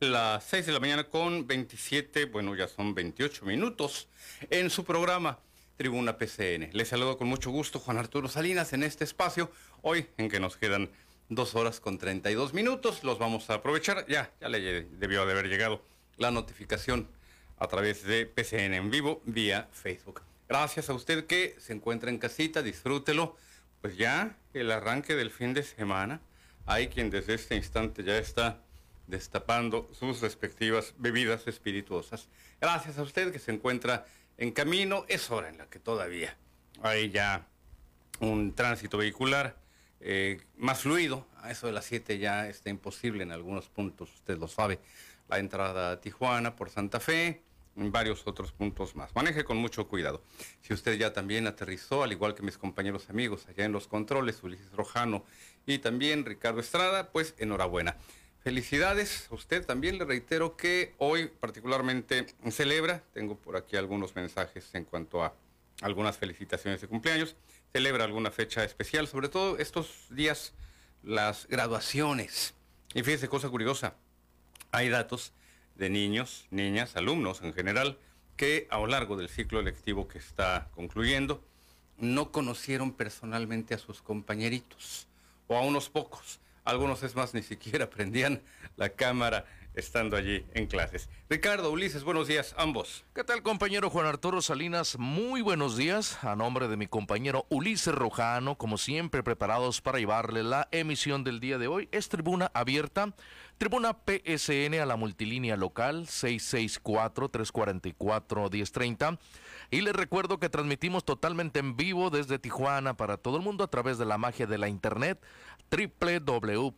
las 6 de la mañana con 27, bueno, ya son 28 minutos, en su programa Tribuna PCN. Les saludo con mucho gusto Juan Arturo Salinas en este espacio, hoy en que nos quedan dos horas con 32 minutos, los vamos a aprovechar. Ya, ya le debió de haber llegado la notificación a través de PCN en vivo vía Facebook. Gracias a usted que se encuentra en casita, disfrútelo. Pues ya el arranque del fin de semana, hay quien desde este instante ya está destapando sus respectivas bebidas espirituosas. Gracias a usted que se encuentra en camino, es hora en la que todavía hay ya un tránsito vehicular eh, más fluido. A eso de las 7 ya está imposible en algunos puntos, usted lo sabe. La entrada a Tijuana por Santa Fe, en varios otros puntos más. Maneje con mucho cuidado. Si usted ya también aterrizó, al igual que mis compañeros amigos allá en los controles, Ulises Rojano y también Ricardo Estrada, pues enhorabuena. Felicidades a usted. También le reitero que hoy particularmente celebra, tengo por aquí algunos mensajes en cuanto a algunas felicitaciones de cumpleaños, celebra alguna fecha especial, sobre todo estos días, las graduaciones. Y fíjese, cosa curiosa, hay datos de niños, niñas, alumnos en general, que a lo largo del ciclo lectivo que está concluyendo, no conocieron personalmente a sus compañeritos, o a unos pocos algunos es más, ni siquiera prendían la cámara estando allí en clases. Ricardo, Ulises, buenos días, ambos. ¿Qué tal, compañero Juan Arturo Salinas? Muy buenos días. A nombre de mi compañero Ulises Rojano, como siempre, preparados para llevarle la emisión del día de hoy. Es tribuna abierta, tribuna PSN a la multilínea local 664-344-1030. Y les recuerdo que transmitimos totalmente en vivo desde Tijuana para todo el mundo a través de la magia de la internet www.psn.si.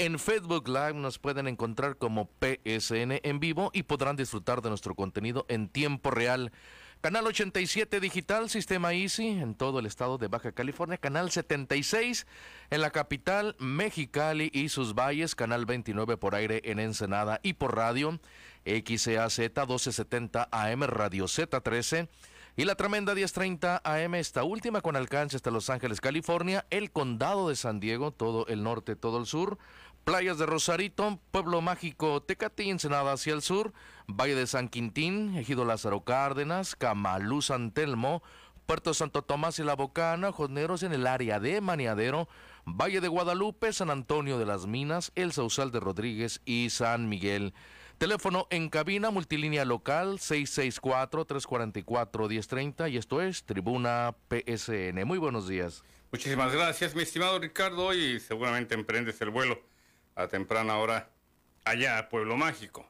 En Facebook Live nos pueden encontrar como PSN en vivo y podrán disfrutar de nuestro contenido en tiempo real. Canal 87 Digital, Sistema Easy en todo el estado de Baja California. Canal 76 en la capital, Mexicali y sus valles. Canal 29 por aire en Ensenada y por radio. XAZ 1270 AM Radio Z13 y la tremenda 1030 AM, esta última con alcance hasta Los Ángeles, California, el condado de San Diego, todo el norte, todo el sur, playas de Rosarito, Pueblo Mágico, Tecatí, Ensenada hacia el sur, Valle de San Quintín, Ejido Lázaro Cárdenas, Camalú, San Telmo, Puerto Santo Tomás y La Bocana, Josneros en el área de Maniadero, Valle de Guadalupe, San Antonio de las Minas, El Sausal de Rodríguez y San Miguel. Teléfono en cabina multilínea local 664-344-1030 y esto es Tribuna PSN. Muy buenos días. Muchísimas gracias, mi estimado Ricardo. Y seguramente emprendes el vuelo a temprana hora allá Pueblo Mágico.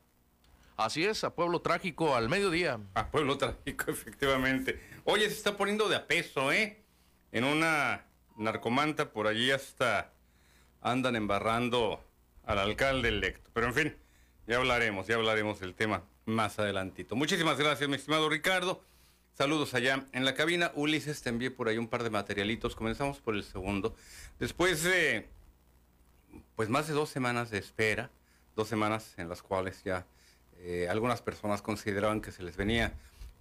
Así es, a Pueblo Trágico al mediodía. A Pueblo Trágico, efectivamente. Oye, se está poniendo de a peso, ¿eh? En una narcomanta por allí hasta andan embarrando al alcalde electo. Pero en fin. Ya hablaremos, ya hablaremos del tema más adelantito. Muchísimas gracias, mi estimado Ricardo. Saludos allá en la cabina. Ulises, te envié por ahí un par de materialitos. Comenzamos por el segundo. Después de, pues más de dos semanas de espera, dos semanas en las cuales ya eh, algunas personas consideraban que se les venía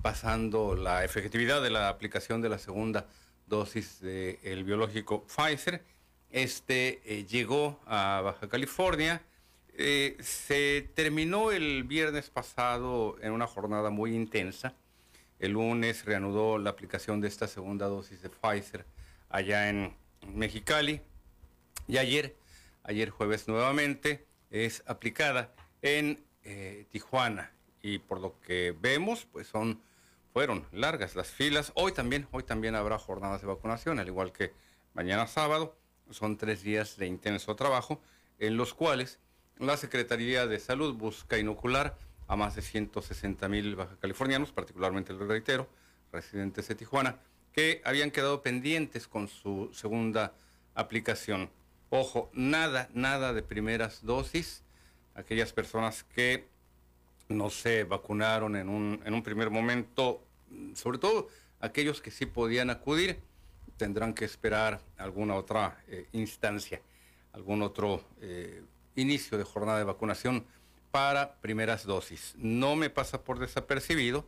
pasando la efectividad de la aplicación de la segunda dosis del biológico Pfizer. Este eh, llegó a Baja California eh, se terminó el viernes pasado en una jornada muy intensa. El lunes reanudó la aplicación de esta segunda dosis de Pfizer allá en Mexicali. Y ayer, ayer jueves nuevamente, es aplicada en eh, Tijuana. Y por lo que vemos, pues son, fueron largas las filas. Hoy también, hoy también habrá jornadas de vacunación, al igual que mañana sábado. Son tres días de intenso trabajo en los cuales la Secretaría de Salud busca inocular a más de 160 mil baja californianos, particularmente, el reitero, residentes de Tijuana, que habían quedado pendientes con su segunda aplicación. Ojo, nada, nada de primeras dosis. Aquellas personas que no se vacunaron en un, en un primer momento, sobre todo aquellos que sí podían acudir, tendrán que esperar alguna otra eh, instancia, algún otro eh, inicio de jornada de vacunación para primeras dosis. No me pasa por desapercibido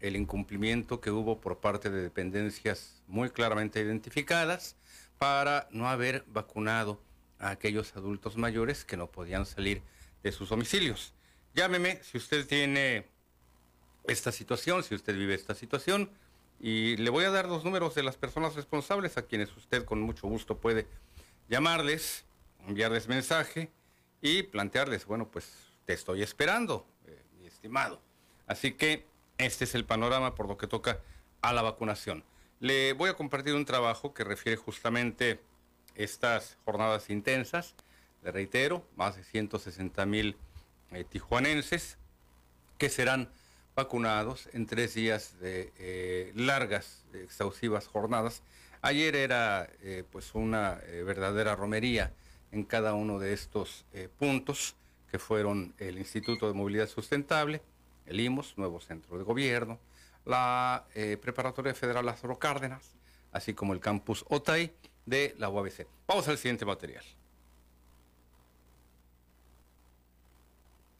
el incumplimiento que hubo por parte de dependencias muy claramente identificadas para no haber vacunado a aquellos adultos mayores que no podían salir de sus domicilios. Llámeme si usted tiene esta situación, si usted vive esta situación, y le voy a dar los números de las personas responsables a quienes usted con mucho gusto puede llamarles, enviarles mensaje y plantearles, bueno, pues te estoy esperando, eh, mi estimado. Así que este es el panorama por lo que toca a la vacunación. Le voy a compartir un trabajo que refiere justamente estas jornadas intensas. Le reitero, más de 160 mil eh, tijuanenses que serán vacunados en tres días de eh, largas, exhaustivas jornadas. Ayer era eh, pues una verdadera romería en cada uno de estos puntos que fueron el Instituto de Movilidad Sustentable, el IMOS, nuevo centro de gobierno, la Preparatoria Federal Lázaro Cárdenas, así como el campus OTAI de la UABC. Vamos al siguiente material.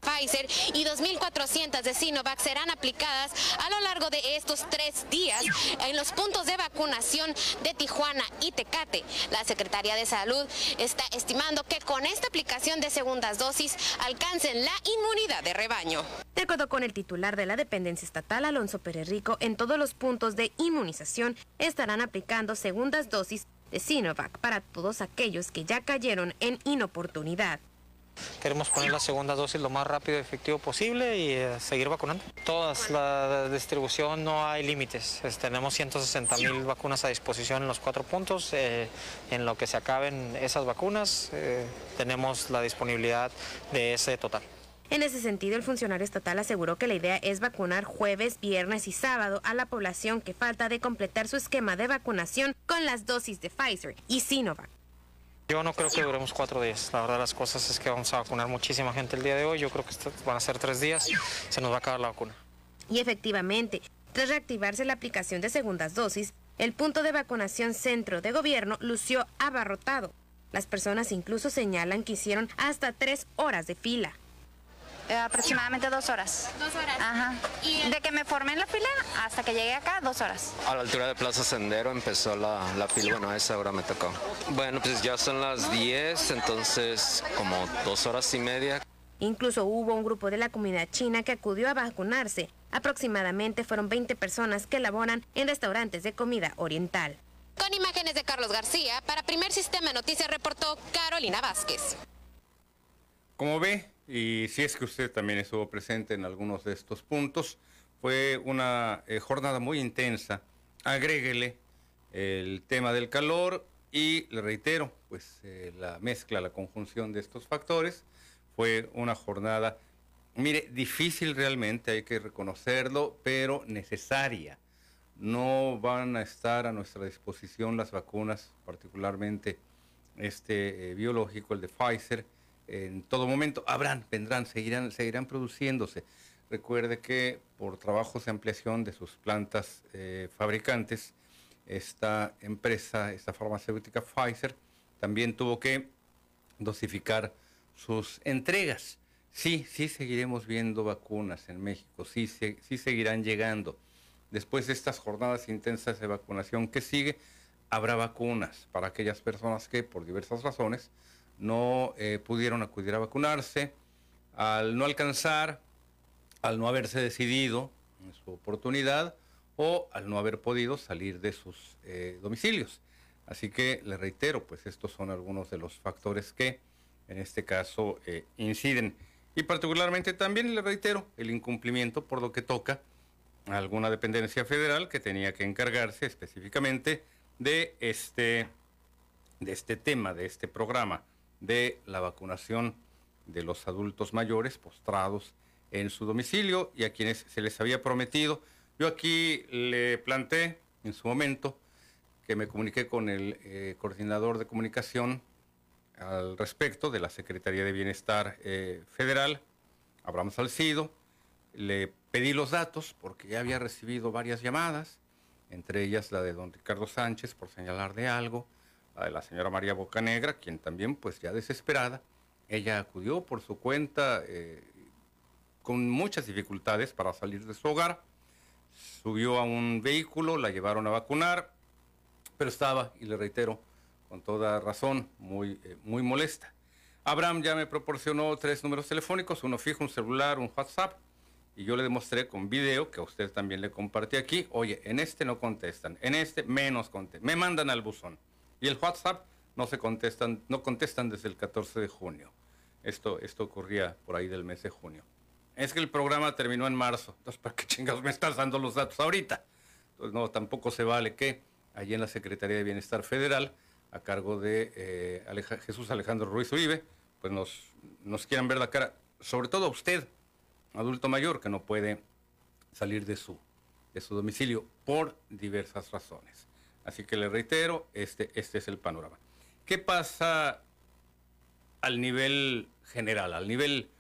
Pfizer y 2.400 de Sinovac serán aplicadas a lo largo de estos tres días en los puntos de vacunación de Tijuana y Tecate. La Secretaría de Salud está estimando que con esta aplicación de segundas dosis alcancen la inmunidad de rebaño. De acuerdo con el titular de la dependencia estatal, Alonso Pérez en todos los puntos de inmunización estarán aplicando segundas dosis de Sinovac para todos aquellos que ya cayeron en inoportunidad. Queremos poner la segunda dosis lo más rápido y efectivo posible y eh, seguir vacunando. Todas, la distribución no hay límites. tenemos 160 mil vacunas a disposición en los cuatro puntos. Eh, en lo que se acaben esas vacunas, eh, tenemos la disponibilidad de ese total. En ese sentido, el funcionario estatal aseguró que la idea es vacunar jueves, viernes y sábado a la población que falta de completar su esquema de vacunación con las dosis de Pfizer y Sinovac. Yo no creo que duremos cuatro días. La verdad las cosas es que vamos a vacunar muchísima gente el día de hoy. Yo creo que van a ser tres días. Se nos va a acabar la vacuna. Y efectivamente, tras reactivarse la aplicación de segundas dosis, el punto de vacunación centro de gobierno lució abarrotado. Las personas incluso señalan que hicieron hasta tres horas de fila. Eh, aproximadamente dos horas. Dos horas. Ajá. ¿Y de que me formé en la fila hasta que llegué acá, dos horas. A la altura de Plaza Sendero empezó la, la fila, bueno, a esa hora me tocó. Bueno, pues ya son las 10, entonces como dos horas y media. Incluso hubo un grupo de la comunidad china que acudió a vacunarse. Aproximadamente fueron 20 personas que laboran en restaurantes de comida oriental. Con imágenes de Carlos García, para Primer Sistema Noticias reportó Carolina Vázquez. Como ve, y si es que usted también estuvo presente en algunos de estos puntos, fue una eh, jornada muy intensa. Agréguele el tema del calor y le reitero, pues eh, la mezcla, la conjunción de estos factores fue una jornada, mire, difícil realmente, hay que reconocerlo, pero necesaria. No van a estar a nuestra disposición las vacunas, particularmente este eh, biológico, el de Pfizer, en todo momento. Habrán, vendrán, seguirán, seguirán produciéndose. Recuerde que por trabajos de ampliación de sus plantas eh, fabricantes, esta empresa, esta farmacéutica Pfizer, también tuvo que dosificar sus entregas. Sí, sí seguiremos viendo vacunas en México, sí, sí seguirán llegando. Después de estas jornadas intensas de vacunación que sigue, habrá vacunas para aquellas personas que por diversas razones no eh, pudieron acudir a vacunarse, al no alcanzar, al no haberse decidido en su oportunidad o al no haber podido salir de sus eh, domicilios. Así que le reitero, pues estos son algunos de los factores que en este caso eh, inciden. Y particularmente también le reitero el incumplimiento por lo que toca a alguna dependencia federal que tenía que encargarse específicamente de este, de este tema, de este programa de la vacunación de los adultos mayores postrados en su domicilio y a quienes se les había prometido. Yo aquí le planteé en su momento que me comuniqué con el eh, coordinador de comunicación al respecto de la Secretaría de Bienestar eh, Federal, Abraham Salcido. Le pedí los datos porque ya había recibido varias llamadas, entre ellas la de don Ricardo Sánchez por señalar de algo, la de la señora María Bocanegra, quien también, pues ya desesperada, ella acudió por su cuenta eh, con muchas dificultades para salir de su hogar, subió a un vehículo, la llevaron a vacunar, pero estaba, y le reitero, con toda razón, muy, eh, muy molesta. Abraham ya me proporcionó tres números telefónicos, uno fijo, un celular, un WhatsApp, y yo le demostré con video, que a usted también le compartí aquí, oye, en este no contestan, en este menos contestan, me mandan al buzón. Y el WhatsApp no se contestan, no contestan desde el 14 de junio. Esto, esto ocurría por ahí del mes de junio. Es que el programa terminó en marzo, entonces ¿para qué chingados me estás dando los datos ahorita? Entonces no, tampoco se vale que allí en la Secretaría de Bienestar Federal, a cargo de eh, Jesús Alejandro Ruiz Uribe, pues nos, nos quieran ver la cara, sobre todo a usted, adulto mayor, que no puede salir de su, de su domicilio por diversas razones. Así que le reitero, este, este es el panorama. ¿Qué pasa al nivel general, al nivel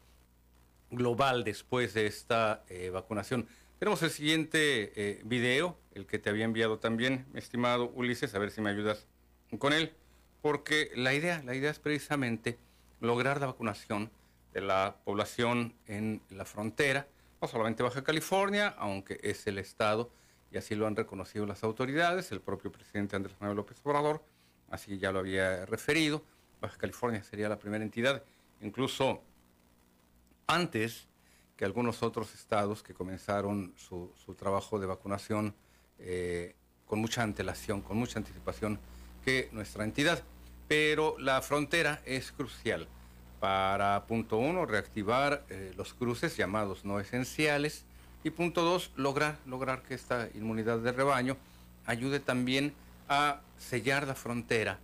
global después de esta eh, vacunación? Tenemos el siguiente eh, video, el que te había enviado también, mi estimado Ulises, a ver si me ayudas con él, porque la idea, la idea es precisamente lograr la vacunación de la población en la frontera, no solamente Baja California, aunque es el estado, y así lo han reconocido las autoridades, el propio presidente Andrés Manuel López Obrador, así ya lo había referido, Baja California sería la primera entidad, incluso antes que algunos otros estados que comenzaron su, trabajo de vacunación eh, con mucha antelación, con mucha anticipación que nuestra entidad. Pero la frontera es crucial para, punto uno, reactivar eh, los cruces llamados no esenciales y punto dos, lograr, lograr que esta inmunidad de rebaño ayude también a sellar la frontera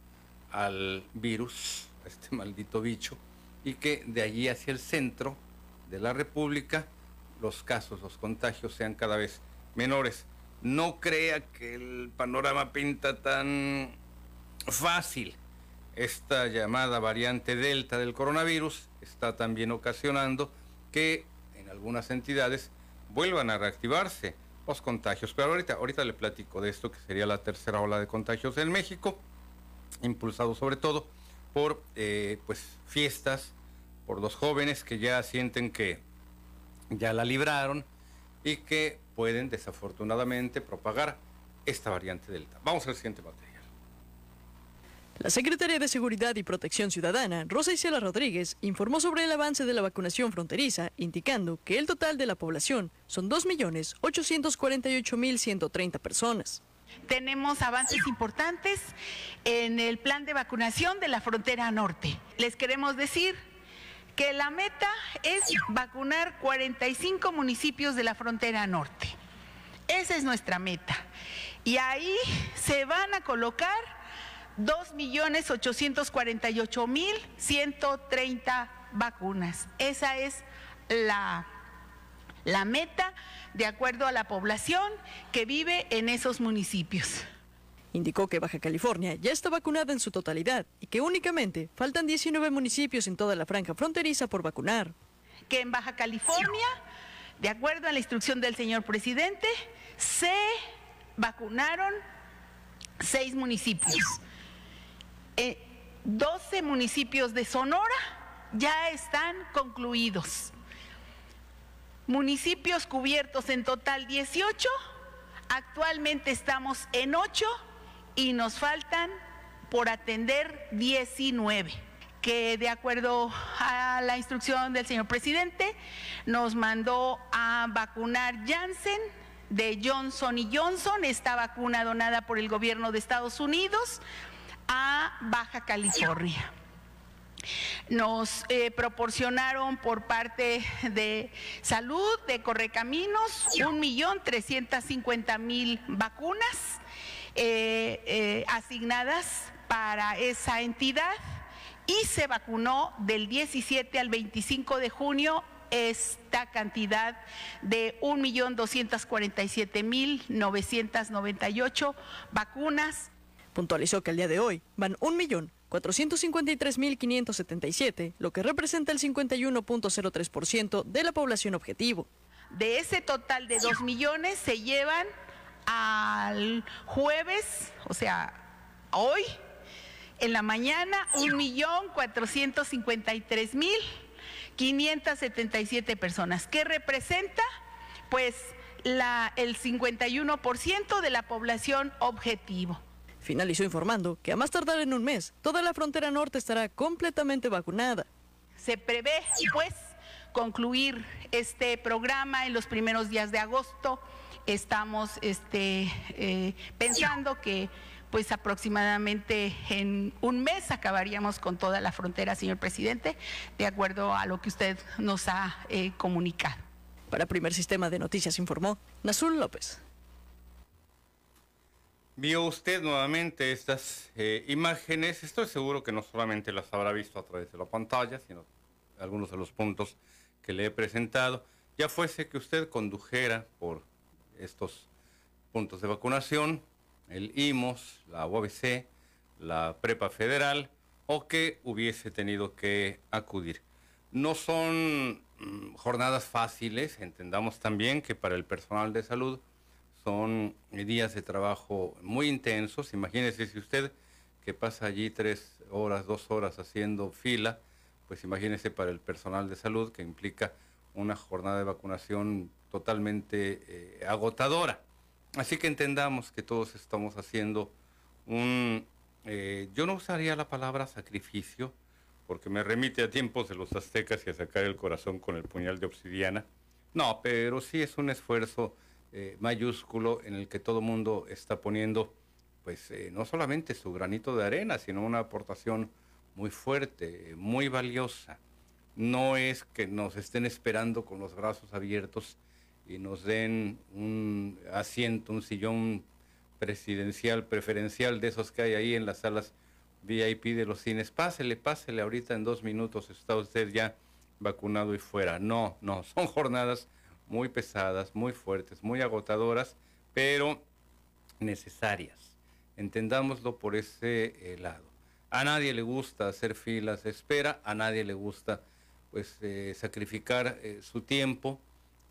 al virus, a este maldito bicho, y que de allí hacia el centro de la República los casos, los contagios sean cada vez menores. No crea que el panorama pinta tan fácil. Esta llamada variante Delta del coronavirus está también ocasionando que en algunas entidades vuelvan a reactivarse los contagios. Pero ahorita, ahorita le platico de esto, que sería la tercera ola de contagios en México, impulsado sobre todo por eh, pues, fiestas, por los jóvenes que ya sienten que ya la libraron y que pueden desafortunadamente propagar esta variante Delta. Vamos al siguiente material. La Secretaría de Seguridad y Protección Ciudadana, Rosa Isela Rodríguez, informó sobre el avance de la vacunación fronteriza, indicando que el total de la población son 2.848.130 personas. Tenemos avances importantes en el plan de vacunación de la frontera norte. Les queremos decir que la meta es vacunar 45 municipios de la frontera norte. Esa es nuestra meta. Y ahí se van a colocar 2.848.130 vacunas. Esa es la, la meta de acuerdo a la población que vive en esos municipios. Indicó que Baja California ya está vacunada en su totalidad y que únicamente faltan 19 municipios en toda la franja fronteriza por vacunar. Que en Baja California, de acuerdo a la instrucción del señor presidente, se vacunaron seis municipios. 12 eh, municipios de Sonora ya están concluidos. Municipios cubiertos en total 18, actualmente estamos en 8 y nos faltan por atender 19 que de acuerdo a la instrucción del señor presidente nos mandó a vacunar Janssen de Johnson y Johnson, esta vacuna donada por el gobierno de Estados Unidos a Baja California. Nos eh, proporcionaron por parte de salud, de Correcaminos, un millón trescientos cincuenta mil vacunas eh, eh, asignadas para esa entidad y se vacunó del 17 al 25 de junio esta cantidad de 1.247.998 vacunas. Puntualizó que al día de hoy van 1.453.577, lo que representa el 51.03% de la población objetivo. De ese total de 2 millones se llevan al jueves, o sea, hoy, en la mañana, un millón cuatrocientos cincuenta y tres mil quinientas setenta y siete personas, que representa, pues, la, el 51% de la población objetivo. Finalizó informando que a más tardar en un mes, toda la frontera norte estará completamente vacunada. Se prevé, pues, concluir este programa en los primeros días de agosto. Estamos este, eh, pensando que pues aproximadamente en un mes acabaríamos con toda la frontera, señor presidente, de acuerdo a lo que usted nos ha eh, comunicado. Para Primer Sistema de Noticias informó Nazul López. Vio usted nuevamente estas eh, imágenes. Estoy seguro que no solamente las habrá visto a través de la pantalla, sino algunos de los puntos que le he presentado. Ya fuese que usted condujera por estos puntos de vacunación, el IMOS, la UABC, la Prepa Federal, o que hubiese tenido que acudir. No son mm, jornadas fáciles, entendamos también que para el personal de salud son días de trabajo muy intensos. Imagínese si usted que pasa allí tres horas, dos horas haciendo fila, pues imagínese para el personal de salud que implica una jornada de vacunación totalmente eh, agotadora. Así que entendamos que todos estamos haciendo un, eh, yo no usaría la palabra sacrificio, porque me remite a tiempos de los aztecas y a sacar el corazón con el puñal de obsidiana. No, pero sí es un esfuerzo eh, mayúsculo en el que todo mundo está poniendo, pues eh, no solamente su granito de arena, sino una aportación muy fuerte, muy valiosa. No es que nos estén esperando con los brazos abiertos y nos den un asiento, un sillón presidencial, preferencial de esos que hay ahí en las salas VIP de los cines. Pásele, pásele, ahorita en dos minutos está usted ya vacunado y fuera. No, no, son jornadas muy pesadas, muy fuertes, muy agotadoras, pero necesarias. Entendámoslo por ese eh, lado. A nadie le gusta hacer filas de espera, a nadie le gusta pues eh, sacrificar eh, su tiempo,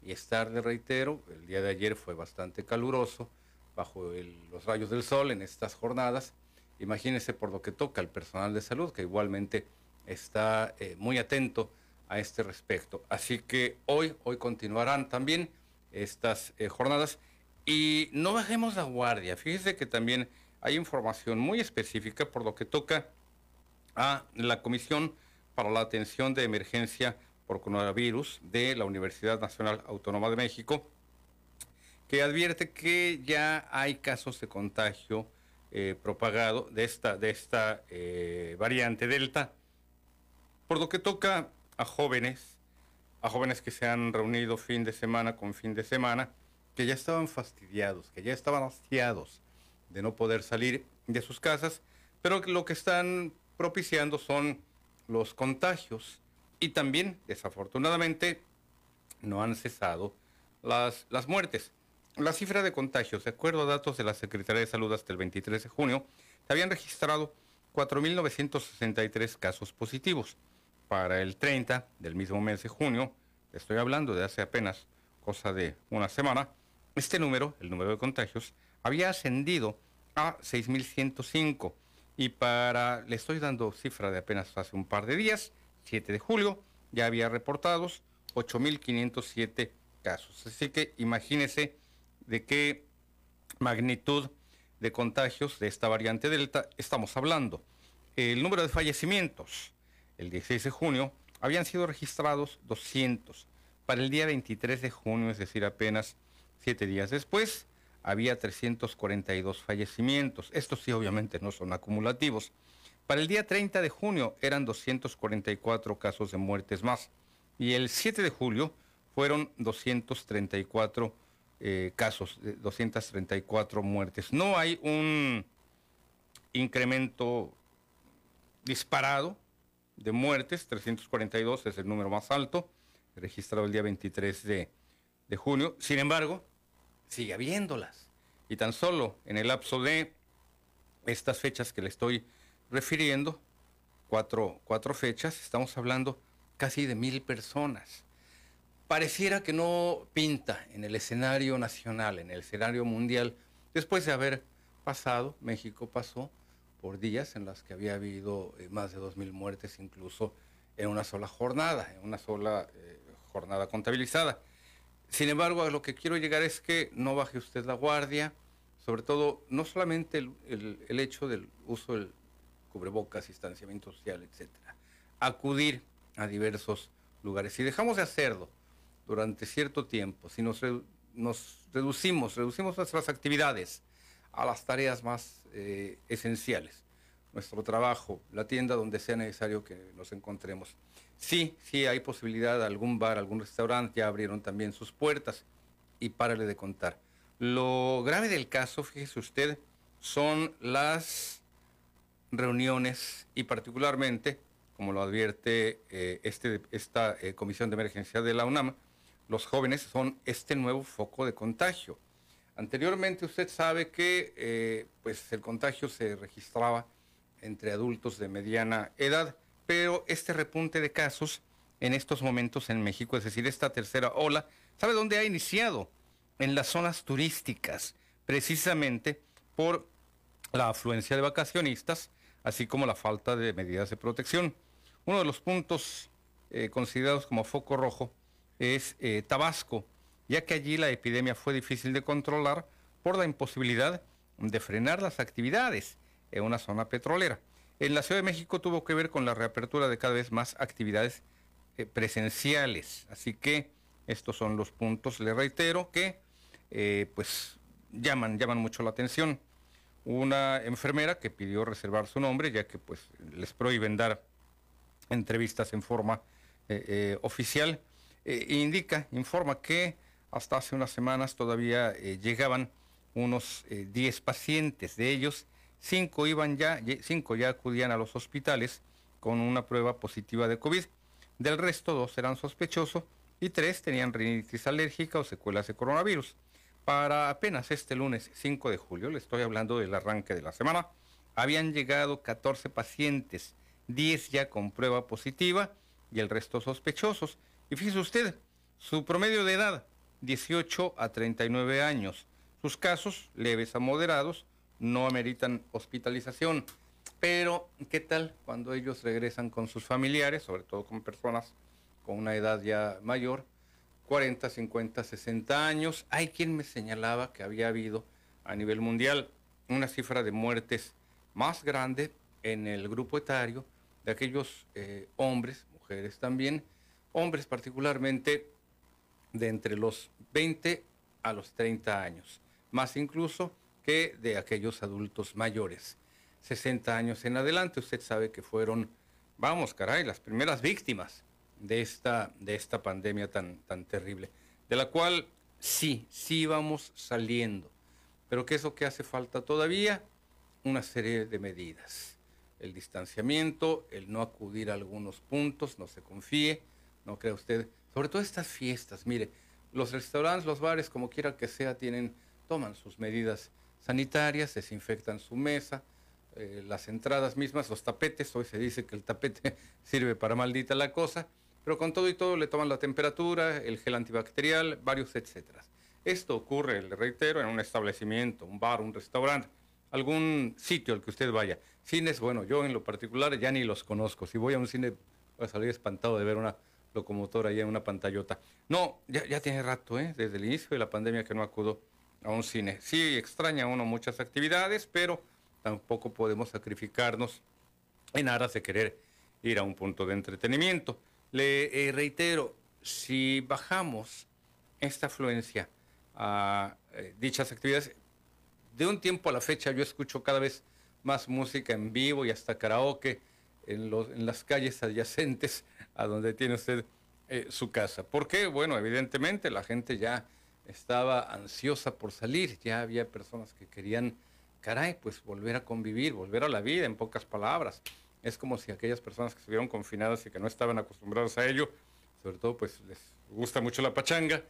y estar, de reitero, el día de ayer fue bastante caluroso, bajo los rayos del sol en estas jornadas. Imagínense por lo que toca al personal de salud, que igualmente está muy atento a este respecto. Así que hoy, hoy continuarán también estas eh, jornadas y no bajemos la guardia. Fíjese que también hay información muy específica por lo que toca a la Comisión para la Atención de Emergencia por coronavirus de la Universidad Nacional Autónoma de México, que advierte que ya hay casos de contagio eh, propagado de esta, de esta eh, variante Delta, por lo que toca a jóvenes, a jóvenes que se han reunido fin de semana con fin de semana, que ya estaban fastidiados, que ya estaban hastiados de no poder salir de sus casas, pero lo que están propiciando son los contagios y también, desafortunadamente, no han cesado las, las muertes. La cifra de contagios, de acuerdo a datos de la Secretaría de Salud hasta el 23 de junio, se habían registrado 4.963 casos positivos. Para el 30 del mismo mes de junio, estoy hablando de hace apenas cosa de una semana, este número, el número de contagios, había ascendido a 6.105 y para, le estoy dando cifra de apenas hace un par de días, 7 de julio, ya había reportados 8.507 casos. Así que imagínese de qué magnitud de contagios de esta variante Delta estamos hablando. El número de fallecimientos, el 16 de junio, habían sido registrados 200. Para el día 23 de junio, es decir, apenas siete días después, había 342 fallecimientos. Estos sí obviamente no son acumulativos. Para el día 30 de junio eran 244 casos de muertes más y el 7 de julio fueron 234 eh, casos, 234 muertes. No hay un incremento disparado de muertes, 342 es el número más alto, registrado el día 23 de, de junio. Sin embargo, sigue habiéndolas. Y tan solo en el lapso de estas fechas que le estoy refiriendo, cuatro, cuatro fechas, estamos hablando casi de mil personas. Pareciera que no pinta en el escenario nacional, en el escenario mundial, después de haber pasado, México pasó por días en las que había habido eh, más de dos mil muertes incluso en una sola jornada, en una sola eh, jornada contabilizada. Sin embargo, a lo que quiero llegar es que no baje usted la guardia, sobre todo, no solamente el, el hecho del uso del cubrebocas, distanciamiento social, etcétera, acudir a diversos lugares. Si dejamos de hacerlo durante cierto tiempo, si nos, nos reducimos, reducimos nuestras actividades a las tareas más eh, esenciales, nuestro trabajo, la tienda donde sea necesario que nos encontremos. Sí, sí hay posibilidad, algún bar, algún restaurante ya abrieron también sus puertas y párale de contar. Lo grave del caso, fíjese usted, son las reuniones y particularmente, como lo advierte eh, este, esta eh, Comisión de Emergencia de la UNAM, los jóvenes son este nuevo foco de contagio. Anteriormente usted sabe que eh, pues el contagio se registraba entre adultos de mediana edad, pero este repunte de casos en estos momentos en México, es decir, esta tercera ola, ¿sabe dónde ha iniciado? En las zonas turísticas, precisamente por la afluencia de vacacionistas así como la falta de medidas de protección. Uno de los puntos eh, considerados como foco rojo es eh, Tabasco, ya que allí la epidemia fue difícil de controlar por la imposibilidad de frenar las actividades en una zona petrolera. En la Ciudad de México tuvo que ver con la reapertura de cada vez más actividades eh, presenciales. Así que estos son los puntos, le reitero, que pues llaman, llaman mucho la atención una enfermera que pidió reservar su nombre, ya que pues les prohíben dar entrevistas en forma eh, eh, oficial, eh, indica, informa que hasta hace unas semanas todavía llegaban unos 10 pacientes, de ellos cinco iban ya, cinco ya acudían a los hospitales con una prueba positiva de COVID. Del resto, dos eran sospechosos y tres tenían rinitis alérgica o secuelas de coronavirus. Para apenas este lunes 5 de julio, le estoy hablando del arranque de la semana, habían llegado 14 pacientes, 10 ya con prueba positiva y el resto sospechosos. Y fíjese usted, su promedio de edad, 18 a 39 años. Sus casos, leves a moderados, no ameritan hospitalización. Pero, ¿qué tal cuando ellos regresan con sus familiares, sobre todo con personas con una edad ya mayor? 40, 50, 60 años. Hay quien me señalaba que había habido a nivel mundial una cifra de muertes más grande en el grupo etario de aquellos eh, hombres, mujeres también, hombres particularmente de entre los 20 a los 30 años, más incluso que de aquellos adultos mayores. 60 años en adelante, usted sabe que fueron, vamos, caray, las primeras víctimas de esta, de esta pandemia tan, tan terrible, de la cual sí, sí vamos saliendo. Pero ¿qué es lo que hace falta todavía? Una serie de medidas. El distanciamiento, el no acudir a algunos puntos, no se confíe, no crea usted. Sobre todo estas fiestas, mire, los restaurantes, los bares, como quiera que sea, tienen, toman sus medidas sanitarias, desinfectan su mesa, eh, las entradas mismas, los tapetes, hoy se dice que el tapete sirve para maldita la cosa, pero con todo y todo le toman la temperatura, el gel antibacterial, varios etcétera. Esto ocurre, le reitero, en un establecimiento, un bar, un restaurante, algún sitio al que usted vaya. Cines, bueno, yo en lo particular ya ni los conozco. Si voy a un cine voy a salir espantado de ver una locomotora ahí en una pantallota. No, ya, ya tiene rato, ¿eh? desde el inicio de la pandemia que no acudo a un cine. Sí, extraña uno muchas actividades, pero tampoco podemos sacrificarnos en aras de querer ir a un punto de entretenimiento. Le eh, reitero, si bajamos esta afluencia a eh, dichas actividades, de un tiempo a la fecha yo escucho cada vez más música en vivo y hasta karaoke en, los, en las calles adyacentes a donde tiene usted eh, su casa. ¿Por qué? Bueno, evidentemente la gente ya estaba ansiosa por salir, ya había personas que querían, caray, pues volver a convivir, volver a la vida, en pocas palabras es como si aquellas personas que estuvieron confinadas y que no estaban acostumbradas a ello, sobre todo pues les gusta mucho la pachanga,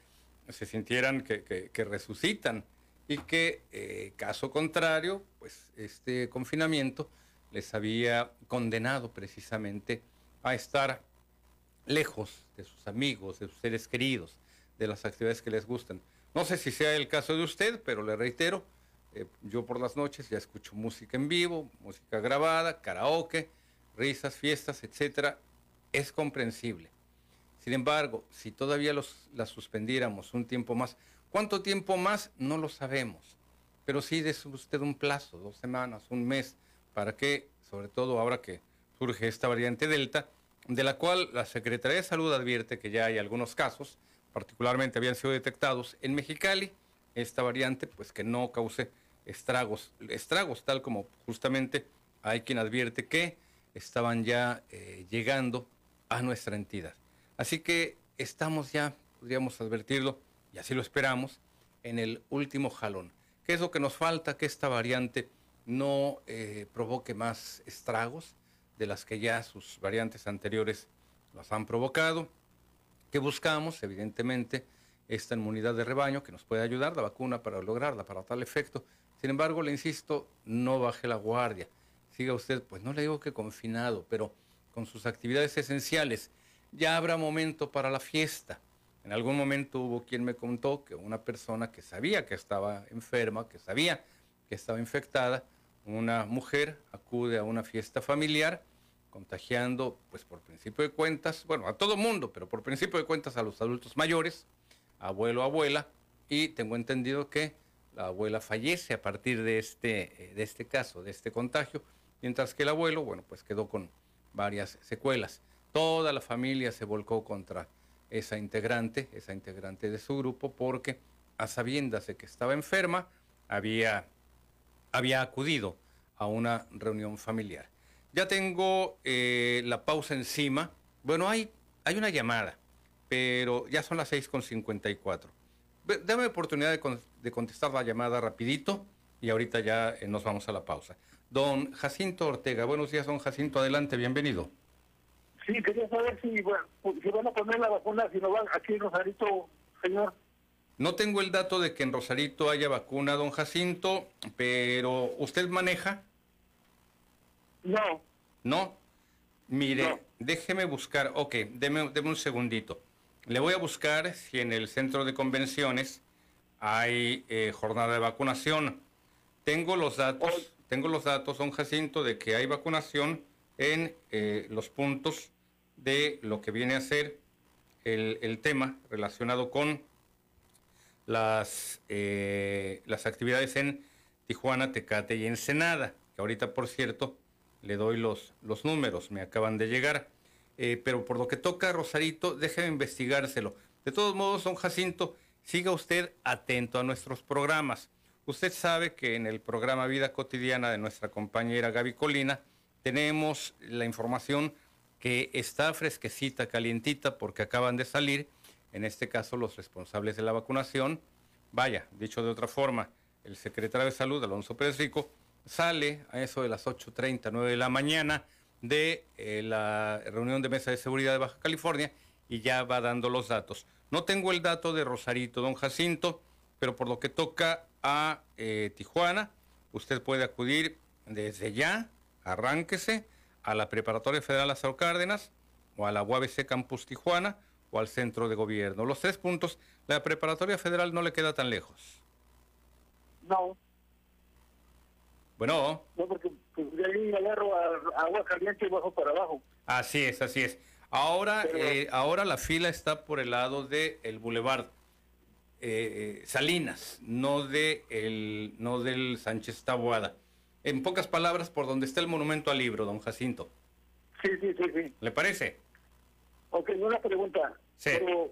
se sintieran que, resucitan y que eh, caso contrario, pues este confinamiento les había condenado precisamente a estar lejos de sus amigos, de sus seres queridos, de las actividades que les gustan. No sé si sea el caso de usted, pero le reitero, eh, yo por las noches ya escucho música en vivo, música grabada, karaoke, risas, fiestas, etcétera, es comprensible. Sin embargo, si todavía los, las suspendiéramos un tiempo más, ¿cuánto tiempo más? No lo sabemos. pero sí des usted un plazo, dos semanas, un mes, para que, sobre todo ahora que surge esta variante Delta, de la cual la Secretaría de Salud advierte que ya hay algunos casos, particularmente habían sido detectados en Mexicali, esta variante, pues que no cause estragos, estragos tal como justamente hay quien advierte que estaban ya eh, llegando a nuestra entidad. Así que estamos ya, podríamos advertirlo, y así lo esperamos, en el último jalón. ¿Qué es lo que nos falta? Que esta variante no eh, provoque más estragos de las que ya sus variantes anteriores las han provocado. ¿Qué buscamos? Evidentemente, esta inmunidad de rebaño que nos puede ayudar, la vacuna para lograrla, para tal efecto. Sin embargo, le insisto, no baje la guardia. Siga usted, pues no le digo que confinado, pero con sus actividades esenciales. Ya habrá momento para la fiesta. En algún momento hubo quien me contó que una persona que sabía que estaba enferma, que sabía que estaba infectada, una mujer acude a una fiesta familiar contagiando, pues por principio de cuentas, bueno, a todo mundo, pero por principio de cuentas a los adultos mayores, abuelo, abuela, y tengo entendido que la abuela fallece a partir de este, eh, de este caso, de este contagio, mientras que el abuelo, bueno, pues quedó con varias secuelas. Toda la familia se volcó contra esa integrante, esa integrante de su grupo, porque a sabiendas de que estaba enferma, había, había acudido a una reunión familiar. Ya tengo eh, la pausa encima. Bueno, hay, hay una llamada, pero ya son las 6.54. Dame oportunidad de, de, contestar la llamada rapidito y ahorita ya eh, nos vamos a la pausa. Don Jacinto Ortega, buenos días, don Jacinto, adelante, bienvenido. Sí, quería saber si, si van a poner la vacuna, si no van aquí en Rosarito, señor. No tengo el dato de que en Rosarito haya vacuna, don Jacinto, pero ¿usted maneja? No. ¿No? Mire, déjeme buscar, ok, deme, deme, un segundito. Le voy a buscar si en el centro de convenciones hay eh, jornada de vacunación. Tengo los datos, tengo los datos, don Jacinto, de que hay vacunación en eh, los puntos de lo que viene a ser el, el tema relacionado con las, eh, las actividades en Tijuana, Tecate y Ensenada, que ahorita, por cierto, le doy los, los números, me acaban de llegar. Eh, pero por lo que toca Rosarito, déjeme investigárselo. De todos modos, don Jacinto, siga usted atento a nuestros programas. Usted sabe que en el programa Vida Cotidiana de nuestra compañera Gaby Colina tenemos la información que está fresquecita, calientita, porque acaban de salir, en este caso los responsables de la vacunación. Vaya, dicho de otra forma, el secretario de Salud, Alonso Pérez Rico, sale a eso de las 8.30, 9 de la mañana de eh, la reunión de mesa de seguridad de Baja California y ya va dando los datos. No tengo el dato de Rosarito, don Jacinto, pero por lo que toca a eh, Tijuana, usted puede acudir desde ya, arránquese a la Preparatoria Federal Lázaro Cárdenas o a la UABC Campus Tijuana o al centro de gobierno. Los tres puntos, la Preparatoria Federal no le queda tan lejos. No, bueno. No, porque pues, de ahí agarro a, agua caliente y bajo para abajo. Así es, así es. Ahora, eh, ahora la fila está por el lado del el Boulevard eh, eh, Salinas, no de el, no del Sánchez Taboada. En pocas palabras, por donde está el monumento al libro, don Jacinto. Sí, sí, sí, sí. ¿Le parece? Ok, una pregunta. Sí. Pero,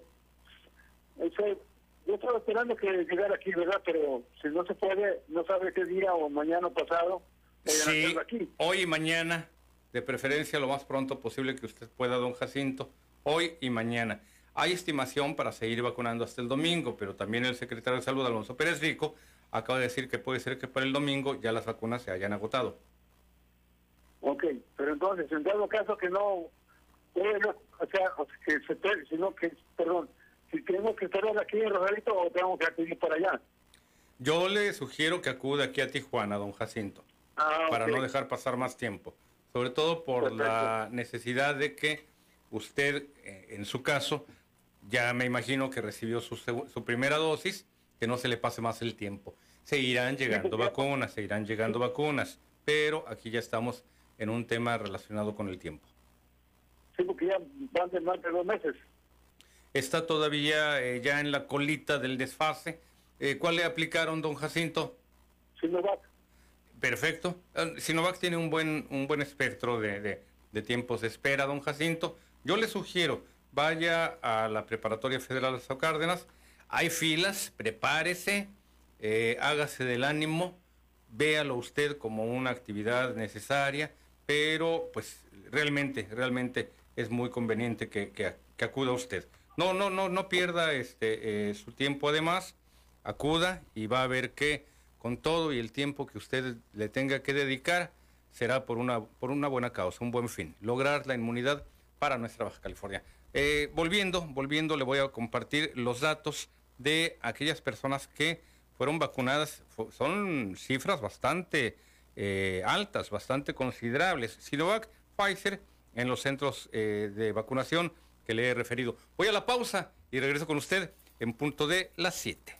yo estaba esperando que llegara aquí, ¿verdad? Pero si no se puede, no sabe qué día o mañana pasado. Sí, aquí. hoy y mañana, de preferencia lo más pronto posible que usted pueda, don Jacinto, hoy y mañana. Hay estimación para seguir vacunando hasta el domingo, pero también el secretario de Salud, Alonso Pérez Rico, acaba de decir que puede ser que para el domingo ya las vacunas se hayan agotado. Ok, pero entonces, en todo caso que no, o sea, que se, sino que, perdón, si tenemos que estar aquí en Rosarito o tenemos que acudir para allá. Yo le sugiero que acude aquí a Tijuana, don Jacinto, ah, para no dejar pasar más tiempo. Sobre todo por la necesidad de que usted, eh, en su caso, ya me imagino que recibió su, su primera dosis, que no se le pase más el tiempo. Seguirán llegando vacunas, seguirán llegando vacunas, pero aquí ya estamos en un tema relacionado con el tiempo. Sí, porque ya van de más de dos meses está todavía eh, ya en la colita del desfase. Eh, ¿Cuál le aplicaron, don Jacinto? Sinovac. Perfecto. Eh, Sinovac tiene un buen, un buen espectro de, de- de tiempos de espera, don Jacinto. Yo le sugiero, vaya a la Preparatoria Federal de Sao Cárdenas. Hay filas, prepárese, eh, hágase del ánimo, véalo usted como una actividad necesaria, pero pues realmente, realmente es muy conveniente que, que- que acuda usted. No, no, no, no pierda este eh, su tiempo además, acuda y va a ver que con todo y el tiempo que usted le tenga que dedicar será por una, por una buena causa, un buen fin, lograr la inmunidad para nuestra Baja California. Eh, volviendo, volviendo, le voy a compartir los datos de aquellas personas que fueron vacunadas. Son cifras bastante eh, altas, bastante considerables. Sinovac, Pfizer, en los centros de vacunación le he referido. Voy a la pausa y regreso con usted en punto de las 7.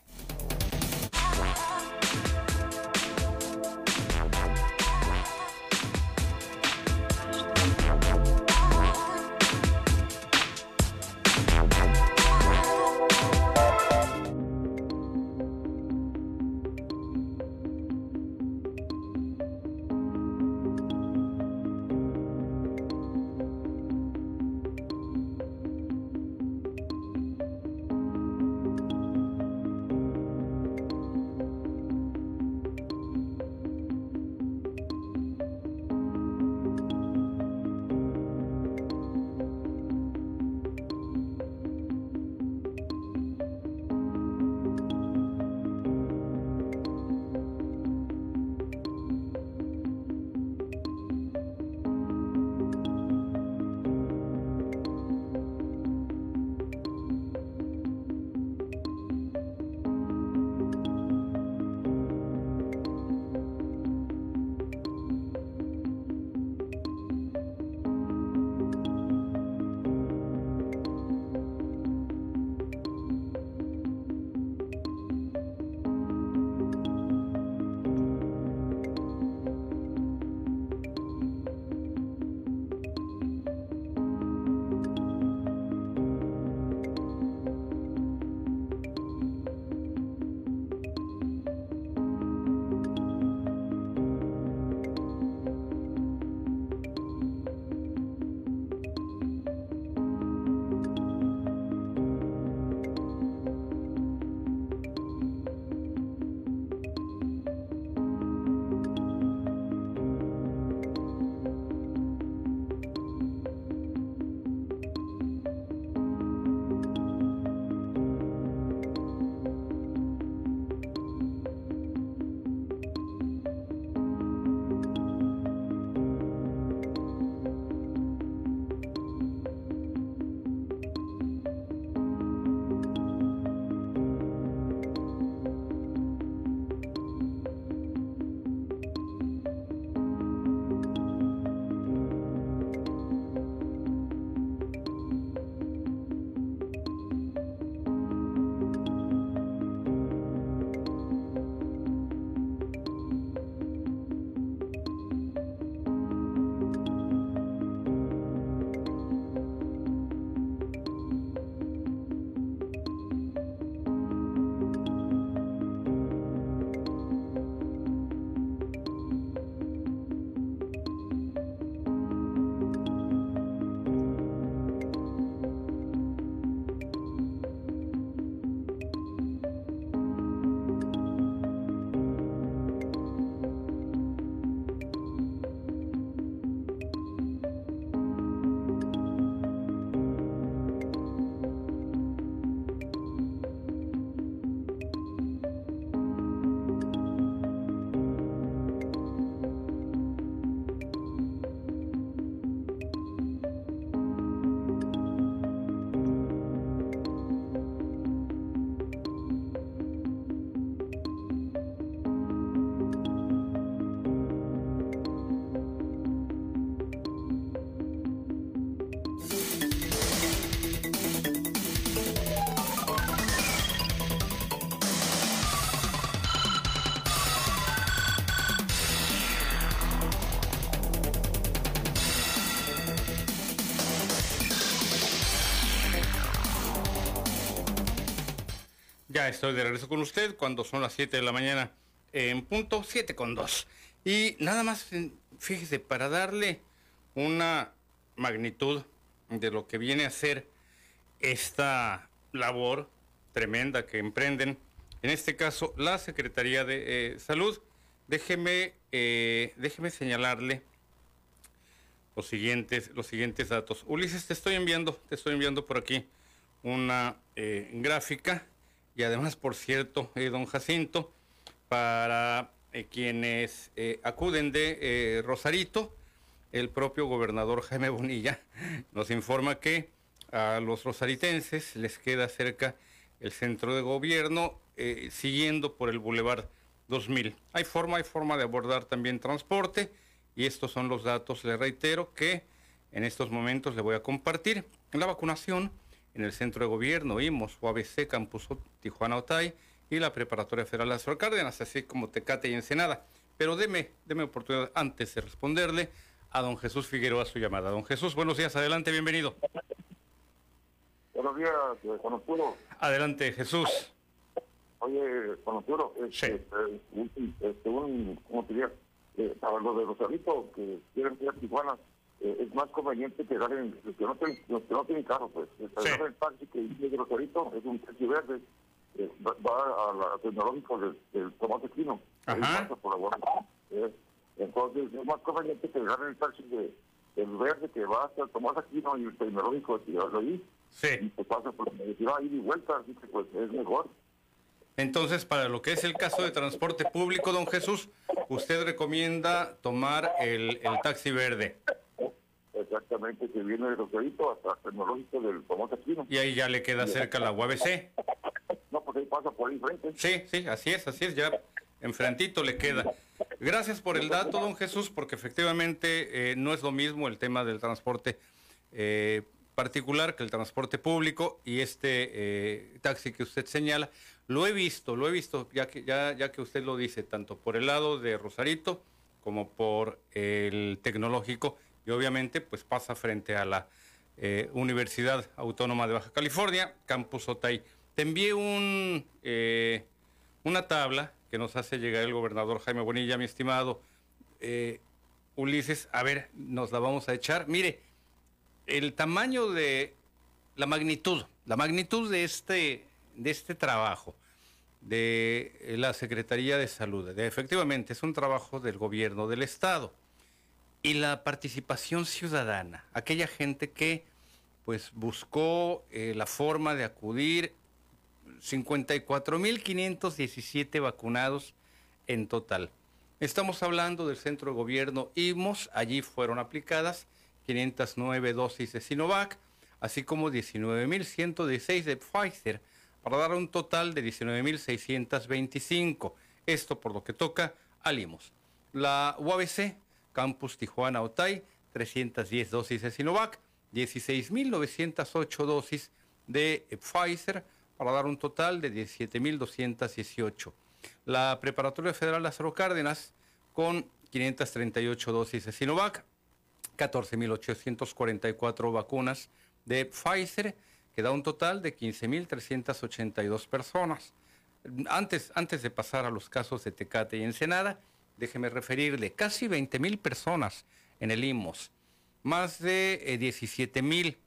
Estoy de regreso con usted cuando son las 7 de la mañana en punto 7 con 2. Y nada más, fíjese, para darle una magnitud de lo que viene a ser esta labor tremenda que emprenden, en este caso la Secretaría de eh, Salud, déjeme, eh, déjeme señalarle los siguientes, los siguientes datos. Ulises, te estoy enviando, te estoy enviando por aquí una eh, gráfica y además, por cierto, don Jacinto, para quienes acuden de Rosarito, el propio gobernador Jaime Bonilla nos informa que a los rosaritenses les queda cerca el centro de gobierno, eh, siguiendo por el Boulevard 2000. Hay forma, hay forma de abordar también transporte y estos son los datos, le reitero, que en estos momentos le voy a compartir. La vacunación en el centro de gobierno, IMOS, UABC, Campus Tijuana Otay y la Preparatoria Federal Lázaro Cárdenas, así como Tecate y Ensenada. Pero deme, deme oportunidad antes de responderle a don Jesús Figueroa su llamada. Don Jesús, buenos días, adelante, bienvenido. Buenos días, eh, Juan Arturo. Adelante, Jesús. Oye, Juan Arturo, este, este, un, este, un, ¿cómo te diría? Eh, para los de Rosarito que quieren ir a Tijuana, eh, es más conveniente que en, que no tienen, que no tienen carro, pues. Sí. El taxi que viene de Rosarito es un taxi verde, eh, va, a la tecnológico del, del tomate chino. Por la eh, entonces es más conveniente que dejar el taxi de, del verde que va hasta el tomate Aquino y el tecnológico de ahí. Sí. Y pues pasa por la medicina ahí y vuelta, así que pues es mejor. Entonces, para lo que es el caso de transporte público, don Jesús, usted recomienda tomar el, el taxi verde. Exactamente, que viene de Rosarito hasta el tecnológico del Tomate Aquino. Y ahí ya le queda cerca la UABC. No, pues ahí pasa por ahí frente. Sí, sí, así es, así es, ya enfrentito le queda. Gracias por el dato, don Jesús, porque efectivamente eh, no es lo mismo el tema del transporte eh, particular que el transporte público y este eh, taxi que usted señala. Lo he visto, lo he visto, ya que, ya, ya que usted lo dice, tanto por el lado de Rosarito como por el tecnológico y obviamente pues pasa frente a la Universidad Autónoma de Baja California, Campus Otay. Te envié un, una tabla que nos hace llegar el gobernador Jaime Bonilla, mi estimado eh, Ulises. A ver, nos la vamos a echar. Mire, el tamaño de la magnitud, la magnitud de este, de este trabajo de la Secretaría de Salud, de, efectivamente es un trabajo del gobierno del Estado. Y la participación ciudadana, aquella gente que pues buscó eh, la forma de acudir 54.517 vacunados en total. Estamos hablando del centro de gobierno IMOS, allí fueron aplicadas 509 dosis de Sinovac, así como 19.116 de Pfizer, para dar un total de 19.625. Esto por lo que toca al IMOS. La UABC, Campus Tijuana Otay, 310 dosis de Sinovac, 16.908 dosis de Pfizer, para dar un total de 17.218. La Preparatoria Federal Lázaro Cárdenas con 538 dosis de Sinovac, 14.844 vacunas de Pfizer, que da un total de 15.382 personas. Antes, antes de pasar a los casos de Tecate y Ensenada, déjeme referirle, casi 20.000 personas en el IMOS, más de 17.000 eh,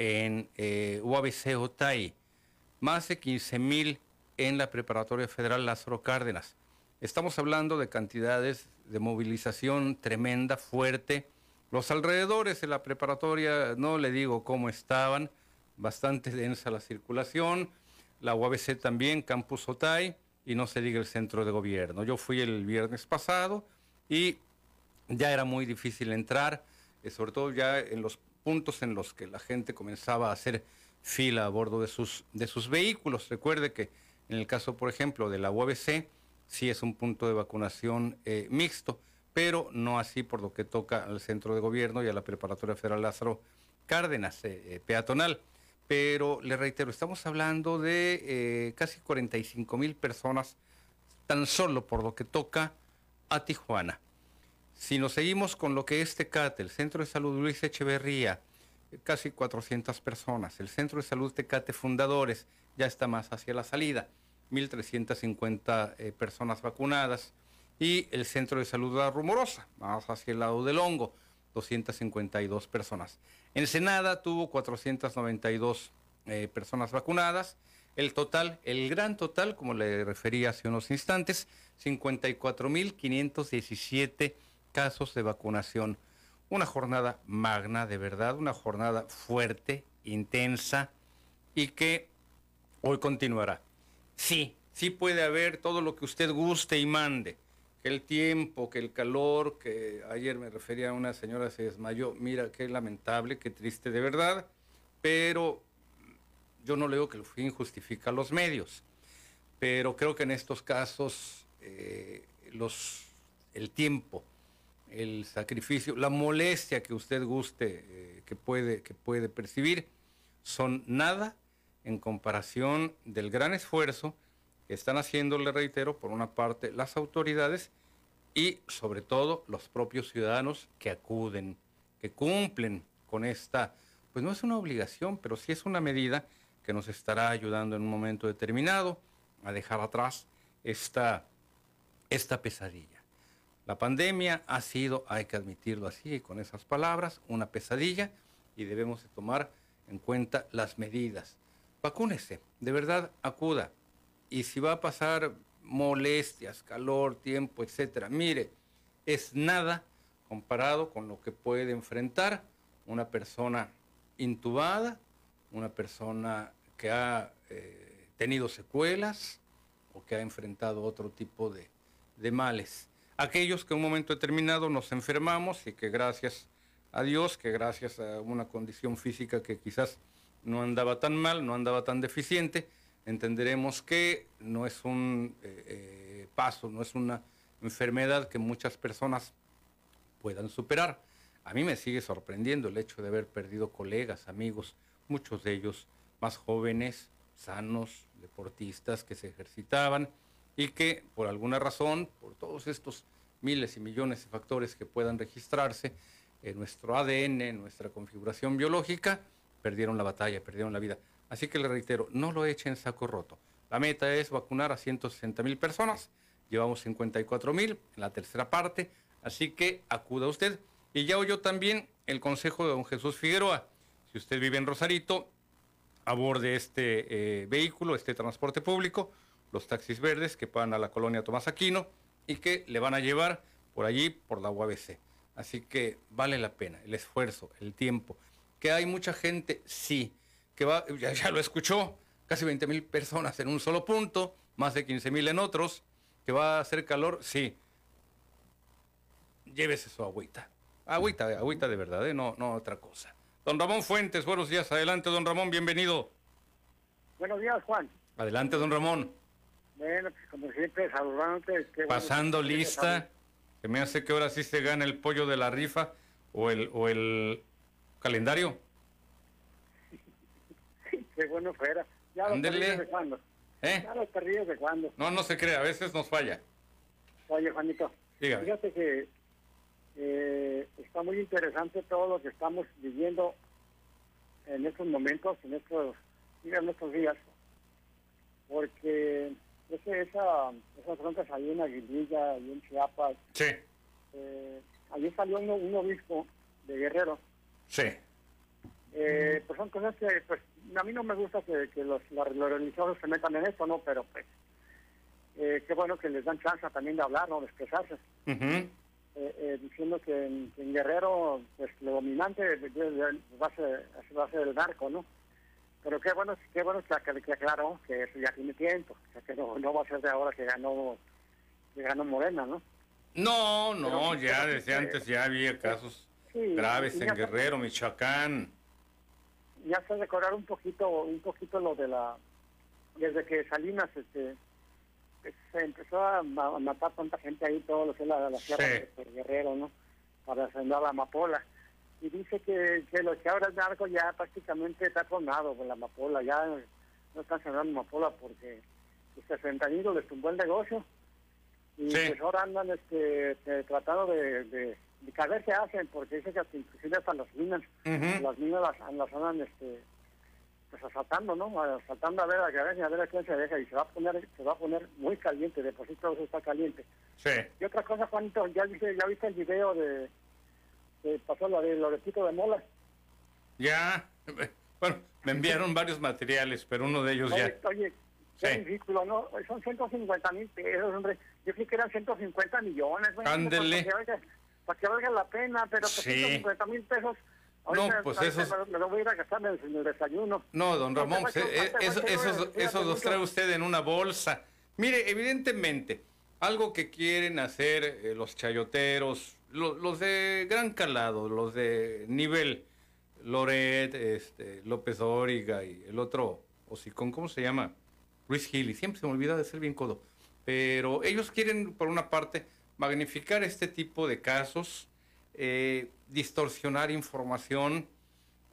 en eh, UABC Otay, más de 15 mil en la Preparatoria Federal Lázaro Cárdenas. Estamos hablando de cantidades de movilización tremenda, fuerte. Los alrededores de la preparatoria, no le digo cómo estaban, bastante densa la circulación. La UABC también, Campus Otay, y no se diga el centro de gobierno. Yo fui el viernes pasado y ya era muy difícil entrar, eh, sobre todo ya en los puntos en los que la gente comenzaba a hacer fila a bordo de sus, de sus vehículos. Recuerde que en el caso, por ejemplo, de la UABC, sí es un punto de vacunación eh, mixto, pero no así por lo que toca al centro de gobierno y a la Preparatoria Federal Lázaro Cárdenas, eh, eh, peatonal. Pero le reitero, estamos hablando de casi 45 mil personas tan solo por lo que toca a Tijuana. Si nos seguimos con lo que es Tecate, el Centro de Salud Luis Echeverría, casi 400 personas. El Centro de Salud Tecate Fundadores ya está más hacia la salida. 1.350 eh, personas vacunadas. Y el Centro de Salud la Rumorosa, más hacia el lado del hongo, 252 personas. Ensenada tuvo 492 eh, personas vacunadas. El total, el gran total, como le refería hace unos instantes, 54.517 casos de vacunación. Una jornada magna, de verdad, una jornada fuerte, intensa y que hoy continuará. Sí, sí puede haber todo lo que usted guste y mande. Que el tiempo, que el calor, que ayer me refería a una señora se desmayó. Mira, qué lamentable, qué triste de verdad, pero yo no leo que el fin justifica los medios. Pero creo que en estos casos eh, los, el tiempo, el sacrificio, la molestia que usted guste, eh, que, puede, que puede percibir, son nada en comparación del gran esfuerzo están haciendo, le reitero, por una parte las autoridades y sobre todo los propios ciudadanos que acuden, que cumplen con esta, pues no es una obligación, pero sí es una medida que nos estará ayudando en un momento determinado a dejar atrás esta, esta pesadilla. La pandemia ha sido, hay que admitirlo así, con esas palabras, una pesadilla y debemos tomar en cuenta las medidas. Vacúnese, de verdad acuda. Y si va a pasar molestias, calor, tiempo, etcétera, mire, es nada comparado con lo que puede enfrentar una persona intubada, una persona que ha eh, tenido secuelas o que ha enfrentado otro tipo de, de males. Aquellos que en un momento determinado nos enfermamos y que gracias a Dios, que gracias a una condición física que quizás no andaba tan mal, no andaba tan deficiente, entenderemos que no es un eh, eh, paso, no es una enfermedad que muchas personas puedan superar. A mí me sigue sorprendiendo el hecho de haber perdido colegas, amigos, muchos de ellos más jóvenes, sanos, deportistas que se ejercitaban y que por alguna razón, por todos estos miles y millones de factores que puedan registrarse, en nuestro ADN, en nuestra configuración biológica, perdieron la batalla, perdieron la vida. Así que le reitero, no lo echen saco roto. La meta es vacunar a 160 mil personas, llevamos 54 mil en la tercera parte, así que acuda usted. Y ya oyó también el consejo de don Jesús Figueroa. Si usted vive en Rosarito, aborde este eh, vehículo, este transporte público, los taxis verdes que van a la colonia Tomás Aquino y que le van a llevar por allí, por la UABC. Así que vale la pena el esfuerzo, el tiempo. Que hay mucha gente, sí, que va, ya, lo escuchó, casi 20 mil personas en un solo punto, más de 15 mil en otros, que va a hacer calor, sí. Llévese su agüita. Agüita, agüita de verdad, ¿eh? no, no otra cosa. Don Ramón Fuentes, buenos días. Adelante, don Ramón, bienvenido. Buenos días, Juan. Adelante, don Ramón. Bueno, pues como siempre, saludándote. Pasando lista, que me hace que ahora sí se gana el pollo de la rifa o el, o el calendario. Qué bueno fuera. Ya los de cuándo. ¿Eh? Ya los de cuándo. No, no se cree, a veces nos falla. Oye, Juanito. Dígame. Fíjate que eh, está muy interesante todo lo que estamos viviendo en estos momentos, en estos, en estos días, porque ese, esa, esas broncas ahí en Aguililla, y en Chiapas, sí. eh, allí salió un, obispo de Guerrero. Sí. Eh, pues son cosas que, pues, a mí no me gusta que, los, religiosos se metan en esto, ¿no? Pero, pues, eh, qué bueno que les dan chance también de hablar, ¿no? De expresarse. Eh, eh, diciendo que en, Guerrero pues lo dominante va a, ser, va a ser el narco, ¿no? Pero qué bueno, qué bueno que, que aclaró que eso ya tiene tiempo, que no, no va a ser de ahora que ganó que ganó Morena, ¿no? No, no, ya desde antes ya había casos graves en Guerrero, Michoacán. Ya se recordar un poquito, un poquito lo de la, desde que Salinas, este, se empezó a, matar tanta gente ahí, todo lo que es la, la sierra de Guerrero, ¿no? Para a la amapola. Y dice que, que lo que ahora es narco ya prácticamente está formado con la amapola, ya no están sembrando amapola porque pues, fentanilo les tumbó el negocio. Y pues ahora andan este, este tratando de, de, de ver qué hacen, porque dice que inclusive hasta las minas, las minas las, las andan este, pues asaltando, ¿no? Asaltando a ver a, a ver a quién se deja y se va a poner se va a poner muy caliente, de por sí todo está caliente. Sí. Y otra cosa, Juanito, ya viste, ya viste el video de, de pasó lo de lo de Mola. Ya, bueno, me enviaron varios materiales, pero uno de ellos oye, ya. Oye, qué ridículo, ¿no? Son 150 mil pesos, hombre. Yo creí que eran 150 millones. güey. Ándele. Para que valga la pena, pero pues Sí. 150 mil pesos. No, ahorita- pues ahorita esos- Me, lo voy a ir a gastar en, el desayuno. No, don Ramón, pues, eh, eso- esos, esos los trae usted en una bolsa. Mire, evidentemente, algo que quieren hacer eh, los chayoteros, lo- los de gran calado, los de nivel, Loret, este, López Dóriga y el otro hocicón, ¿cómo se llama? Luis Gil, y siempre se me olvida de ser bien codo. Pero ellos quieren, por una parte, magnificar este tipo de casos, eh, distorsionar información,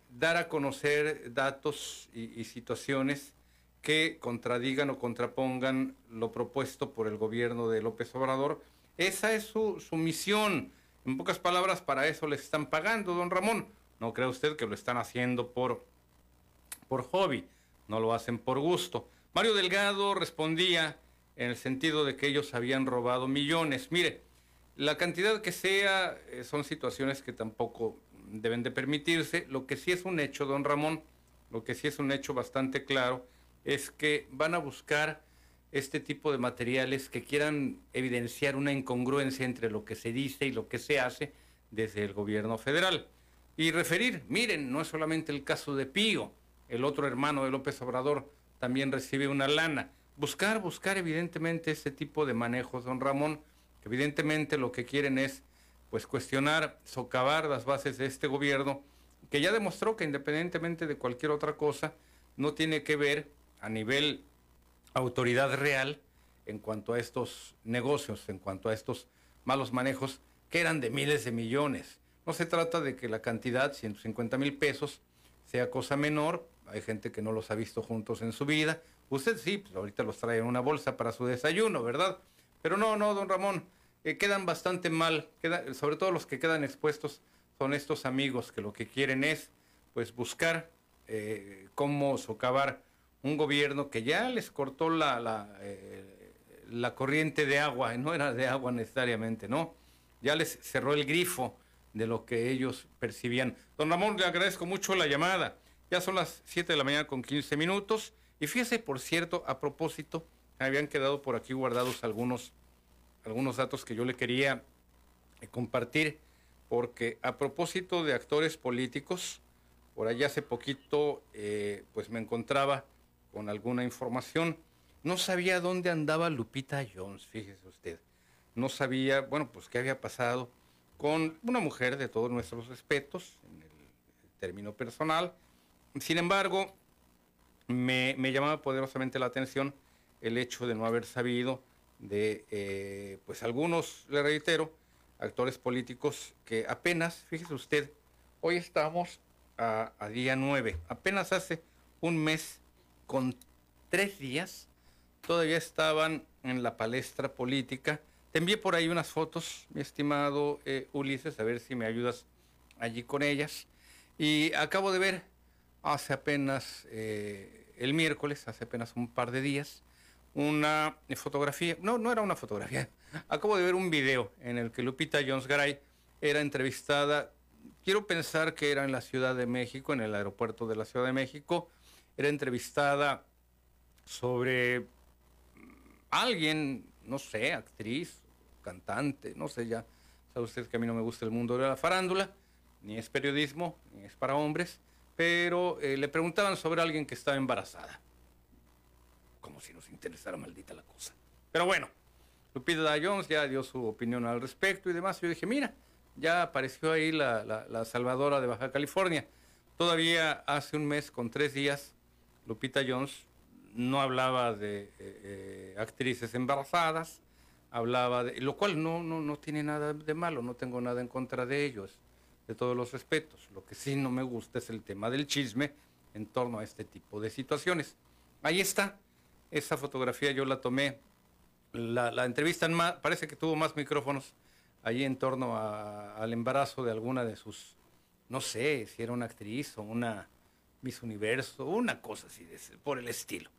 dar a conocer datos y, situaciones que contradigan o contrapongan lo propuesto por el gobierno de López Obrador. Esa es su, su misión. En pocas palabras, para eso les están pagando, don Ramón. No crea usted que lo están haciendo por, por hobby, no lo hacen por gusto. Mario Delgado respondía en el sentido de que ellos habían robado millones. Mire, la cantidad que sea eh, son situaciones que tampoco deben de permitirse. Lo que sí es un hecho, don Ramón, lo que sí es un hecho bastante claro, es que van a buscar este tipo de materiales que quieran evidenciar una incongruencia entre lo que se dice y lo que se hace desde el gobierno federal. Y referir, miren, no es solamente el caso de Pío, el otro hermano de López Obrador también recibe una lana. Buscar, buscar evidentemente este tipo de manejos, don Ramón, evidentemente lo que quieren es pues cuestionar, socavar las bases de este gobierno, que ya demostró que independientemente de cualquier otra cosa, no tiene que ver a nivel autoridad real en cuanto a estos negocios, en cuanto a estos malos manejos que eran de miles de millones. No se trata de que la cantidad, 150 mil pesos, sea cosa menor. Hay gente que no los ha visto juntos en su vida. Usted sí, pues ahorita los trae en una bolsa para su desayuno, ¿verdad? Pero no, no, don Ramón, eh, quedan bastante mal. Sobre todo los que quedan expuestos son estos amigos que lo que quieren es pues buscar eh, cómo socavar un gobierno que ya les cortó la, la, eh, corriente de agua, no era de agua necesariamente, ¿no? Ya les cerró el grifo de lo que ellos percibían. Don Ramón, le agradezco mucho la llamada. Ya son las 7 de la mañana con 15 minutos. Y fíjese, por cierto, a propósito, habían quedado por aquí guardados algunos, algunos datos que yo le quería eh, compartir, porque a propósito de actores políticos, por allá hace poquito, eh, pues me encontraba con alguna información. No sabía dónde andaba Lupita Jones, fíjese usted. No sabía, bueno, pues qué había pasado con una mujer de todos nuestros respetos, en el término personal. Sin embargo, me, llamaba poderosamente la atención el hecho de no haber sabido de, eh, pues algunos, le reitero, actores políticos que apenas, fíjese usted, hoy estamos a, a día 9, apenas hace un mes con tres días, todavía estaban en la palestra política. Te envié por ahí unas fotos, mi estimado eh, Ulises, a ver si me ayudas allí con ellas. Y acabo de ver hace apenas eh, el miércoles, hace apenas un par de días, una fotografía, no, no era una fotografía, acabo de ver un video en el que Lupita Jones Garay era entrevistada, quiero pensar que era en la Ciudad de México, en el aeropuerto de la Ciudad de México, era entrevistada sobre alguien, no sé, actriz, cantante, no sé ya, sabe usted que a mí no me gusta el mundo de la farándula, ni es periodismo, ni es para hombres, pero eh, le preguntaban sobre alguien que estaba embarazada. Como si nos interesara maldita la cosa. Pero bueno, Lupita Jones ya dio su opinión al respecto y demás. Yo dije, mira, ya apareció ahí la, salvadora de Baja California. Todavía hace un mes con tres días, Lupita Jones no hablaba de eh, eh, actrices embarazadas, hablaba de, lo cual no, no, no tiene nada de malo, no tengo nada en contra de ellos, de todos los respetos. Lo que sí no me gusta es el tema del chisme en torno a este tipo de situaciones. Ahí está, esa fotografía yo la tomé, la, entrevista más, parece que tuvo más micrófonos allí en torno a, al embarazo de alguna de sus, no sé si era una actriz o una, Miss Universo, una cosa así, por el estilo.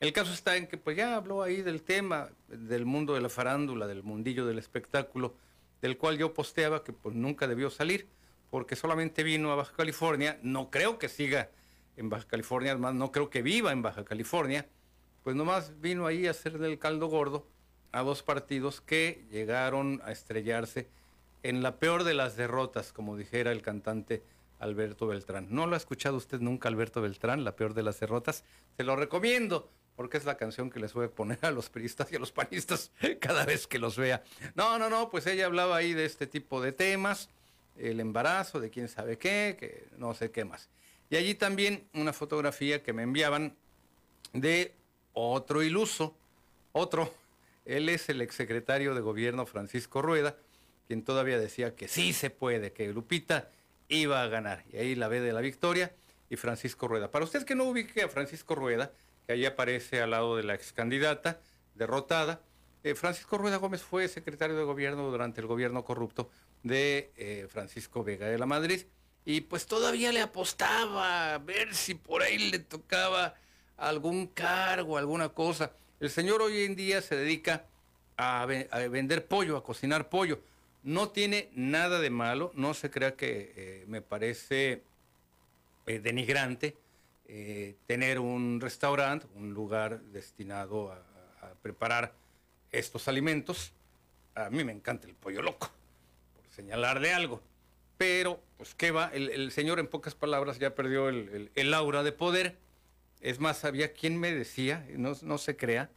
El caso está en que pues ya habló ahí del tema, del mundo de la farándula, del mundillo del espectáculo, del cual yo posteaba que pues nunca debió salir, porque solamente vino a Baja California, no creo que siga en Baja California, además no creo que viva en Baja California, pues nomás vino ahí a hacer del caldo gordo a dos partidos que llegaron a estrellarse en la peor de las derrotas, como dijera el cantante Alberto Beltrán. ¿No lo ha escuchado usted nunca, Alberto Beltrán, la peor de las derrotas? Se lo recomiendo, porque es la canción que les voy a poner a los periodistas y a los panistas cada vez que los vea. No, no, no, pues ella hablaba ahí de este tipo de temas, el embarazo, de quién sabe qué, que no sé qué más. Y allí también una fotografía que me enviaban de otro iluso, otro. Él es el exsecretario de gobierno Francisco Rueda, quien todavía decía que sí se puede, que Lupita iba a ganar. Y ahí la ve de la victoria y Francisco Rueda. Para usted que no ubique a Francisco Rueda, que ahí aparece al lado de la ex candidata derrotada, eh, Francisco Rueda Gómez fue secretario de gobierno durante el gobierno corrupto de eh, Francisco Vega de la Madrid y pues todavía le apostaba a ver si por ahí le tocaba algún cargo, alguna cosa. El señor hoy en día se dedica a, vender pollo, a cocinar pollo. No tiene nada de malo, no se crea que eh, me parece eh, denigrante tener un restaurante, un lugar destinado a, preparar estos alimentos. A mí me encanta el pollo loco, por señalarle algo pero pues qué va, el, señor en pocas palabras ya perdió el, aura de poder. Es más, había quien me decía, no, no se crea,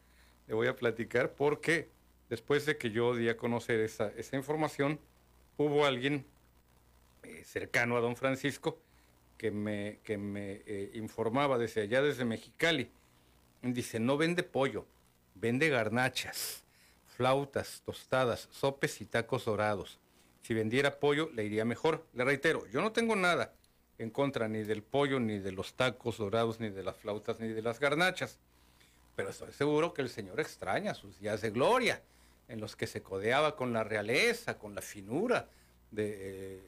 le voy a platicar, porque después de que yo di a conocer esa, esa información, hubo alguien eh, cercano a don Francisco que me, que me eh, informaba desde allá, desde Mexicali. Dice, no vende pollo, vende garnachas, flautas, tostadas, sopes y tacos dorados. Si vendiera pollo, le iría mejor. Le reitero, yo no tengo nada en contra ni del pollo, ni de los tacos dorados, ni de las flautas, ni de las garnachas. Pero estoy seguro que el Señor extraña sus días de gloria, en los que se codeaba con la realeza, con la finura de eh,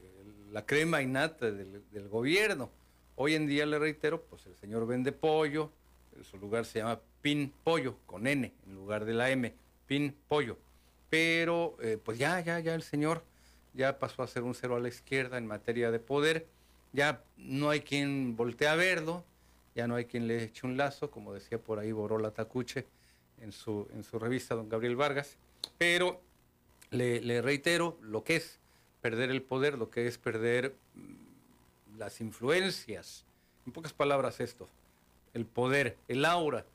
la crema innata del, del, gobierno. Hoy en día, le reitero, pues el Señor vende pollo, en su lugar se llama Pin Pollo, con N en lugar de la M, Pin Pollo. Pero, eh, pues ya, ya, ya el Señor ya pasó a ser un cero a la izquierda en materia de poder, ya no hay quien voltee a verlo, ya no hay quien le eche un lazo, como decía por ahí Borola Tacuche en su, en su revista, don Gabriel Vargas, pero le, reitero lo que es perder el poder, lo que es perder mm, las influencias, en pocas palabras esto, el poder, el aura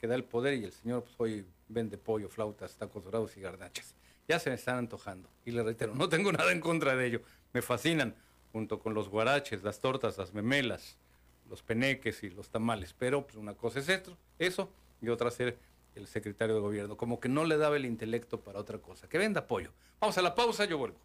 que da el poder y el señor pues, hoy vende pollo, flautas, tacos dorados y garnachas ya se me están antojando. Y le reitero, no tengo nada en contra de ello. Me fascinan, junto con los guaraches, las tortas, las memelas, los peneques y los tamales. Pero pues, una cosa es esto, eso y otra ser el secretario de gobierno. Como que no le daba el intelecto para otra cosa. Que venda apoyo. Vamos a la pausa, yo vuelvo.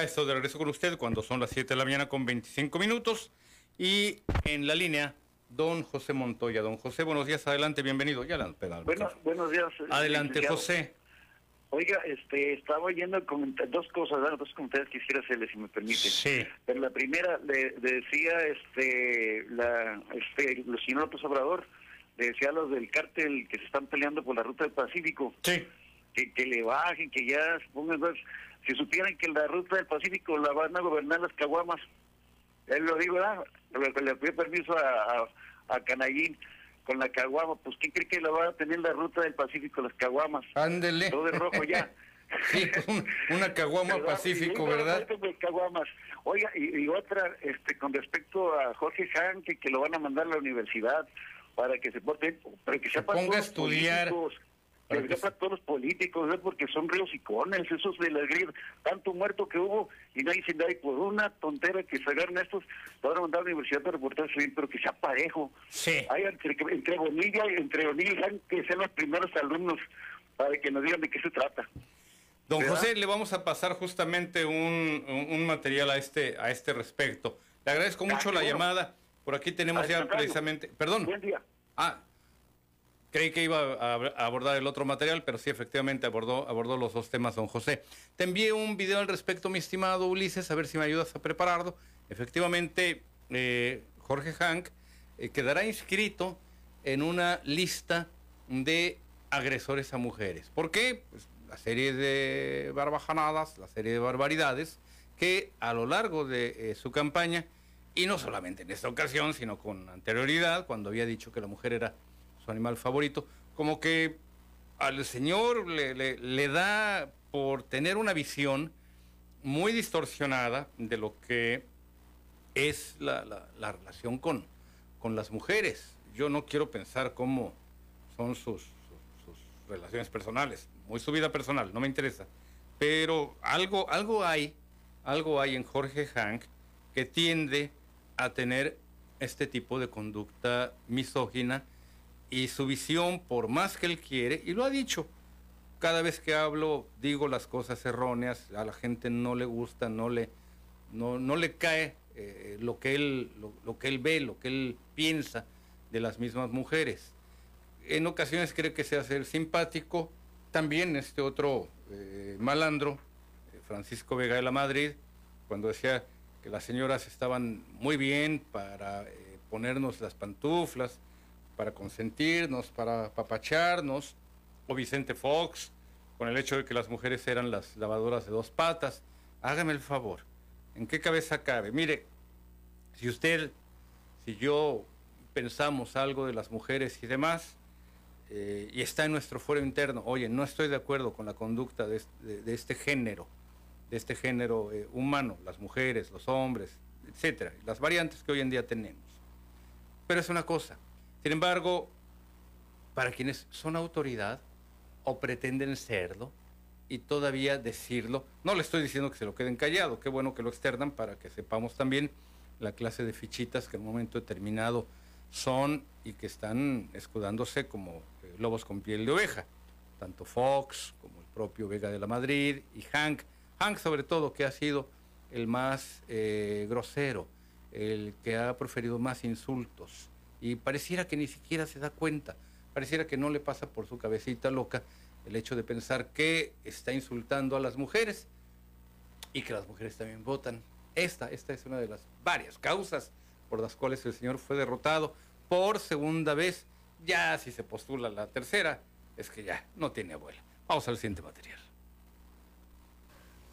Ya estoy de regreso con usted cuando son las 7 de la mañana con 25 minutos. Y en la línea, don José Montoya. Don José, buenos días, adelante, bienvenido. Ya la pedal. Bueno, buenos días. Adelante, licenciado. José. Oiga, este, estaba oyendo dos cosas, dos comentarios quisiera hacerle, si me permite. Sí. Pero la primera, le, le decía, este, la, este, el señor López Obrador, le decía a los del cártel que se están peleando por la ruta del Pacífico, sí. que, que le bajen, que ya pongan, pues, si supieran que la ruta del Pacífico la van a gobernar las caguamas, él lo digo, ¿verdad? Le, le pidió permiso a, a, a Canallín con la caguama, pues ¿quién cree que la va a tener la ruta del Pacífico, las caguamas? Ándele. Todo de rojo ya. Sí, un- una caguama ¿Verdad? Pacífico, Sí, ¿verdad? caguamas. Oiga, y, y otra, este, con respecto a Jorge Han, que, lo van a mandar a la universidad para que se porte, para que sepa ponga a estudiar. políticos, Para que que sepa todos los políticos, ¿verdad? porque son ríos icones, esos de la griega, tanto muerto que hubo, y nadie se da, y por una tontera que se agarran estos, van a mandar a la universidad para reportarse bien, pero que sea parejo. Sí. Hay entre, entre Bonilla y entre Han, que sean los primeros alumnos, para que nos digan de qué se trata. Don ¿Verdad? José, le vamos a pasar justamente un, un- un material a este, a este respecto. Le agradezco mucho Ah, la bueno. llamada. Por aquí tenemos ya precisamente. Perdón. Buen día. Ah, creí que iba a, abordar el otro material, pero sí, efectivamente abordó, abordó los dos temas, don José. Te envié un video al respecto, mi estimado Ulises, a ver si me ayudas a prepararlo. Efectivamente, eh, Jorge Hank eh, quedará inscrito en una lista de agresores a mujeres. ¿Por qué? Pues la serie de barbajanadas, la serie de barbaridades que a lo largo de eh, su campaña, y no solamente en esta ocasión, sino con anterioridad, cuando había dicho que la mujer era animal favorito, como que al señor le, da por tener una visión muy distorsionada de lo que es la, la- la relación con, con las mujeres. Yo no quiero pensar cómo son sus relaciones personales, muy su vida personal, no me interesa. Pero algo, algo hay, algo hay en Jorge Hank que tiende a tener este tipo de conducta misógina y su visión, por más que él quiere, y lo ha dicho, cada vez que hablo digo las cosas erróneas, a la gente no le gusta, no le, no, no le cae eh, lo, que él, lo, que él ve, lo que él piensa de las mismas mujeres. En ocasiones cree que sea ser simpático. También este otro eh, malandro, eh, Francisco Vega de la Madrid, cuando decía que las señoras estaban muy bien para ponernos las pantuflas, para consentirnos, para apapacharnos, o Vicente Fox, con el hecho de que las mujeres eran las lavadoras de dos patas. Hágame el favor, ¿en qué cabeza cabe? Mire, si usted, si yo pensamos algo de las mujeres y demás, eh, y está en nuestro fuero interno, oye, no estoy de acuerdo con la conducta de, este- de- de este género, de este género eh, humano, las mujeres, los hombres, etcétera, las variantes que hoy en día tenemos. Pero es una cosa. Sin embargo, para quienes son autoridad o pretenden serlo y todavía decirlo, no le estoy diciendo que se lo queden callado, qué bueno que lo externan para que sepamos también la clase de fichitas que en un momento determinado son y que están escudándose como eh, lobos con piel de oveja, tanto Fox como el propio Vega de la Madrid y Hank, Hank sobre todo que ha sido el más eh, grosero, el que ha proferido más insultos y pareciera que ni siquiera se da cuenta, pareciera que no le pasa por su cabecita loca el hecho de pensar que está insultando a las mujeres y que las mujeres también votan. Esta, esta es una de las varias causas por las cuales el señor fue derrotado por segunda vez. Ya si se postula la tercera, es que ya no tiene abuela. Vamos al siguiente material.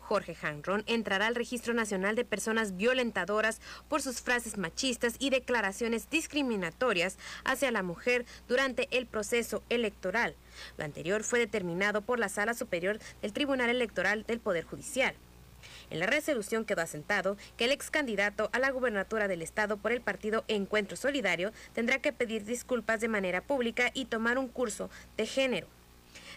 Jorge Hanron entrará al Registro Nacional de Personas Violentadoras por sus frases machistas y declaraciones discriminatorias hacia la mujer durante el proceso electoral. Lo anterior fue determinado por la Sala Superior del Tribunal Electoral del Poder Judicial. En la resolución quedó asentado que el ex candidato a la gubernatura del estado por el partido Encuentro Solidario tendrá que pedir disculpas de manera pública y tomar un curso de género.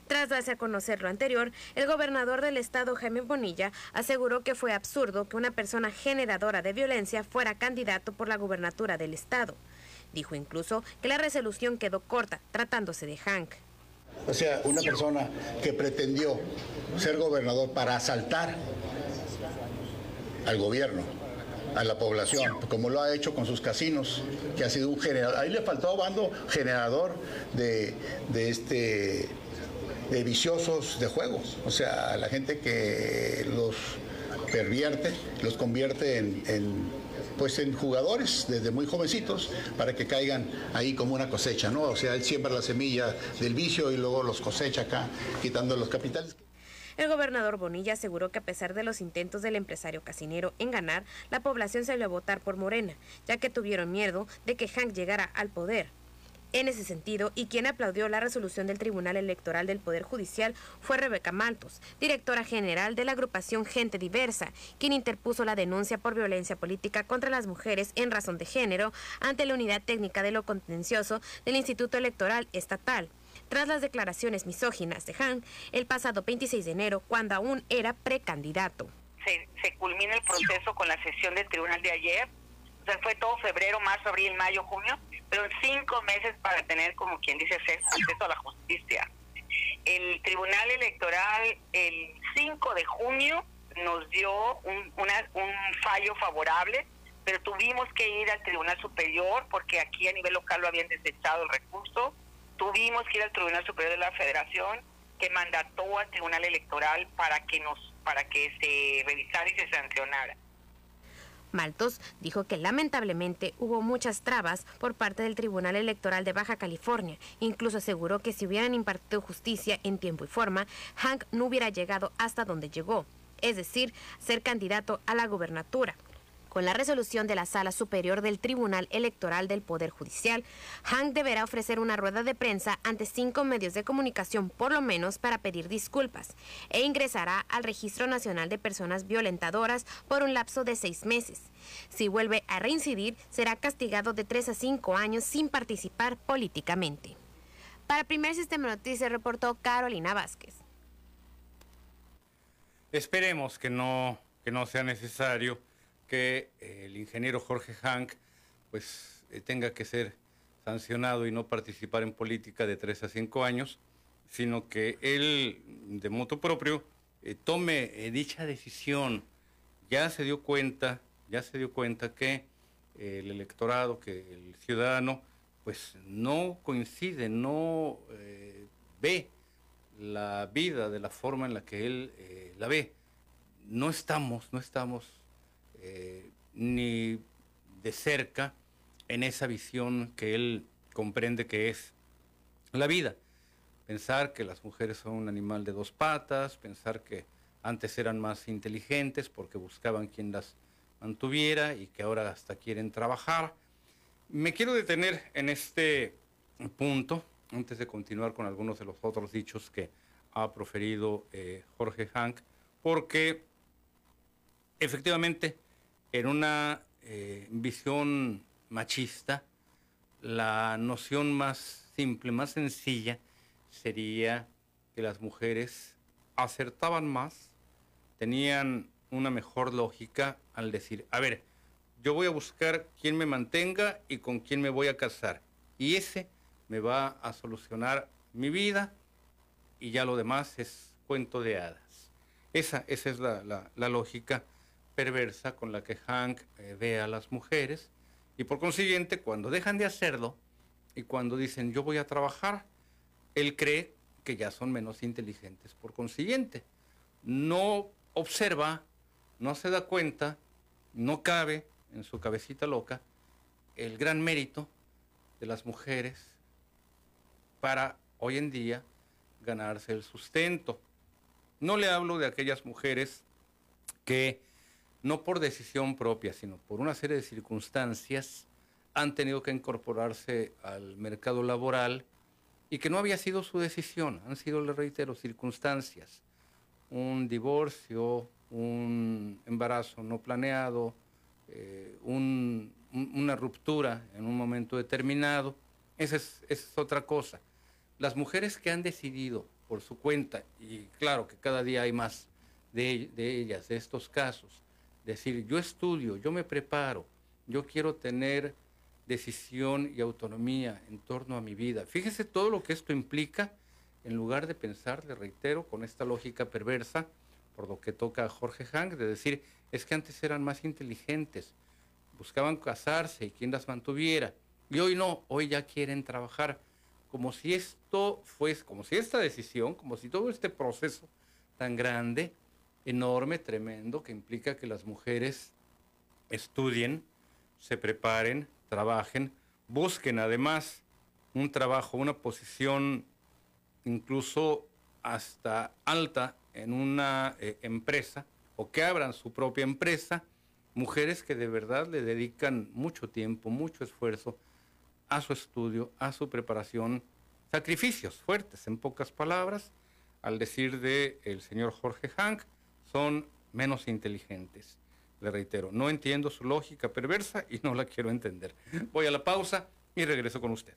Tras darse a conocer lo anterior, el gobernador del estado, Jaime Bonilla, aseguró que fue absurdo que una persona generadora de violencia fuera candidato por la gubernatura del estado. Dijo incluso que la resolución quedó corta, tratándose de Hank. O sea, una persona que pretendió ser gobernador para asaltar al gobierno, a la población, como lo ha hecho con sus casinos, que ha sido un generador. Ahí le faltó Bando generador de, este de viciosos de juegos, o sea, la gente que los pervierte, los convierte en, pues en jugadores desde muy jovencitos para que caigan ahí como una cosecha, ¿no? O sea, él siembra la semilla del vicio y luego los cosecha acá, quitando los capitales. El gobernador Bonilla aseguró que a pesar de los intentos del empresario casinero en ganar, la población salió a votar por Morena, ya que tuvieron miedo de que Hank llegara al poder. En ese sentido, y quien aplaudió la resolución del Tribunal Electoral del Poder Judicial fue Rebeca Maltos, directora general de la agrupación Gente Diversa, quien interpuso la denuncia por violencia política contra las mujeres en razón de género ante la Unidad Técnica de lo Contencioso del Instituto Electoral Estatal tras las declaraciones misóginas de Han el pasado 26 de enero, cuando aún era precandidato. Se, se culmina el proceso con la sesión del tribunal de ayer, o sea, fue todo febrero, marzo, abril, mayo, junio, pero cinco meses para tener, como quien dice, acceso a la justicia. El Tribunal Electoral el 5 de junio nos dio un, un fallo favorable, pero tuvimos que ir al Tribunal Superior porque aquí a nivel local lo habían desechado el recurso tuvimos que ir al Tribunal Superior de la Federación que mandató al Tribunal Electoral para que nos para que se revisara y se sancionara. Maltos dijo que lamentablemente hubo muchas trabas por parte del Tribunal Electoral de Baja California. Incluso aseguró que si hubieran impartido justicia en tiempo y forma, Hank no hubiera llegado hasta donde llegó, es decir, ser candidato a la gubernatura. Con la resolución de la Sala Superior del Tribunal Electoral del Poder Judicial, Hank deberá ofrecer una rueda de prensa ante cinco medios de comunicación por lo menos para pedir disculpas e ingresará al Registro Nacional de Personas Violentadoras por un lapso de seis meses. Si vuelve a reincidir, será castigado de tres a cinco años sin participar políticamente. Para Primer Sistema Noticias reportó Carolina Vázquez. Esperemos que no, que no sea necesario que eh, el ingeniero Jorge Hank pues eh, tenga que ser sancionado y no participar en política de tres a cinco años, sino que él de moto propio eh, tome dicha decisión. Ya se dio cuenta, ya se dio cuenta que el electorado, que el ciudadano, pues no coincide, no ve la vida de la forma en la que él la ve. No estamos, no estamos eh, ni de cerca en esa visión que él comprende que es la vida. Pensar que las mujeres son un animal de dos patas, pensar que antes eran más inteligentes porque buscaban quien las mantuviera y que ahora hasta quieren trabajar. Me quiero detener en este punto, antes de continuar con algunos de los otros dichos que ha proferido eh, Jorge Hank, porque efectivamente en una eh, visión machista, la noción más simple, más sencilla, sería que las mujeres acertaban más, tenían una mejor lógica al decir, a ver, yo voy a buscar quién me mantenga y con quién me voy a casar. Y ese me va a solucionar mi vida y ya lo demás es cuento de hadas. Esa, esa es la, la lógica perversa con la que Hank eh, ve a las mujeres y por consiguiente cuando dejan de hacerlo y cuando dicen yo voy a trabajar, él cree que ya son menos inteligentes. Por consiguiente, no observa, no se da cuenta, no cabe en su cabecita loca el gran mérito de las mujeres para hoy en día ganarse el sustento. No le hablo de aquellas mujeres que no por decisión propia, sino por una serie de circunstancias, han tenido que incorporarse al mercado laboral y que no había sido su decisión, han sido, le reitero, circunstancias. Un divorcio, un embarazo no planeado, eh, una ruptura en un momento determinado. Esa es, otra cosa. Las mujeres que han decidido por su cuenta, y claro que cada día hay más de ellas, de estos casos, decir, yo estudio, yo me preparo, yo quiero tener decisión y autonomía en torno a mi vida. Fíjese todo lo que esto implica, en lugar de pensar, le reitero, con esta lógica perversa, por lo que toca a Jorge Hank, de decir, es que antes eran más inteligentes, buscaban casarse y quien las mantuviera. Y hoy no, hoy ya quieren trabajar. Como si esto fuese, como si esta decisión, como si todo este proceso tan grande, enorme, tremendo, que implica que las mujeres estudien, se preparen, trabajen, busquen además un trabajo, una posición incluso hasta alta en una eh, empresa o que abran su propia empresa, mujeres que de verdad le dedican mucho tiempo, mucho esfuerzo a su estudio, a su preparación, sacrificios fuertes, en pocas palabras, al decir de el señor Jorge Hank, son menos inteligentes. Le reitero, no entiendo su lógica perversa y no la quiero entender. Voy a la pausa y regreso con usted.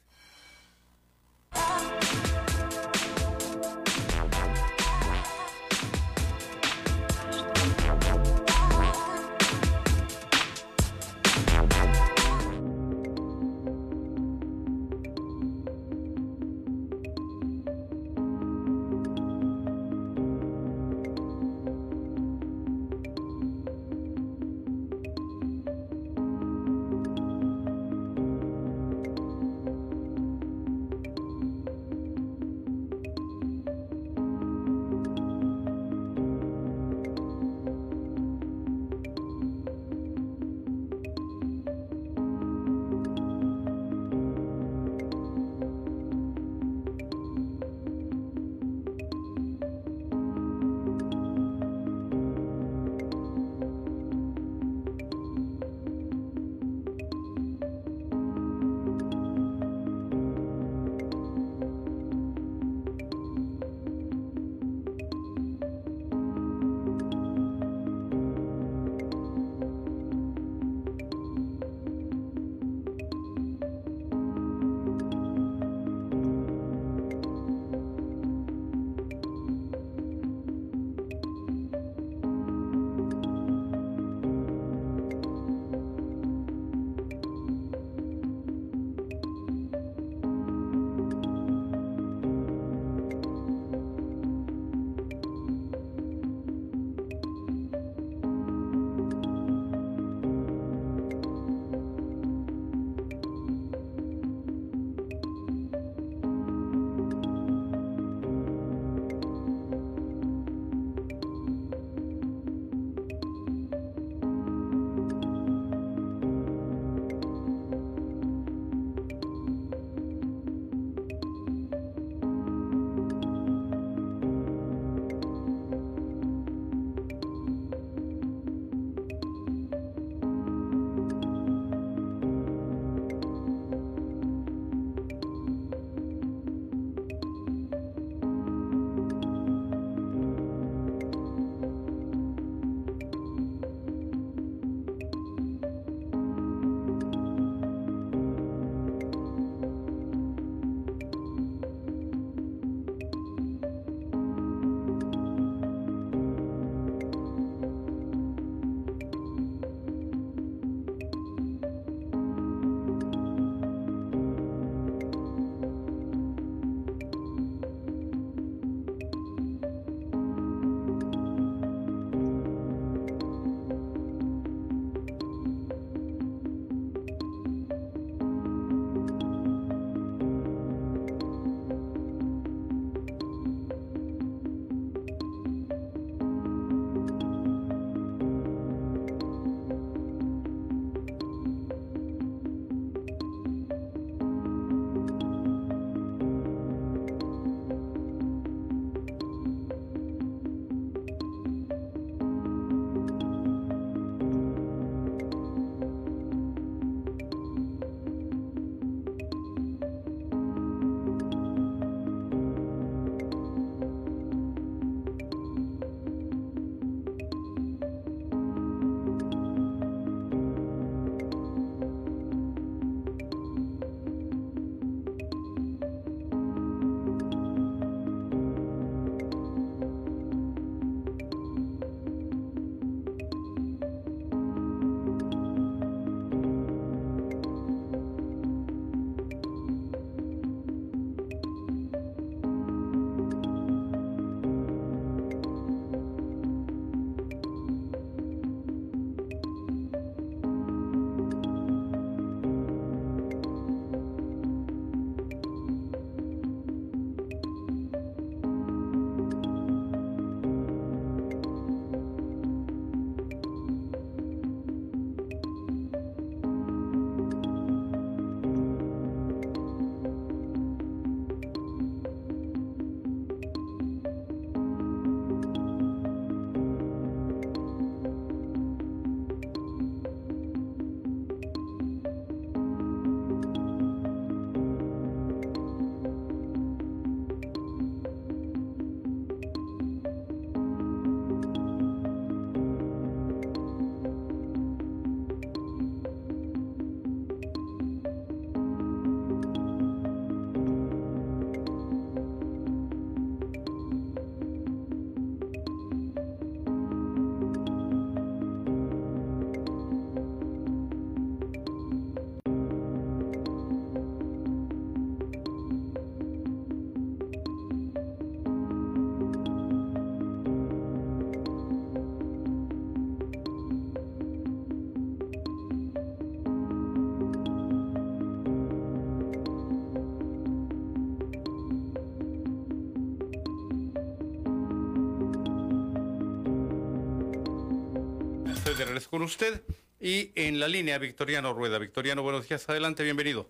Con usted. Y en la línea, Victoriano Rueda. Victoriano, buenos días. Adelante, bienvenido.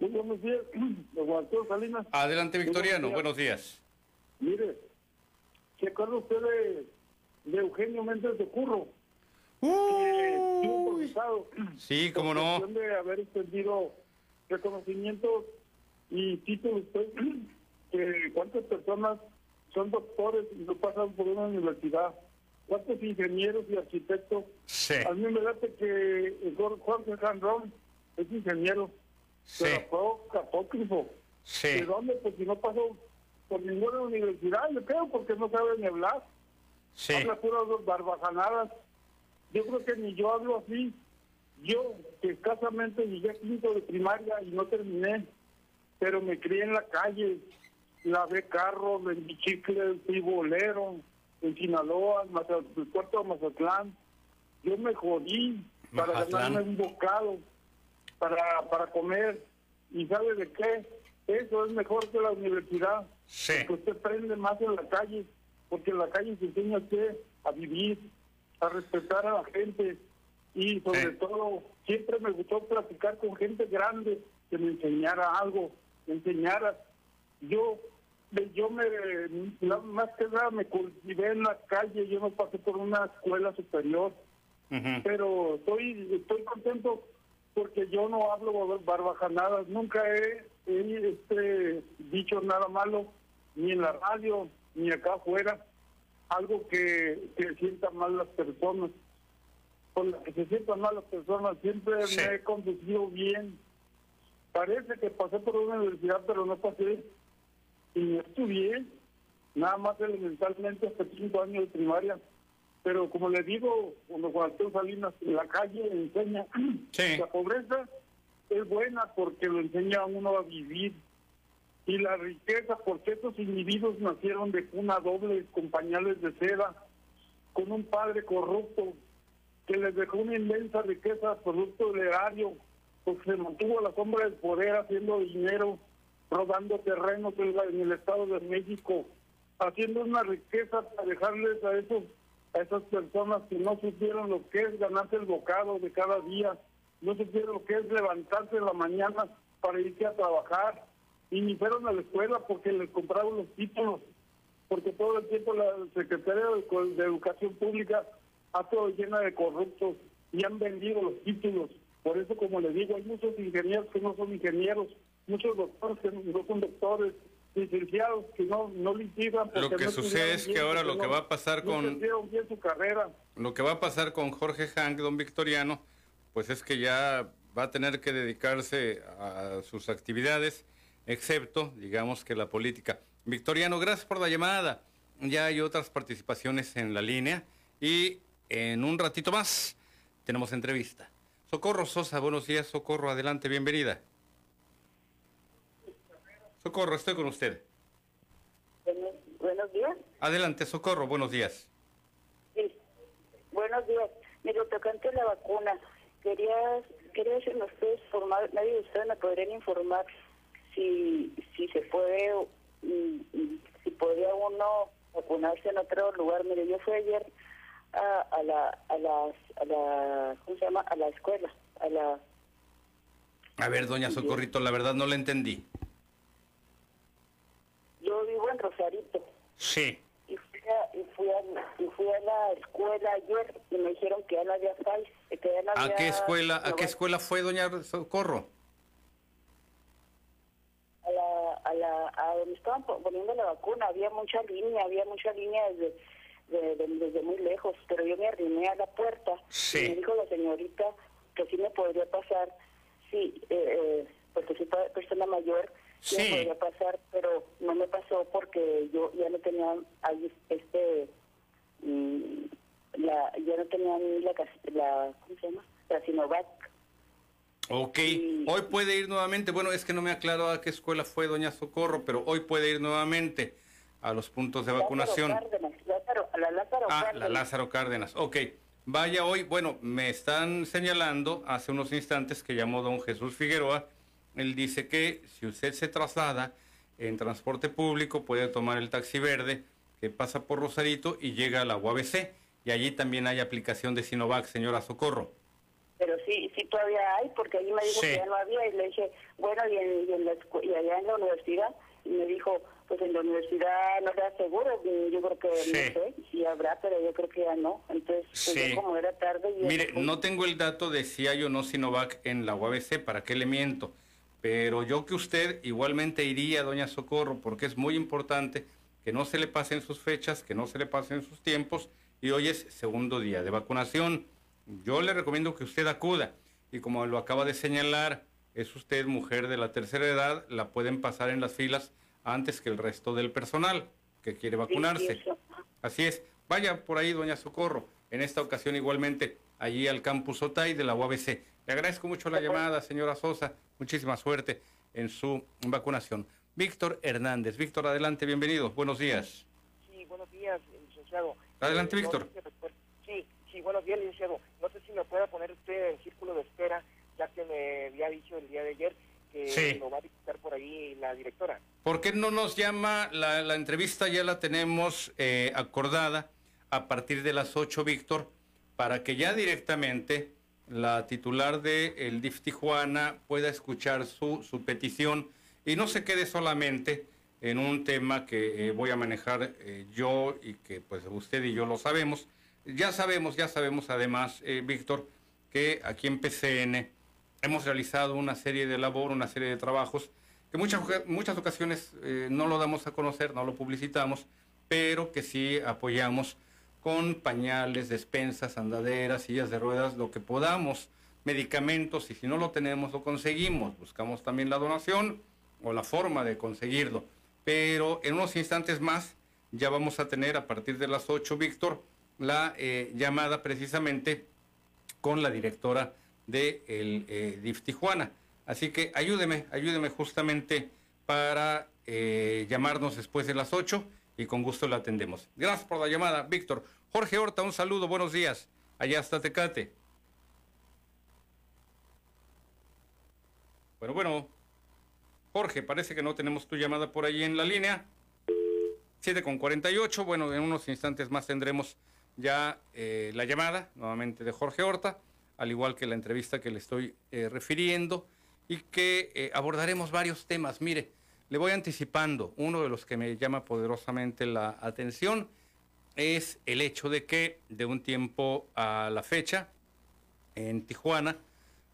buenos días, Salinas. Adelante, Victoriano. Buenos días. Mire, ¿se acuerda usted de, Eugenio Méndez de Curro? Uh, sí, cómo no. de haber extendido reconocimientos y títulos, pues, que cuántas personas son doctores y no pasan por una universidad. ¿Cuántos ingenieros y arquitectos? Sí. A mí me parece que Jorge Jandrón es ingeniero, sí. pero fue apócrifo. Sí. ¿De dónde? Porque no pasó por ninguna universidad, yo creo, porque no sabe ni hablar. Sí. Habla puras barbajanadas. Yo creo que ni yo hablo así. Yo, que escasamente llegué a quinto de primaria y no terminé, pero me crié en la calle, lavé carros, vendí chicles, fui bolero, en Sinaloa, en el puerto de Mazatlán. Yo me jodí para ganarme un bocado, para, para comer. ¿Y sabe de qué? Eso es mejor que la universidad. Sí. Porque usted aprende más en la calle, porque en la calle se enseña a usted a vivir, a respetar a la gente. Y sobre todo, siempre me gustó platicar con gente grande que me enseñara algo, me enseñara. Yo yo me, más que nada me cultivé en la calle, yo no pasé por una escuela superior, pero estoy, estoy contento porque yo no hablo barbajanadas, nunca he, este, dicho nada malo, ni en la radio, ni acá afuera, algo que, que sientan mal las personas. Con la que se sientan mal las personas, siempre me he conducido bien. Parece que pasé por una universidad, pero no pasé y estudié nada más elementalmente hasta cinco años de primaria. Pero como le digo, cuando Juan Salinas en la calle enseña la pobreza es buena porque lo enseña a uno a vivir. Y la riqueza, porque estos individuos nacieron de cuna doble, con pañales de seda, con un padre corrupto que les dejó una inmensa riqueza producto del erario, porque se mantuvo a la sombra del poder haciendo dinero robando terrenos en el Estado de México, haciendo una riqueza para dejarles a esos a esas personas que no supieron lo que es ganarse el bocado de cada día, no supieron lo que es levantarse en la mañana para irse a trabajar, y ni fueron a la escuela porque les compraron los títulos, porque todo el tiempo la Secretaría de Educación Pública ha todo llena de corruptos y han vendido los títulos. Por eso, como les digo, hay muchos ingenieros que no son ingenieros, muchos doctores que no son doctores, licenciados que no, no litigan. Lo que sucede es que ahora lo que va a pasar con... bien su carrera. Lo que va a pasar con Jorge Hank, don Victoriano, pues es que ya va a tener que dedicarse a sus actividades, excepto, digamos, que la política. Victoriano, gracias por la llamada. Ya hay otras participaciones en la línea y en un ratito más tenemos entrevista. Socorro Sosa, buenos días, Socorro, adelante, bienvenida. Socorro, estoy con usted. Buenos, días. Adelante, Socorro, buenos días. Sí, buenos días. Mire, tocante la vacuna, quería, quería decirme ustedes, formar, nadie de ustedes me podrían informar si, si se puede, mm, si podría uno vacunarse en otro lugar. Mire, yo fui ayer a, a la, a la, a la, ¿cómo se llama? A la escuela, a la... A ver, doña Socorrito, la verdad no le entendí. Yo vivo en Rosarito. Sí. Y fui a, y fui a, y fui a la escuela ayer y me dijeron que ya no había que ya no ¿A qué escuela, a qué escuela fue, doña Socorro? A la, a la, a donde estaban poniendo la vacuna, había mucha línea, había mucha línea desde, desde muy lejos, pero yo me arrimé a la puerta sí. y me dijo la señorita que sí me podría pasar, sí, eh, eh, porque soy persona mayor, sí. me podría pasar, pero no me pasó porque yo ya no tenía ahí este mm, la ya no tenía ni la, la ¿cómo se llama? La Sinovac. Ok, hoy puede ir nuevamente, bueno, es que no me aclaro a qué escuela fue doña Socorro, pero hoy puede ir nuevamente a los puntos de vacunación. Cárdenas, Lázaro, la Lázaro ah, Cárdenas. la Lázaro Cárdenas, ok. Vaya hoy, bueno, me están señalando hace unos instantes que llamó don Jesús Figueroa, él dice que si usted se traslada en transporte público puede tomar el taxi verde que pasa por Rosarito y llega a la UABC y allí también hay aplicación de Sinovac, señora Socorro. Pero sí, sí todavía hay, porque allí me dijo que ya no había y le dije, bueno, y, en, la, y allá en la universidad, y me dijo, pues en la universidad no era seguro, yo creo que no sé si habrá, pero yo creo que ya no. Entonces, pues como era tarde... Mire, no tengo el dato de si hay o no Sinovac en la UABC, ¿para qué le miento? Pero yo que usted igualmente iría, doña Socorro, porque es muy importante que no se le pasen sus fechas, que no se le pasen sus tiempos, y hoy es segundo día de vacunación. Yo le recomiendo que usted acuda y como lo acaba de señalar, es usted mujer de la tercera edad, la pueden pasar en las filas antes que el resto del personal que quiere vacunarse. Así es. Vaya por ahí, doña Socorro. En esta ocasión igualmente allí al campus Otay de la UABC. Le agradezco mucho la llamada, señora Sosa. Muchísima suerte en su vacunación. Víctor Hernández. Víctor, adelante, bienvenido. Buenos días. Sí, buenos días, licenciado. Adelante, eh, Víctor. sí, sí, buenos días, licenciado. No sé si me puede poner usted en círculo de espera, ya que me había dicho el día de ayer que lo va a visitar por ahí la directora. ¿Por qué no nos llama? La, la entrevista ya la tenemos eh, acordada a partir de las 8, Víctor, para que ya directamente la titular de el DIF Tijuana pueda escuchar su, su petición y no se quede solamente en un tema que eh, voy a manejar eh, yo y que pues usted y yo lo sabemos. Ya sabemos, ya sabemos además, eh, Víctor, que aquí en PCN hemos realizado una serie de labor, una serie de trabajos que muchas, muchas ocasiones no lo damos a conocer, no lo publicitamos, pero que sí apoyamos con pañales, despensas, andaderas, sillas de ruedas, lo que podamos, medicamentos, y si no lo tenemos, lo conseguimos. Buscamos también la donación o la forma de conseguirlo pero en unos instantes más ya vamos a tener a partir de las 8, Víctor, la eh, llamada precisamente con la directora de el eh, DIF Tijuana. Así que ayúdeme, ayúdeme justamente para eh, llamarnos después de las 8 y con gusto la atendemos. Gracias por la llamada, Víctor. Jorge Horta, un saludo, buenos días. Allá hasta Tecate. Bueno, bueno. Jorge, parece que no tenemos tu llamada por ahí en la línea. 7 con 48. Bueno, en unos instantes más tendremos ya eh, la llamada nuevamente de Jorge Horta, al igual que la entrevista que le estoy eh, refiriendo y que eh, abordaremos varios temas. Mire, le voy anticipando, uno de los que me llama poderosamente la atención es el hecho de que de un tiempo a la fecha, en Tijuana,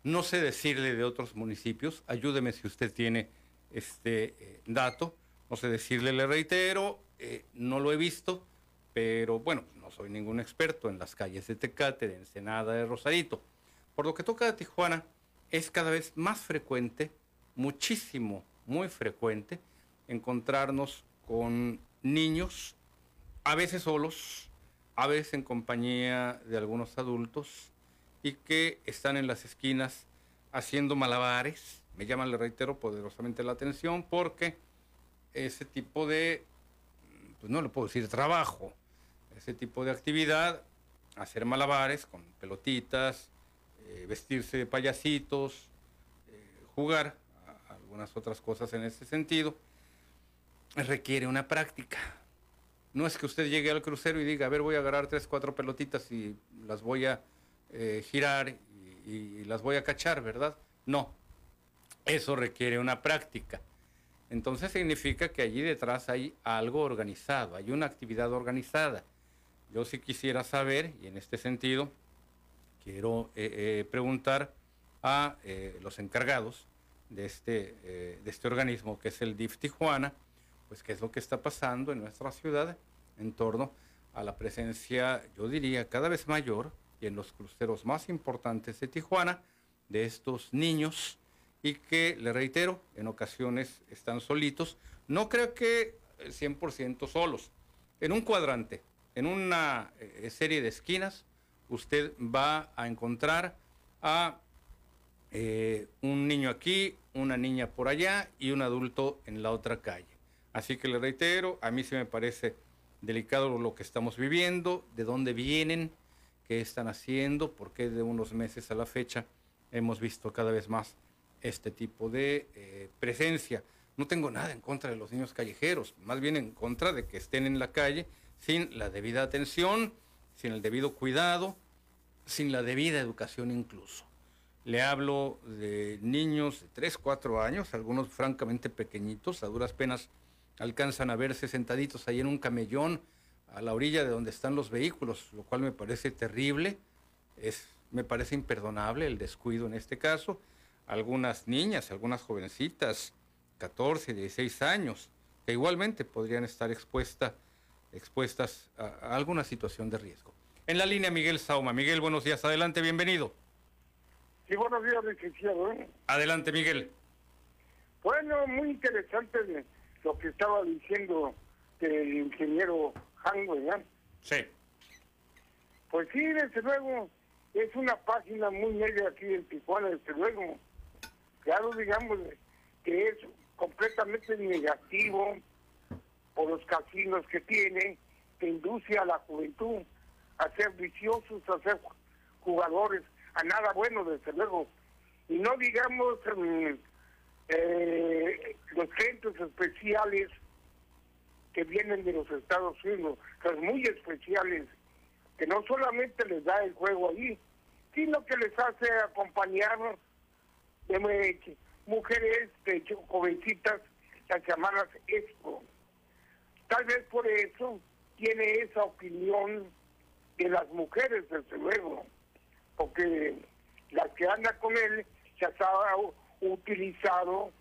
no sé decirle de otros municipios, ayúdeme si usted tiene este eh, dato. No sé decirle, le reitero, eh, no lo he visto, pero bueno, no soy ningún experto en las calles de Tecate, de Ensenada, de Rosarito. Por lo que toca a Tijuana, es cada vez más frecuente, muchísimo, muy frecuente, encontrarnos con niños, a veces solos, a veces en compañía de algunos adultos, y que están en las esquinas haciendo malabares, me llama, le reitero, poderosamente la atención porque ese tipo de, pues no le puedo decir trabajo, ese tipo de actividad, hacer malabares con pelotitas, eh, vestirse de payasitos, eh, jugar, algunas otras cosas en ese sentido, requiere una práctica. No es que usted llegue al crucero y diga, a ver, voy a agarrar tres, cuatro pelotitas y las voy a eh, girar y las voy a cachar, ¿verdad? No, eso requiere una práctica. Entonces significa que allí detrás hay algo organizado, hay una actividad organizada. Yo sí quisiera saber, y en este sentido, quiero eh, eh, preguntar a los encargados de este, de este organismo, que es el DIF Tijuana, pues qué es lo que está pasando en nuestra ciudad en torno a la presencia, yo diría, cada vez mayor y en los cruceros más importantes de Tijuana, de estos niños y que, le reitero, en ocasiones están solitos. No creo que 100% solos. En un cuadrante, en una eh, serie de esquinas, usted va a encontrar a eh, un niño aquí, una niña por allá y un adulto en la otra calle. Así que le reitero, a mí se me parece delicado lo que estamos viviendo, de dónde vienen, qué están haciendo, porque de unos meses a la fecha hemos visto cada vez más este tipo de eh, presencia. No tengo nada en contra de los niños callejeros, más bien en contra de que estén en la calle sin la debida atención sin el debido cuidado, sin la debida educación incluso. Le hablo de niños de 3, 4 años, algunos francamente pequeñitos, a duras penas alcanzan a verse sentaditos ahí en un camellón a la orilla de donde están los vehículos, lo cual me parece terrible, es, me parece imperdonable el descuido en este caso. Algunas niñas, algunas jovencitas, 14, 16 años, que igualmente podrían estar expuesta, expuestas a, a alguna situación de riesgo. En la línea Miguel Sauma. Miguel, buenos días, adelante, bienvenido. Sí, buenos días, licenciado. ¿eh? Adelante, Miguel. Bueno, muy interesante lo que estaba diciendo el ingeniero Han, ¿verdad? Sí. Pues sí, desde luego, es una página muy negra aquí en Tijuana, desde luego. Claro, digamos que es completamente negativo por los casinos que tiene, que induce a la juventud a ser viciosos, a ser jugadores, a nada bueno, desde luego. Y no digamos eh, los centros especiales que vienen de los Estados Unidos, los muy especiales, que no solamente les da el juego allí, sino que les hace acompañar de mujeres, de jovencitas, las llamadas expo. Tal vez por eso tiene esa opinión de las mujeres, desde luego, porque las que andan con él se ha utilizado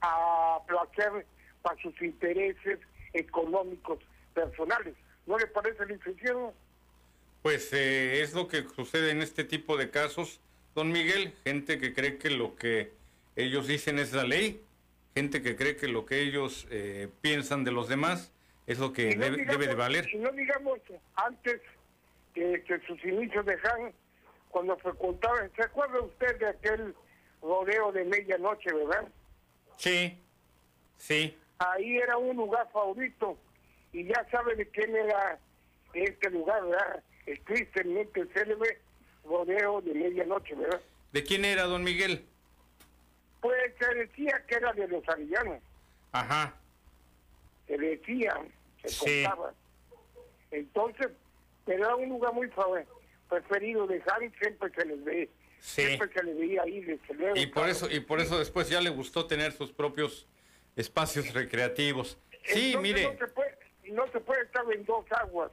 a placer para sus intereses económicos personales. ¿No le parece, licenciado? Pues eh, es lo que sucede en este tipo de casos, don Miguel, gente que cree que lo que ellos dicen es la ley, gente que cree que lo que ellos eh, piensan de los demás es lo que debe, de valer. Si no digamos antes que, sus inicios de Han, cuando frecuentaban, ¿se acuerda usted de aquel rodeo de medianoche, verdad? Sí, sí. Ahí era un lugar favorito y ya sabe de quién era este lugar, ¿verdad? El tristemente célebre rodeo de medianoche, ¿verdad? ¿De quién era, don Miguel? Pues se decía que era de los arianos. Ajá. Se decía, se contaba. Entonces, era un lugar muy preferido de Harry, siempre se les ve. Siempre se les veía ahí, desde luego. Y por, eso, y por eso después ya le gustó tener sus propios espacios recreativos. Sí, mire. No se, puede, no se puede estar en dos aguas.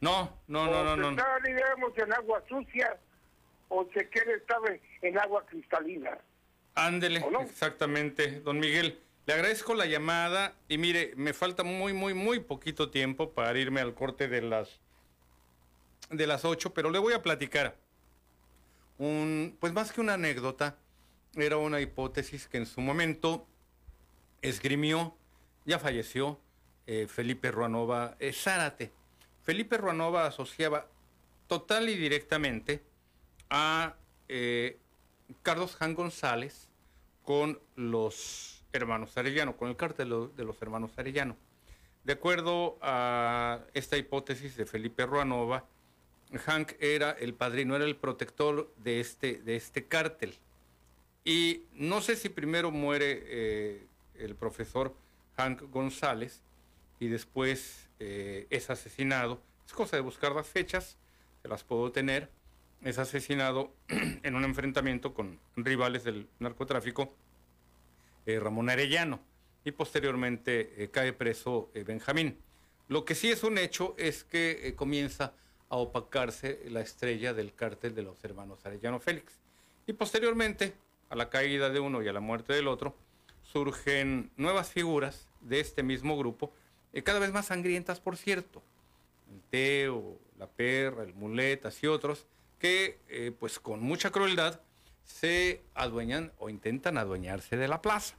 No, no, no, no. no, Está, digamos, en agua sucia o se quiere estar en agua cristalina. Ándele, exactamente, don Miguel. Le agradezco la llamada y mire, me falta muy, muy, muy poquito tiempo para irme al corte de las de las 8, pero le voy a platicar un, pues más que una anécdota, era una hipótesis que en su momento esgrimió, ya falleció, eh, Felipe Ruanova Zárate. Felipe Ruanova asociaba total y directamente a eh, Carlos Jan González con los hermanos Arellano, con el cártel de los hermanos Arellano. De acuerdo a esta hipótesis de Felipe Ruanova, Hank era el padrino, era el protector de este, de este cártel. Y no sé si primero muere eh, el profesor Hank González y después eh, es asesinado. Es cosa de buscar las fechas, se las puedo tener. Es asesinado en un enfrentamiento con rivales del narcotráfico, eh, Ramón Arellano, y posteriormente cae preso Benjamín. Lo que sí es un hecho es que comienza a opacarse la estrella del cártel de los hermanos Arellano Félix. Y posteriormente, a la caída de uno y a la muerte del otro, surgen nuevas figuras de este mismo grupo, y cada vez más sangrientas, por cierto. El Teo, la Perra, el Muletas y otros, que eh, pues con mucha crueldad se adueñan o intentan adueñarse de la plaza.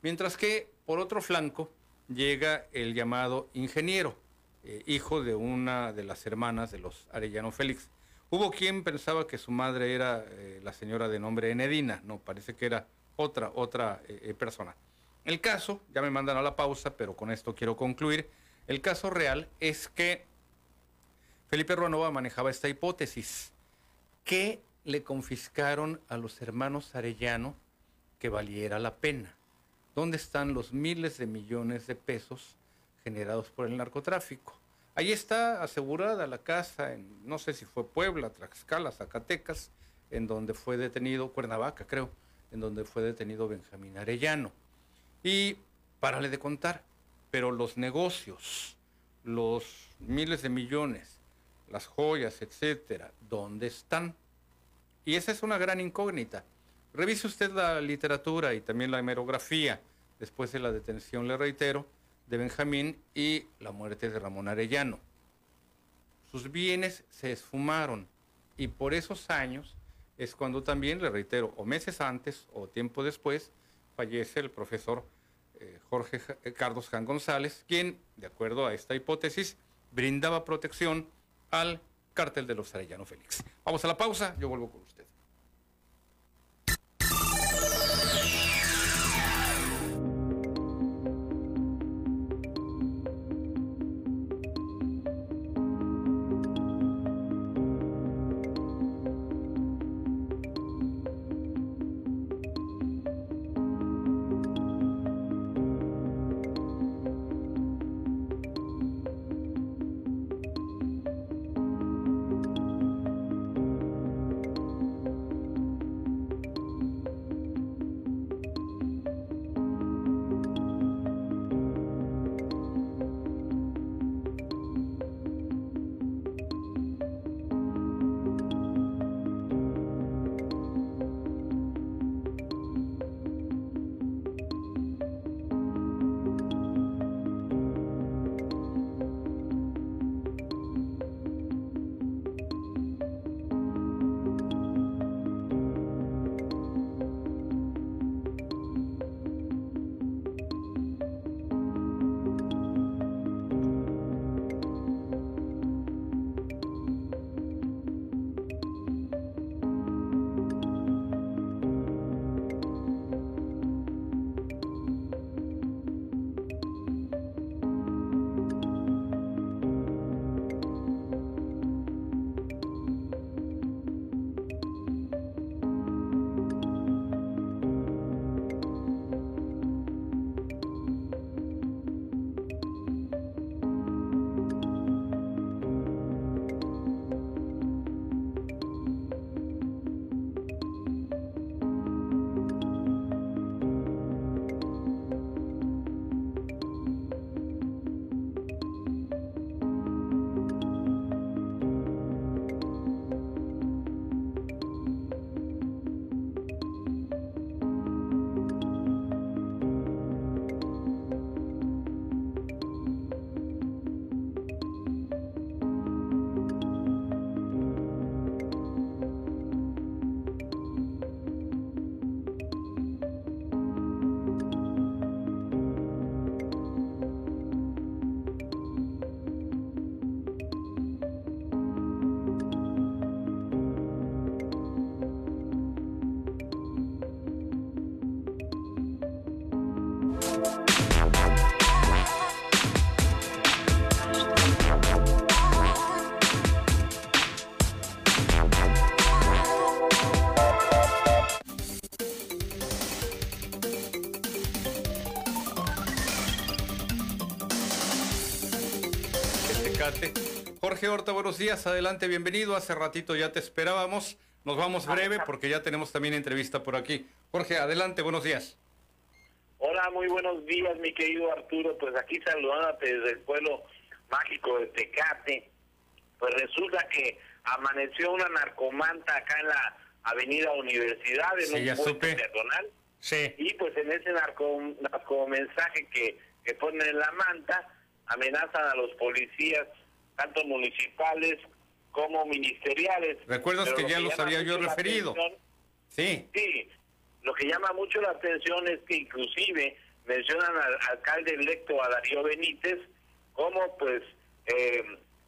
Mientras que, por otro flanco, llega el llamado ingeniero, eh, hijo de una de las hermanas de los Arellano Félix. Hubo quien pensaba que su madre era eh, la señora de nombre Enedina, no, parece que era otra, otra eh, persona. El caso, ya me mandan a la pausa, pero con esto quiero concluir, el caso real es que Felipe Ruanova manejaba esta hipótesis, que le confiscaron a los hermanos Arellano que valiera la pena. ¿Dónde están los miles de millones de pesos generados por el narcotráfico. Ahí está asegurada la casa, en, no sé si fue Puebla, Tlaxcala, Zacatecas, en donde fue detenido, Cuernavaca creo, en donde fue detenido Benjamín Arellano. Y párale de contar, pero los negocios, los miles de millones, las joyas, etcétera, ¿dónde están? Y esa es una gran incógnita. Revise usted la literatura y también la hemerografía después de la detención, le reitero, de Benjamín y la muerte de Ramón Arellano. Sus bienes se esfumaron y por esos años es cuando también, le reitero, o meses antes o tiempo después, fallece el profesor eh, Jorge eh, Carlos Jan González, quien, de acuerdo a esta hipótesis, brindaba protección al cártel de los Arellano Félix. Vamos a la pausa, yo vuelvo con usted. Jorge Horta, buenos días, adelante, bienvenido. Hace ratito ya te esperábamos. Nos vamos breve porque ya tenemos también entrevista por aquí. Jorge, adelante, buenos días. Hola, muy buenos días, mi querido Arturo. Pues aquí saludándote desde el pueblo mágico de Tecate. Pues resulta que amaneció una narcomanta acá en la Avenida Universidad, en un puente peatonal. Sí. Y pues en ese narco, mensaje que, que ponen en la manta, amenazan a los policías, tanto municipales como ministeriales. ¿Recuerdas que ya los había yo referido? sí. Sí, lo que llama mucho la atención es que inclusive mencionan al alcalde electo, a Darío Benítez, como pues eh,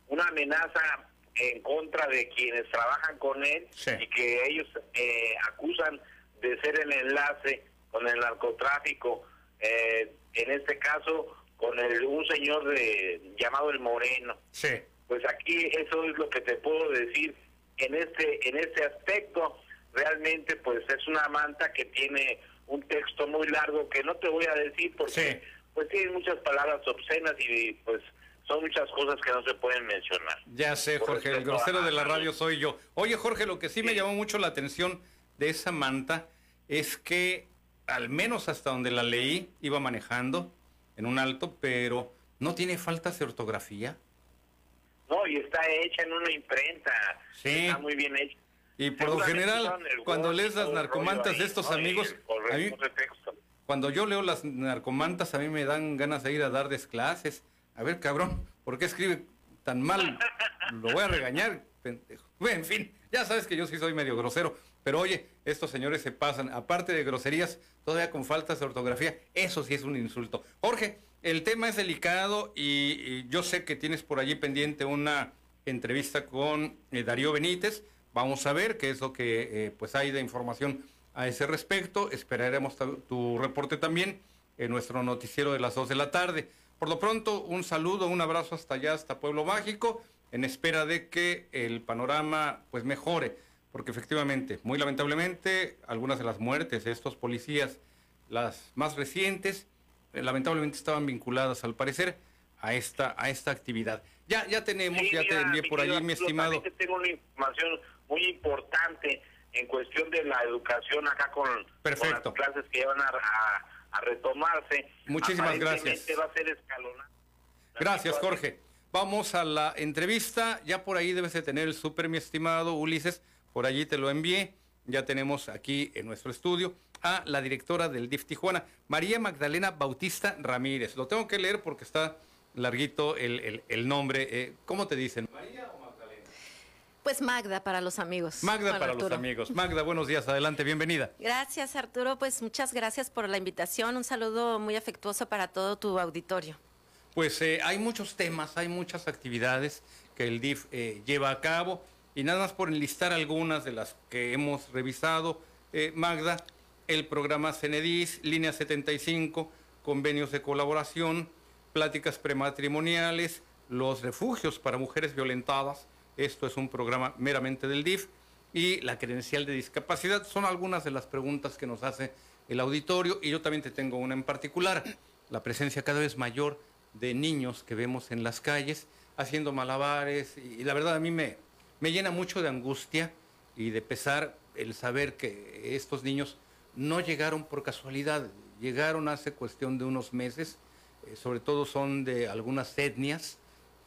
una amenaza en contra de quienes trabajan con él y que ellos eh, acusan de ser el enlace con el narcotráfico. Eh, en este caso, con el, un señor de llamado el Moreno. Sí. Pues aquí eso es lo que te puedo decir en este en este aspecto. Realmente pues es una manta que tiene un texto muy largo que no te voy a decir porque pues tiene muchas palabras obscenas y pues son muchas cosas que no se pueden mencionar. Ya sé, Jorge, el grosero de la radio soy yo. Oye, Jorge, lo que sí, me llamó mucho la atención de esa manta es que, al menos hasta donde la leí, iba manejando en un alto, pero no tiene faltas de ortografía. No, y está hecha en una imprenta. Sí. Está muy bien hecha. Y por lo general, cuando lees las narcomantas de estos amigos, a mí- cuando yo leo las narcomantas, a mí me dan ganas de ir a darles clases. A ver, cabrón, ¿por qué escribe tan mal? Lo voy a regañar, pendejo. En fin, ya sabes que yo sí soy medio grosero. Pero oye, estos señores se pasan, aparte de groserías, todavía con faltas de ortografía, eso sí es un insulto. Jorge, el tema es delicado y, yo sé que tienes por allí pendiente una entrevista con eh, Darío Benítez. Vamos a ver qué es lo que eh, pues hay de información a ese respecto. Esperaremos tu reporte también en nuestro noticiero de las 2 de la tarde. Por lo pronto, un saludo, un abrazo hasta allá, hasta Pueblo Mágico, en espera de que el panorama pues mejore, porque efectivamente, muy lamentablemente, algunas de las muertes de estos policías, las más recientes, eh, lamentablemente estaban vinculadas al parecer a esta a esta actividad. Ya ya tenemos, Sí, ya te mira, envié por allí, mi estimado. te tengo una información muy importante en cuestión de la educación acá con, con Perfecto. las clases que van a, a- a retomarse. Muchísimas gracias. Aparentemente va a ser escalonado. Gracias, Jorge. Vamos a la entrevista. Ya por ahí debes de tener el súper, mi estimado Ulises. Por allí te lo envié. Ya tenemos aquí en nuestro estudio a la directora del DIF Tijuana, María Magdalena Bautista Ramírez. Lo tengo que leer porque está larguito el, el- el nombre. Eh, ¿Cómo te dicen? Pues Magda para los amigos. Magda para los amigos. Magda, buenos días. Adelante, bienvenida. Gracias Arturo, pues muchas gracias por la invitación. Un saludo muy afectuoso para todo tu auditorio. Pues eh, hay muchos temas, hay muchas actividades que el DIF eh, lleva a cabo y nada más por enlistar algunas de las que hemos revisado, eh, Magda, el programa CENEDIS, Línea 75, convenios de colaboración, pláticas prematrimoniales, los refugios para mujeres violentadas, esto es un programa meramente del DIF, y la credencial de discapacidad. Son algunas de las preguntas que nos hace el auditorio. Y yo también te tengo una en particular, la presencia cada vez mayor de niños que vemos en las calles haciendo malabares. Y, y la verdad a mí me, me llena mucho de angustia y de pesar el saber que estos niños no llegaron por casualidad, llegaron hace cuestión de unos meses, eh, sobre todo son de algunas etnias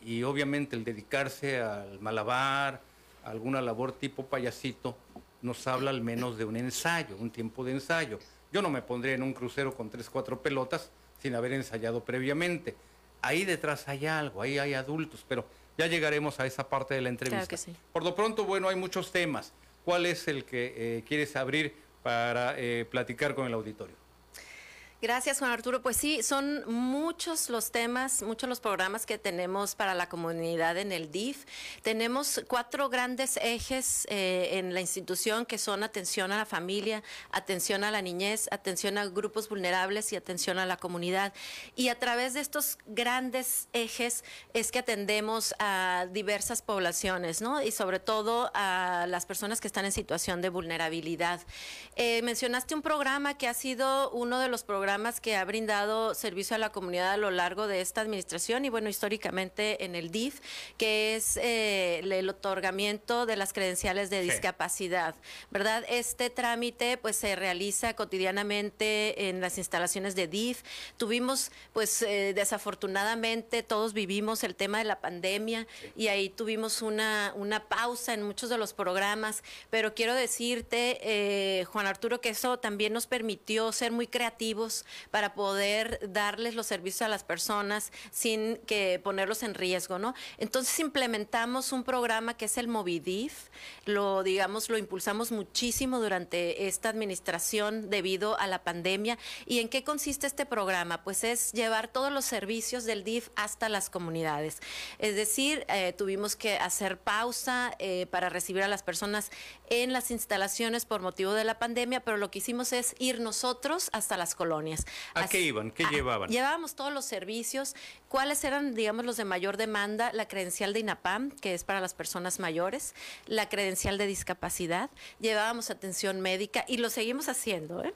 y obviamente el dedicarse al malabar, a alguna labor tipo payasito, nos habla al menos de un ensayo, un tiempo de ensayo. Yo no me pondría en un crucero con tres, cuatro pelotas sin haber ensayado previamente. Ahí detrás hay algo, ahí hay adultos, pero ya llegaremos a esa parte de la entrevista. Claro que sí. Por lo pronto, bueno, hay muchos temas. ¿Cuál es el que eh, quieres abrir para eh, platicar con el auditorio? Gracias, Juan Arturo. Pues sí, son muchos los temas, muchos los programas que tenemos para la comunidad en el DIF. Tenemos cuatro grandes ejes eh, en la institución que son atención a la familia, atención a la niñez, atención a grupos vulnerables y atención a la comunidad. Y a través de estos grandes ejes es que atendemos a diversas poblaciones, ¿no? Y sobre todo a las personas que están en situación de vulnerabilidad. Eh, mencionaste un programa que ha sido uno de los programas que ha brindado servicio a la comunidad a lo largo de esta administración y bueno, históricamente en el DIF, que es eh, el otorgamiento de las credenciales de Sí. discapacidad, ¿verdad? Este trámite pues se realiza cotidianamente en las instalaciones de DIF. Tuvimos pues eh, desafortunadamente todos vivimos el tema de la pandemia y ahí tuvimos una, una pausa en muchos de los programas, pero quiero decirte, eh, Juan Arturo, que eso también nos permitió ser muy creativos para poder darles los servicios a las personas sin que ponerlos en riesgo, ¿no? Entonces implementamos un programa que es el Movidif, lo digamos, lo impulsamos muchísimo durante esta administración debido a la pandemia. ¿Y en qué consiste este programa? Pues es llevar todos los servicios del DIF hasta las comunidades. Es decir, eh, tuvimos que hacer pausa eh, para recibir a las personas en las instalaciones por motivo de la pandemia, pero lo que hicimos es ir nosotros hasta las colonias. ¿A Así- qué iban? ¿Qué llevaban? Llevábamos todos los servicios. ¿Cuáles eran, digamos, los de mayor demanda? La credencial de INAPAM, que es para las personas mayores, la credencial de discapacidad, llevábamos atención médica y lo seguimos haciendo, ¿eh?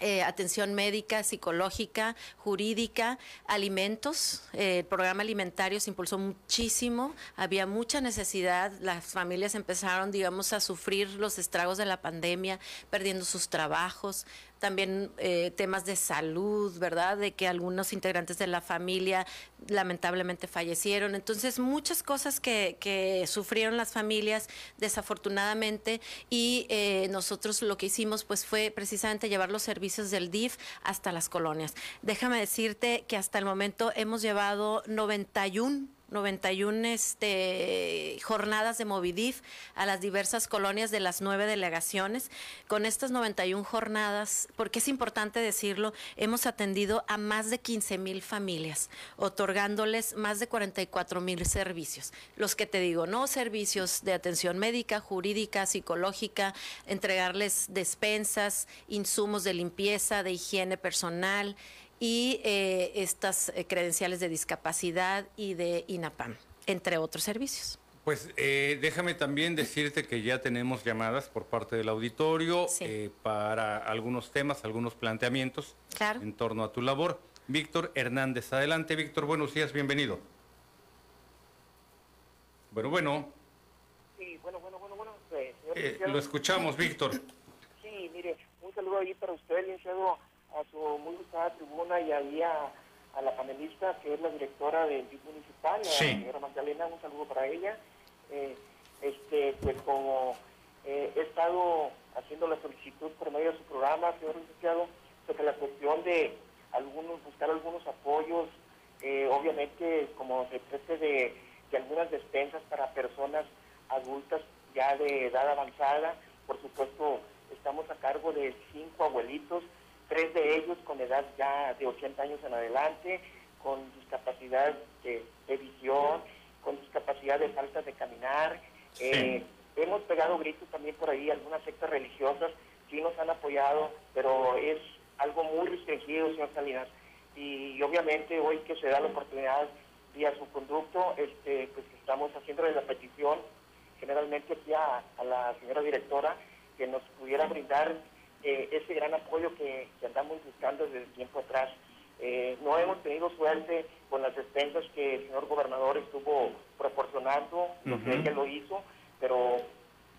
eh, atención médica, psicológica, jurídica, alimentos. Eh, el programa alimentario se impulsó muchísimo, había mucha necesidad, las familias empezaron, digamos, a sufrir los estragos de la pandemia, perdiendo sus trabajos, también eh, temas de salud, ¿verdad? De que algunos integrantes de la familia lamentablemente fallecieron. Entonces, muchas cosas que, sufrieron las familias desafortunadamente y eh, nosotros lo que hicimos pues fue precisamente llevar los servicios del DIF hasta las colonias. Déjame decirte que hasta el momento hemos llevado 91 91 este, jornadas de Movidif a las diversas colonias de las nueve delegaciones. Con estas 91 jornadas, porque es importante decirlo, hemos atendido a más de 15 mil familias, otorgándoles más de 44 mil servicios. Los que te digo, ¿no? Servicios de atención médica, jurídica, psicológica, entregarles despensas, insumos de limpieza, de higiene personal, y eh, estas eh, credenciales de discapacidad y de INAPAM, entre otros servicios. Pues eh, déjame también decirte que ya tenemos llamadas por parte del auditorio para algunos temas, algunos planteamientos en torno a tu labor. Víctor Hernández, adelante Víctor, buenos días, bienvenido. Bueno, bueno. Sí, bueno, bueno, bueno, bueno. lo escuchamos, Víctor. Sí, mire, un saludo ahí para usted, licenciado a su muy gustada tribuna y ahí a, la panelista que es la directora del DIF municipal, la señora Magdalena, un saludo para ella. Eh, este, pues como eh, he estado haciendo la solicitud por medio de su programa, señor licenciado, sobre la cuestión de algunos, buscar algunos apoyos, eh, obviamente como se trate de, de algunas despensas para personas adultas ya de edad avanzada, por supuesto estamos a cargo de cinco abuelitos tres de ellos con edad ya de 80 años en adelante, con discapacidad de, visión, con discapacidad de falta de caminar. Eh, hemos pegado gritos también por ahí, algunas sectas religiosas sí nos han apoyado, pero es algo muy restringido, señor Salinas. Y, obviamente hoy que se da la oportunidad vía su conducto, este, pues estamos haciéndole la petición generalmente aquí a la señora directora que nos pudiera brindar eh, ese gran apoyo que, andamos buscando desde tiempo atrás. Eh, no hemos tenido suerte con las despensas que el señor gobernador estuvo proporcionando, lo que ella lo hizo, pero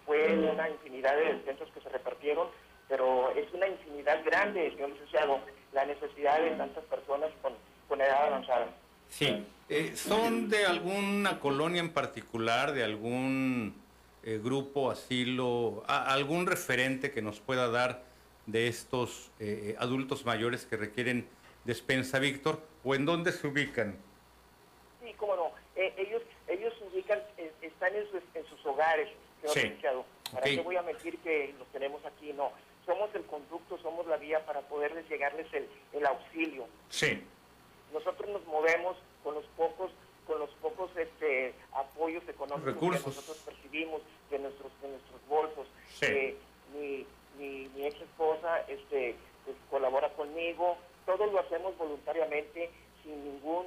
fue una infinidad de despensas que se repartieron, pero es una infinidad grande, señor licenciado, la necesidad de tantas personas con, con edad avanzada. Sí, eh, ¿son de alguna colonia en particular, de algún grupo, asilo, algún referente que nos pueda dar de estos eh, adultos mayores que requieren despensa, Víctor, o en dónde se ubican? Sí, cómo no. Eh, ellos ellos ubican, eh, están en, sus hogares, señor sí. ¿Para qué voy a mentir que los tenemos aquí? No. Somos el conducto, somos la vía para poderles llegarles el, el auxilio. Sí. Nosotros nos movemos con los pocos con los pocos este, apoyos económicos que nosotros percibimos de nuestros de nuestros bolsos. Sí mi, ex esposa este, pues, colabora conmigo, todos lo hacemos voluntariamente sin ningún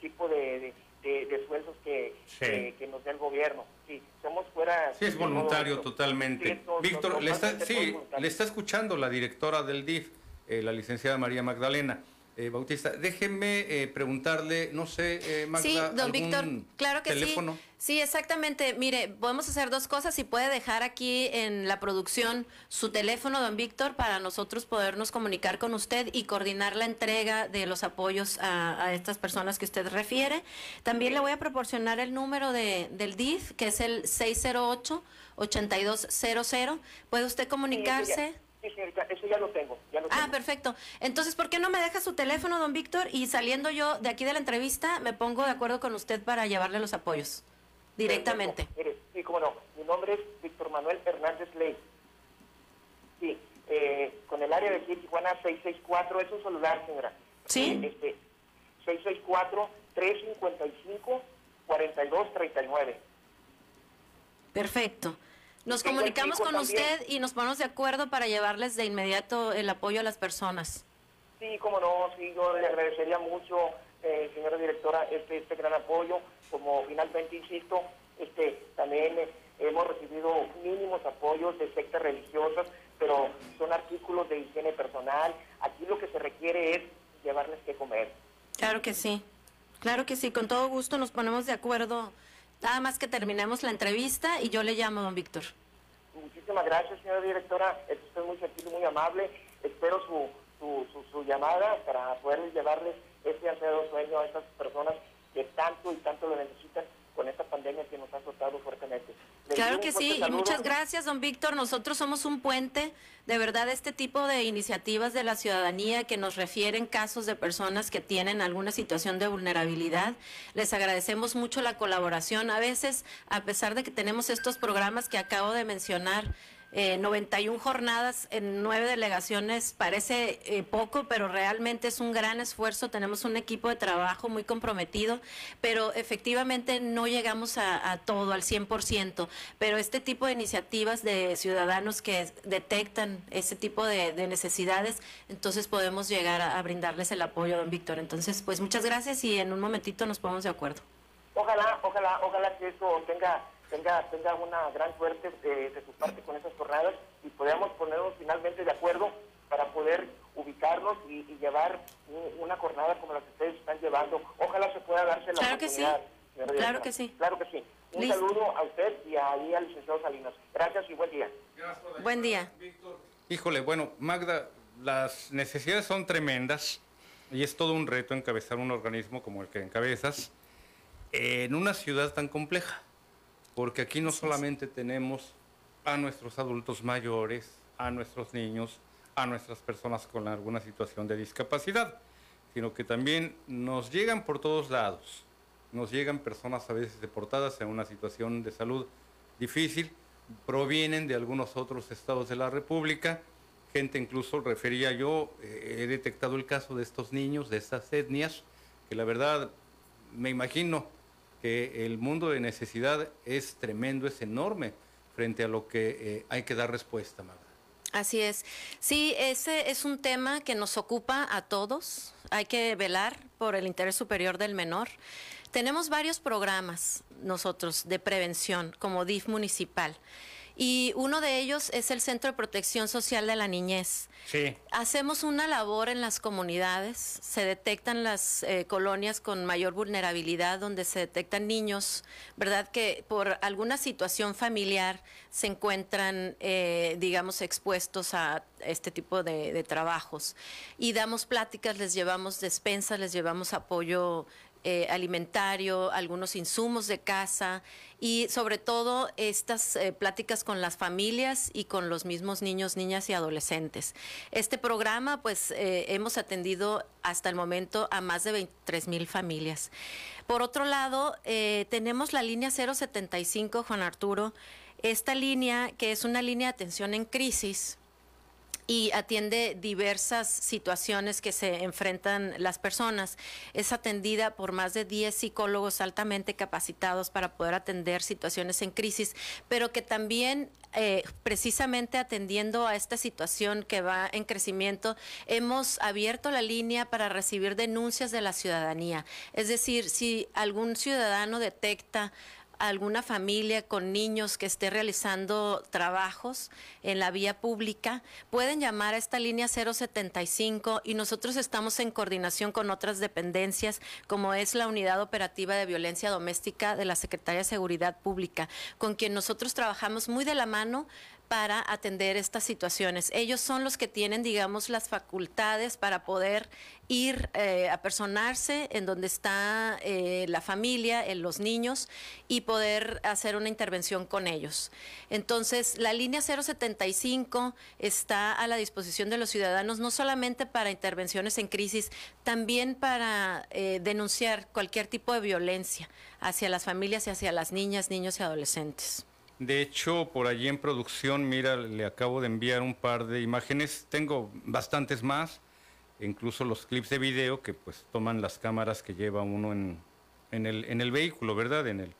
tipo de, de, sueldos que, que, nos dé el gobierno. Sí, somos fuera... Sí, es voluntario totalmente. Víctor, le, está, sí, le está escuchando la directora del DIF, eh, la licenciada María Magdalena. Eh, Bautista, déjenme eh, preguntarle, no sé, eh, Magda, Sí, don Víctor, claro que teléfono? sí. Sí, exactamente. Mire, podemos hacer dos cosas. Si puede dejar aquí en la producción su teléfono, don Víctor, para nosotros podernos comunicar con usted y coordinar la entrega de los apoyos a, estas personas que usted refiere. También le voy a proporcionar el número de, del DIF, que es el 608-8200. ¿Puede usted comunicarse? Sí, señorita, eso ya lo tengo. Ah, perfecto. Entonces, ¿por qué no me deja su teléfono, don Víctor? Y saliendo yo de aquí de la entrevista, me pongo de acuerdo con usted para llevarle los apoyos directamente. Sí, cómo no. Mi nombre es Víctor Manuel Hernández Ley. Sí, eh, con el área de aquí, Tijuana 664, es un celular, señora. Sí. Este, 664-355-4239. Perfecto. Nos comunicamos con usted y nos ponemos de acuerdo para llevarles de inmediato el apoyo a las personas. Sí, cómo no, sí, yo le agradecería mucho, eh, señora directora, este, este gran apoyo. Como finalmente, insisto, este, también eh, hemos recibido mínimos apoyos de sectas religiosas, pero son artículos de higiene personal. Aquí lo que se requiere es llevarles que comer. Claro que sí, claro que sí, con todo gusto nos ponemos de acuerdo. Nada más que terminemos la entrevista y yo le llamo don Víctor. Muchísimas gracias, señora directora. Es usted muy gentil muy amable. Espero su, su, su, llamada para poderles llevarles este ansiado sueño a estas personas que tanto y tanto lo necesitan con esta pandemia que nos ha azotado fuertemente. claro que sí, y muchas gracias, don Víctor. Nosotros somos un puente, de verdad, este tipo de iniciativas de la ciudadanía que nos refieren casos de personas que tienen alguna situación de vulnerabilidad. Les agradecemos mucho la colaboración. A veces, a pesar de que tenemos estos programas que acabo de mencionar, eh, 91 jornadas en nueve delegaciones parece eh, poco, pero realmente es un gran esfuerzo. Tenemos un equipo de trabajo muy comprometido, pero efectivamente no llegamos a, todo al 100%. Pero este tipo de iniciativas de ciudadanos que detectan ese tipo de, necesidades, entonces podemos llegar a, brindarles el apoyo, don Víctor. Entonces, pues muchas gracias y en un momentito nos ponemos de acuerdo. Ojalá, ojalá, ojalá que eso tenga tenga, tenga una gran suerte de, su parte con esas jornadas y podamos ponernos finalmente de acuerdo para poder ubicarnos y, llevar una jornada como la que ustedes están llevando. Ojalá se pueda darse la claro oportunidad. Que sí. Claro que sí. Claro que sí. Un saludo a usted y ahí al licenciado Salinas. Gracias y buen día. Buen día. Híjole, bueno, Magda, las necesidades son tremendas y es todo un reto encabezar un organismo como el que encabezas en una ciudad tan compleja porque aquí no solamente tenemos a nuestros adultos mayores, a nuestros niños, a nuestras personas con alguna situación de discapacidad, sino que también nos llegan por todos lados. Nos llegan personas a veces deportadas en una situación de salud difícil, provienen de algunos otros estados de la República, gente incluso, refería yo, eh, he detectado el caso de estos niños, de estas etnias, que la verdad me imagino que el mundo de necesidad es tremendo, es enorme frente a lo que eh, hay que dar respuesta, Magda. Así es. Sí, ese es un tema que nos ocupa a todos. Hay que velar por el interés superior del menor. Tenemos varios programas nosotros de prevención como DIF municipal y uno de ellos es el Centro de Protección Social de la Niñez. Sí. Hacemos una labor en las comunidades, se detectan las eh, colonias con mayor vulnerabilidad, donde se detectan niños, ¿verdad? Que por alguna situación familiar se encuentran, eh, digamos, expuestos a este tipo de, de trabajos. Y damos pláticas, les llevamos despensas, les llevamos apoyo eh, alimentario, algunos insumos de casa y sobre todo estas eh, pláticas con las familias y con los mismos niños, niñas y adolescentes. Este programa pues eh, hemos atendido hasta el momento a más de 23 mil familias. Por otro lado, tenemos la línea 075, Juan Arturo, esta línea que es una línea de atención en crisis y atiende diversas situaciones que se enfrentan las personas. Es atendida por más de 10 psicólogos altamente capacitados para poder atender situaciones en crisis, pero que también eh, precisamente atendiendo a esta situación que va en crecimiento, hemos abierto la línea para recibir denuncias de la ciudadanía. Es decir, si algún ciudadano detecta alguna familia con niños que esté realizando trabajos en la vía pública, pueden llamar a esta línea 075 y nosotros estamos en coordinación con otras dependencias como es la Unidad Operativa de Violencia Doméstica de la Secretaría de Seguridad Pública, con quien nosotros trabajamos muy de la mano para atender estas situaciones. Ellos son los que tienen, digamos, las facultades para poder ir eh, a personarse en donde está eh, la familia, en los niños y poder hacer una intervención con ellos. Entonces, la línea 075 está a la disposición de los ciudadanos no solamente para intervenciones en crisis, también para eh, denunciar cualquier tipo de violencia hacia las familias y hacia las niñas, niños y adolescentes. De hecho, por allí en producción, mira, le acabo de enviar un par de imágenes. Tengo bastantes más, incluso los clips de video que pues toman las cámaras que lleva uno en, el, vehículo, ¿verdad? En el,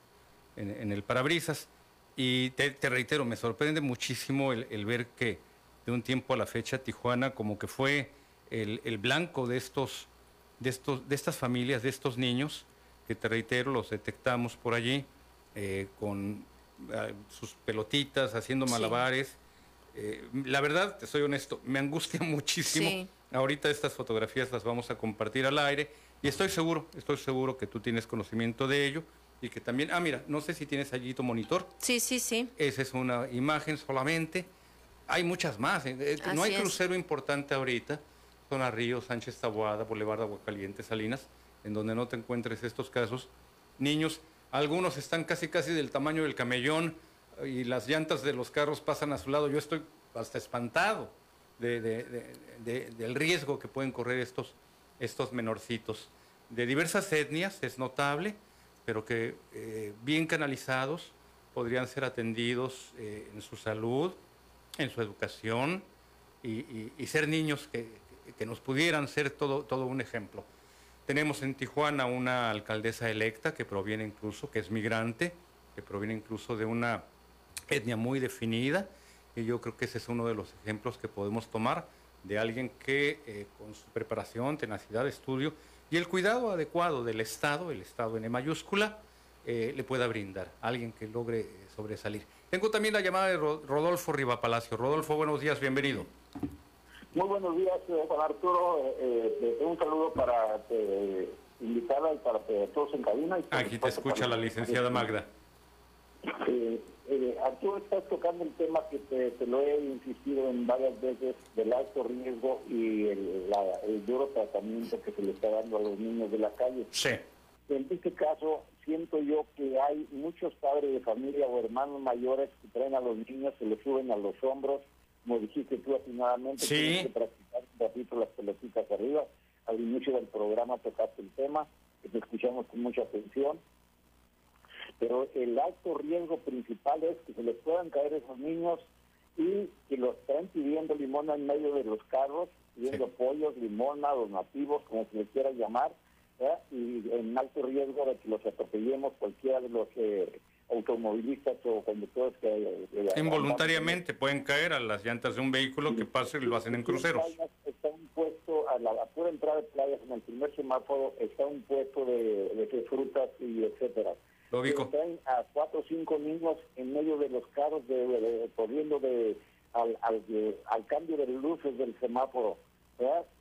en, el parabrisas. Y te, reitero, me sorprende muchísimo el, ver que de un tiempo a la fecha Tijuana como que fue el, blanco de estos, de estos, de estas familias, de estos niños, que te reitero, los detectamos por allí eh, con sus pelotitas, haciendo malabares. eh, la verdad, te soy honesto, me angustia muchísimo. Ahorita estas fotografías las vamos a compartir al aire y estoy seguro, estoy seguro que tú tienes conocimiento de ello y que también, ah, mira, no sé si tienes allí tu monitor. Sí, sí, sí. Esa es una imagen solamente. Hay muchas más. ¿eh? Eh, no hay crucero importante ahorita. Zona Río, Sánchez Taboada, Boulevard Aguacaliente, Salinas, en donde no te encuentres estos casos. Niños, algunos están casi casi del tamaño del camellón y las llantas de los carros pasan a su lado. Yo estoy hasta espantado del riesgo que pueden correr estos, estos menorcitos. De diversas etnias, es notable pero que eh, bien canalizados podrían ser atendidos eh, en su salud, en su educación y, ser niños que, nos pudieran ser todo, todo un ejemplo. Tenemos en Tijuana una alcaldesa electa que proviene incluso, que es migrante, que proviene incluso de una etnia muy definida y yo creo que ese es uno de los ejemplos que podemos tomar de alguien que eh, con su preparación, tenacidad, estudio, y el cuidado adecuado del Estado, el Estado en mayúscula, eh, le pueda brindar alguien que logre eh, sobresalir. Tengo también la llamada de Rodolfo Riva Palacio. Rodolfo, buenos días, bienvenido. Muy buenos días, eh, Juan Arturo. un saludo para invitada y para todos en cabina. Aquí te escucha la licenciada Magda. Eh, Arturo, estás tocando el tema que te, lo he insistido en varias veces del alto riesgo y el, duro tratamiento que se le está dando a los niños de la calle. Sí. En este caso, siento yo que hay muchos padres de familia o hermanos mayores que traen a los niños, se les suben a los hombros, como dijiste tú atinadamente, sí. que practicar un ratito las pelotitas arriba. Al inicio del programa tocaste el tema, que te escuchamos con mucha atención pero el alto riesgo principal es que se les puedan caer esos niños y que los estén pidiendo limona en medio de los carros, pidiendo pollos, limona, nativos, como se les quiera llamar, y en alto riesgo de que los atropellemos cualquiera de los eh, automovilistas o conductores que... Eh, Involuntariamente pueden caer a las llantas de un vehículo que pase y lo hacen en cruceros. Está un puesto, a la, pura entrada de playas, en el primer semáforo, está un puesto de, de frutas y etcétera lo Traen a cuatro o cinco niños en medio de los carros, de, corriendo de, al, al, cambio de luces del semáforo.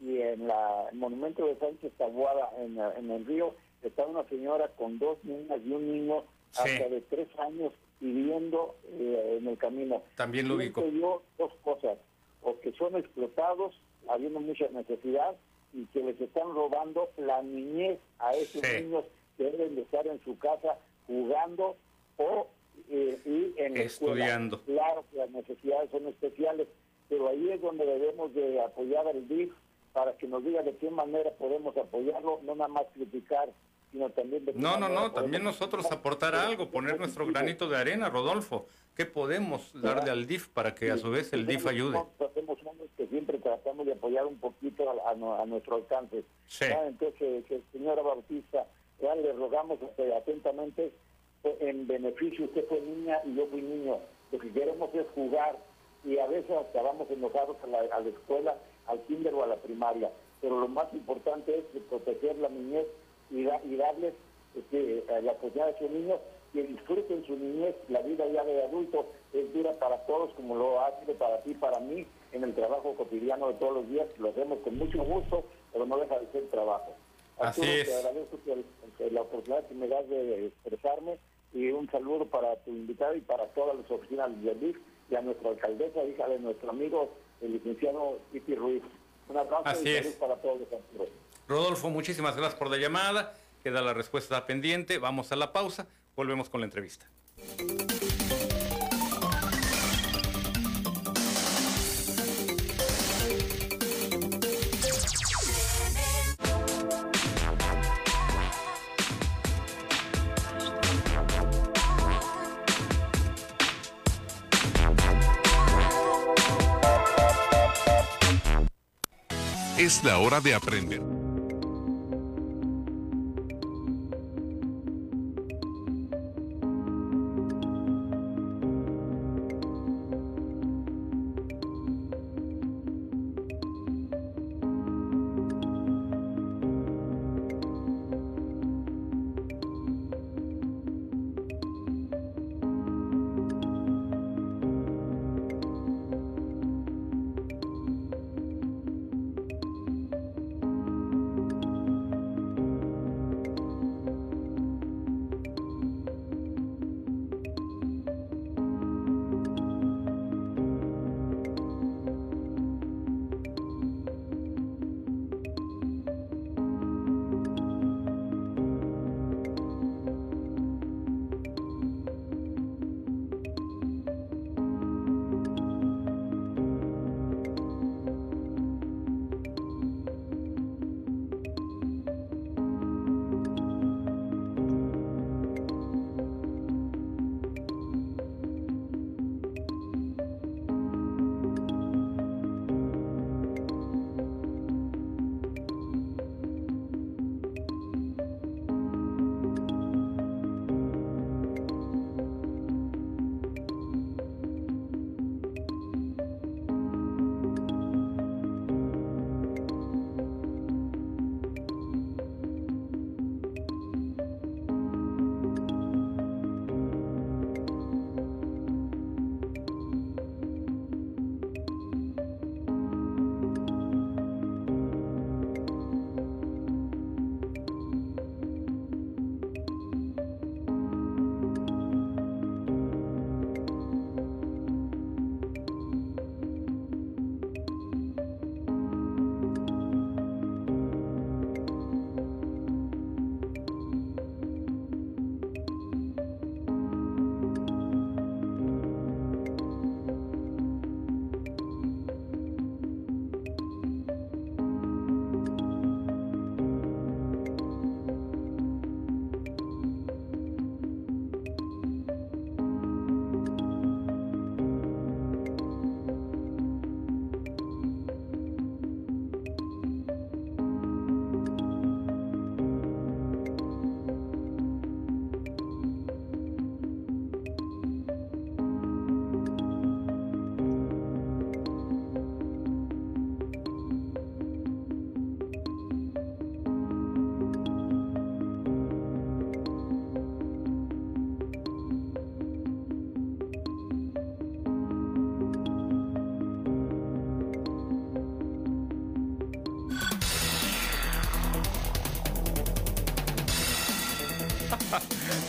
Y en la, el monumento de Sánchez Tabuada, en, en, el río, está una señora con dos niñas y un niño hasta de tres años viviendo eh, en el camino. También lo ubico. yo dos cosas, o que son explotados, habiendo mucha necesidad, y que les están robando la niñez a esos niños que deben de estar en su casa jugando o eh, y en estudiando. Claro que las necesidades son especiales, pero ahí es donde debemos de apoyar al DIF para que nos diga de qué manera podemos apoyarlo, no nada más criticar, sino también de No, no, no, también nosotros aportar algo, poner nuestro granito de arena, Rodolfo. ¿Qué podemos darle al DIF para que a su vez el DIF ayude? Hacemos que siempre tratamos de apoyar un poquito a, nuestro alcance. Sí. Entonces, que, señora Bautista ya le rogamos atentamente, eh, en beneficio, usted fue niña y yo fui niño. Lo que queremos es jugar y a veces acabamos enojados a la, a la escuela, al kinder o a la primaria. Pero lo más importante es proteger la niñez y, y darles este, la oportunidad a sus niños que disfruten su niñez. La vida ya de adulto es dura para todos, como lo ha sido para ti, para mí, en el trabajo cotidiano de todos los días. Lo hacemos con mucho gusto, pero no deja de ser trabajo. Así es. Te agradezco la oportunidad que me das de expresarme y un saludo para tu invitado y para todas las oficinas de DIF y a nuestra alcaldesa, hija de nuestro amigo, el licenciado Iti Ruiz. Un abrazo y saludos para todos los Rodolfo, muchísimas gracias por la llamada. Queda la respuesta pendiente. Vamos a la pausa. Volvemos con la entrevista. Es la hora de aprender.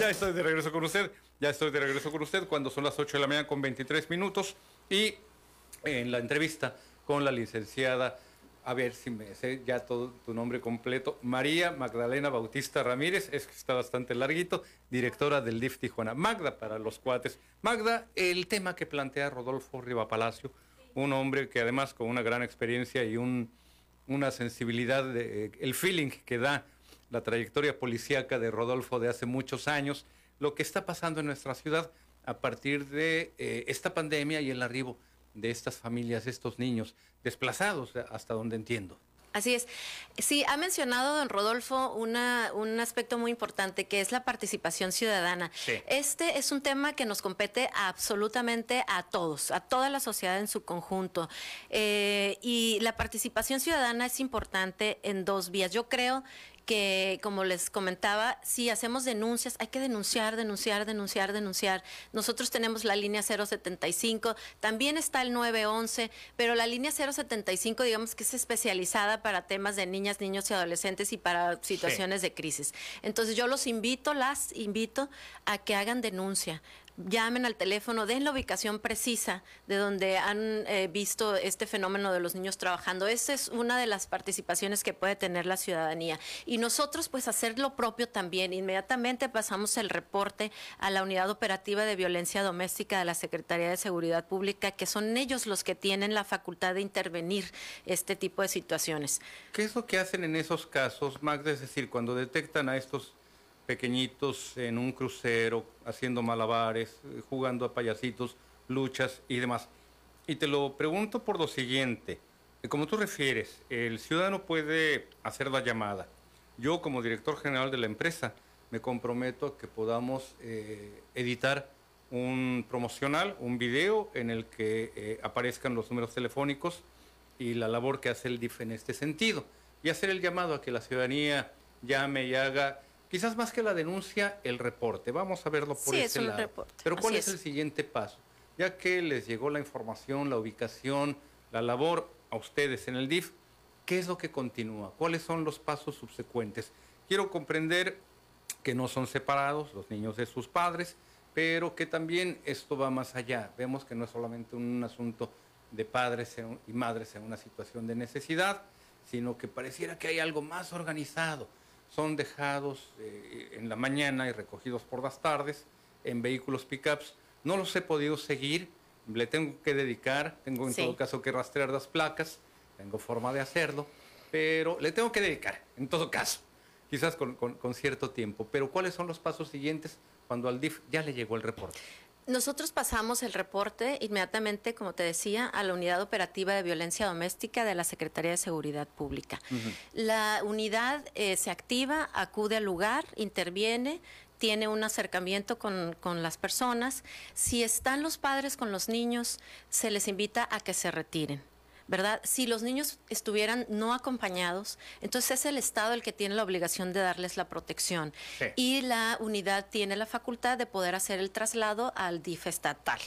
Ya estoy de regreso con usted. Ya estoy de regreso con usted cuando son las 8 de la mañana con 23 minutos. Y en la entrevista con la licenciada, a ver si me sé ya todo tu nombre completo, María Magdalena Bautista Ramírez, es que está bastante larguito, directora del DIF Tijuana. Magda para los cuates. Magda, el tema que plantea Rodolfo Riva Palacio, un hombre que además con una gran experiencia y un, una sensibilidad, de, el feeling que da la trayectoria policíaca de Rodolfo de hace muchos años, lo que está pasando en nuestra ciudad a partir de eh, esta pandemia y el arribo de estas familias, estos niños desplazados, hasta donde entiendo. Así es. Sí, ha mencionado don Rodolfo una, un aspecto muy importante que es la participación ciudadana. Este es un tema que nos compete absolutamente a todos, a toda la sociedad en su conjunto. Eh, y la participación ciudadana es importante en dos vías. Yo creo que, como les comentaba, si hacemos denuncias, hay que denunciar, denunciar, denunciar, denunciar. Nosotros tenemos la línea 075, también está el 911, pero la línea 075, digamos que es especializada para temas de niñas, niños y adolescentes y para situaciones de crisis. Entonces yo los invito, las invito a que hagan denuncia llamen al teléfono, den la ubicación precisa de donde han eh, visto este fenómeno de los niños trabajando. Esa es una de las participaciones que puede tener la ciudadanía. Y nosotros pues hacer lo propio también. Inmediatamente pasamos el reporte a la Unidad Operativa de Violencia Doméstica de la Secretaría de Seguridad Pública, que son ellos los que tienen la facultad de intervenir este tipo de situaciones. ¿Qué es lo que hacen en esos casos, Magda? Es decir, cuando detectan a estos pequeñitos en un crucero, haciendo malabares, eh, jugando a payasitos, luchas y demás. Y te lo pregunto por lo siguiente, eh, como tú refieres, el ciudadano puede hacer la llamada. Yo como director general de la empresa me comprometo a que podamos eh, editar un promocional, un video en el que aparezcan los números telefónicos y la labor que hace el DIF en este sentido. Y hacer el llamado a que la ciudadanía llame y haga Quizás más que la denuncia, el reporte. Vamos a verlo por sí, ese lado. Reporte. Pero ¿cuál es, el siguiente paso? Ya que les llegó la información, la ubicación, la labor a ustedes en el DIF, ¿qué es lo que continúa? ¿Cuáles son los pasos subsecuentes? Quiero comprender que no son separados los niños de sus padres, pero que también esto va más allá. Vemos que no es solamente un asunto de padres y madres en una situación de necesidad, sino que pareciera que hay algo más organizado son dejados eh, en la mañana y recogidos por las tardes en vehículos pickups. No los he podido seguir, le tengo que dedicar, tengo en todo caso que rastrear las placas, tengo forma de hacerlo, pero le tengo que dedicar, en todo caso, quizás con, con cierto tiempo. Pero ¿cuáles son los pasos siguientes cuando al DIF ya le llegó el reporte? Nosotros pasamos el reporte inmediatamente, como te decía, a la Unidad Operativa de Violencia Doméstica de la Secretaría de Seguridad Pública. La unidad eh, se activa, acude al lugar, interviene, tiene un acercamiento con, con, las personas. Si están los padres con los niños, se les invita a que se retiren. ¿Verdad? Si los niños estuvieran no acompañados, entonces es el Estado el que tiene la obligación de darles la protección. Y la unidad tiene la facultad de poder hacer el traslado al DIF estatal.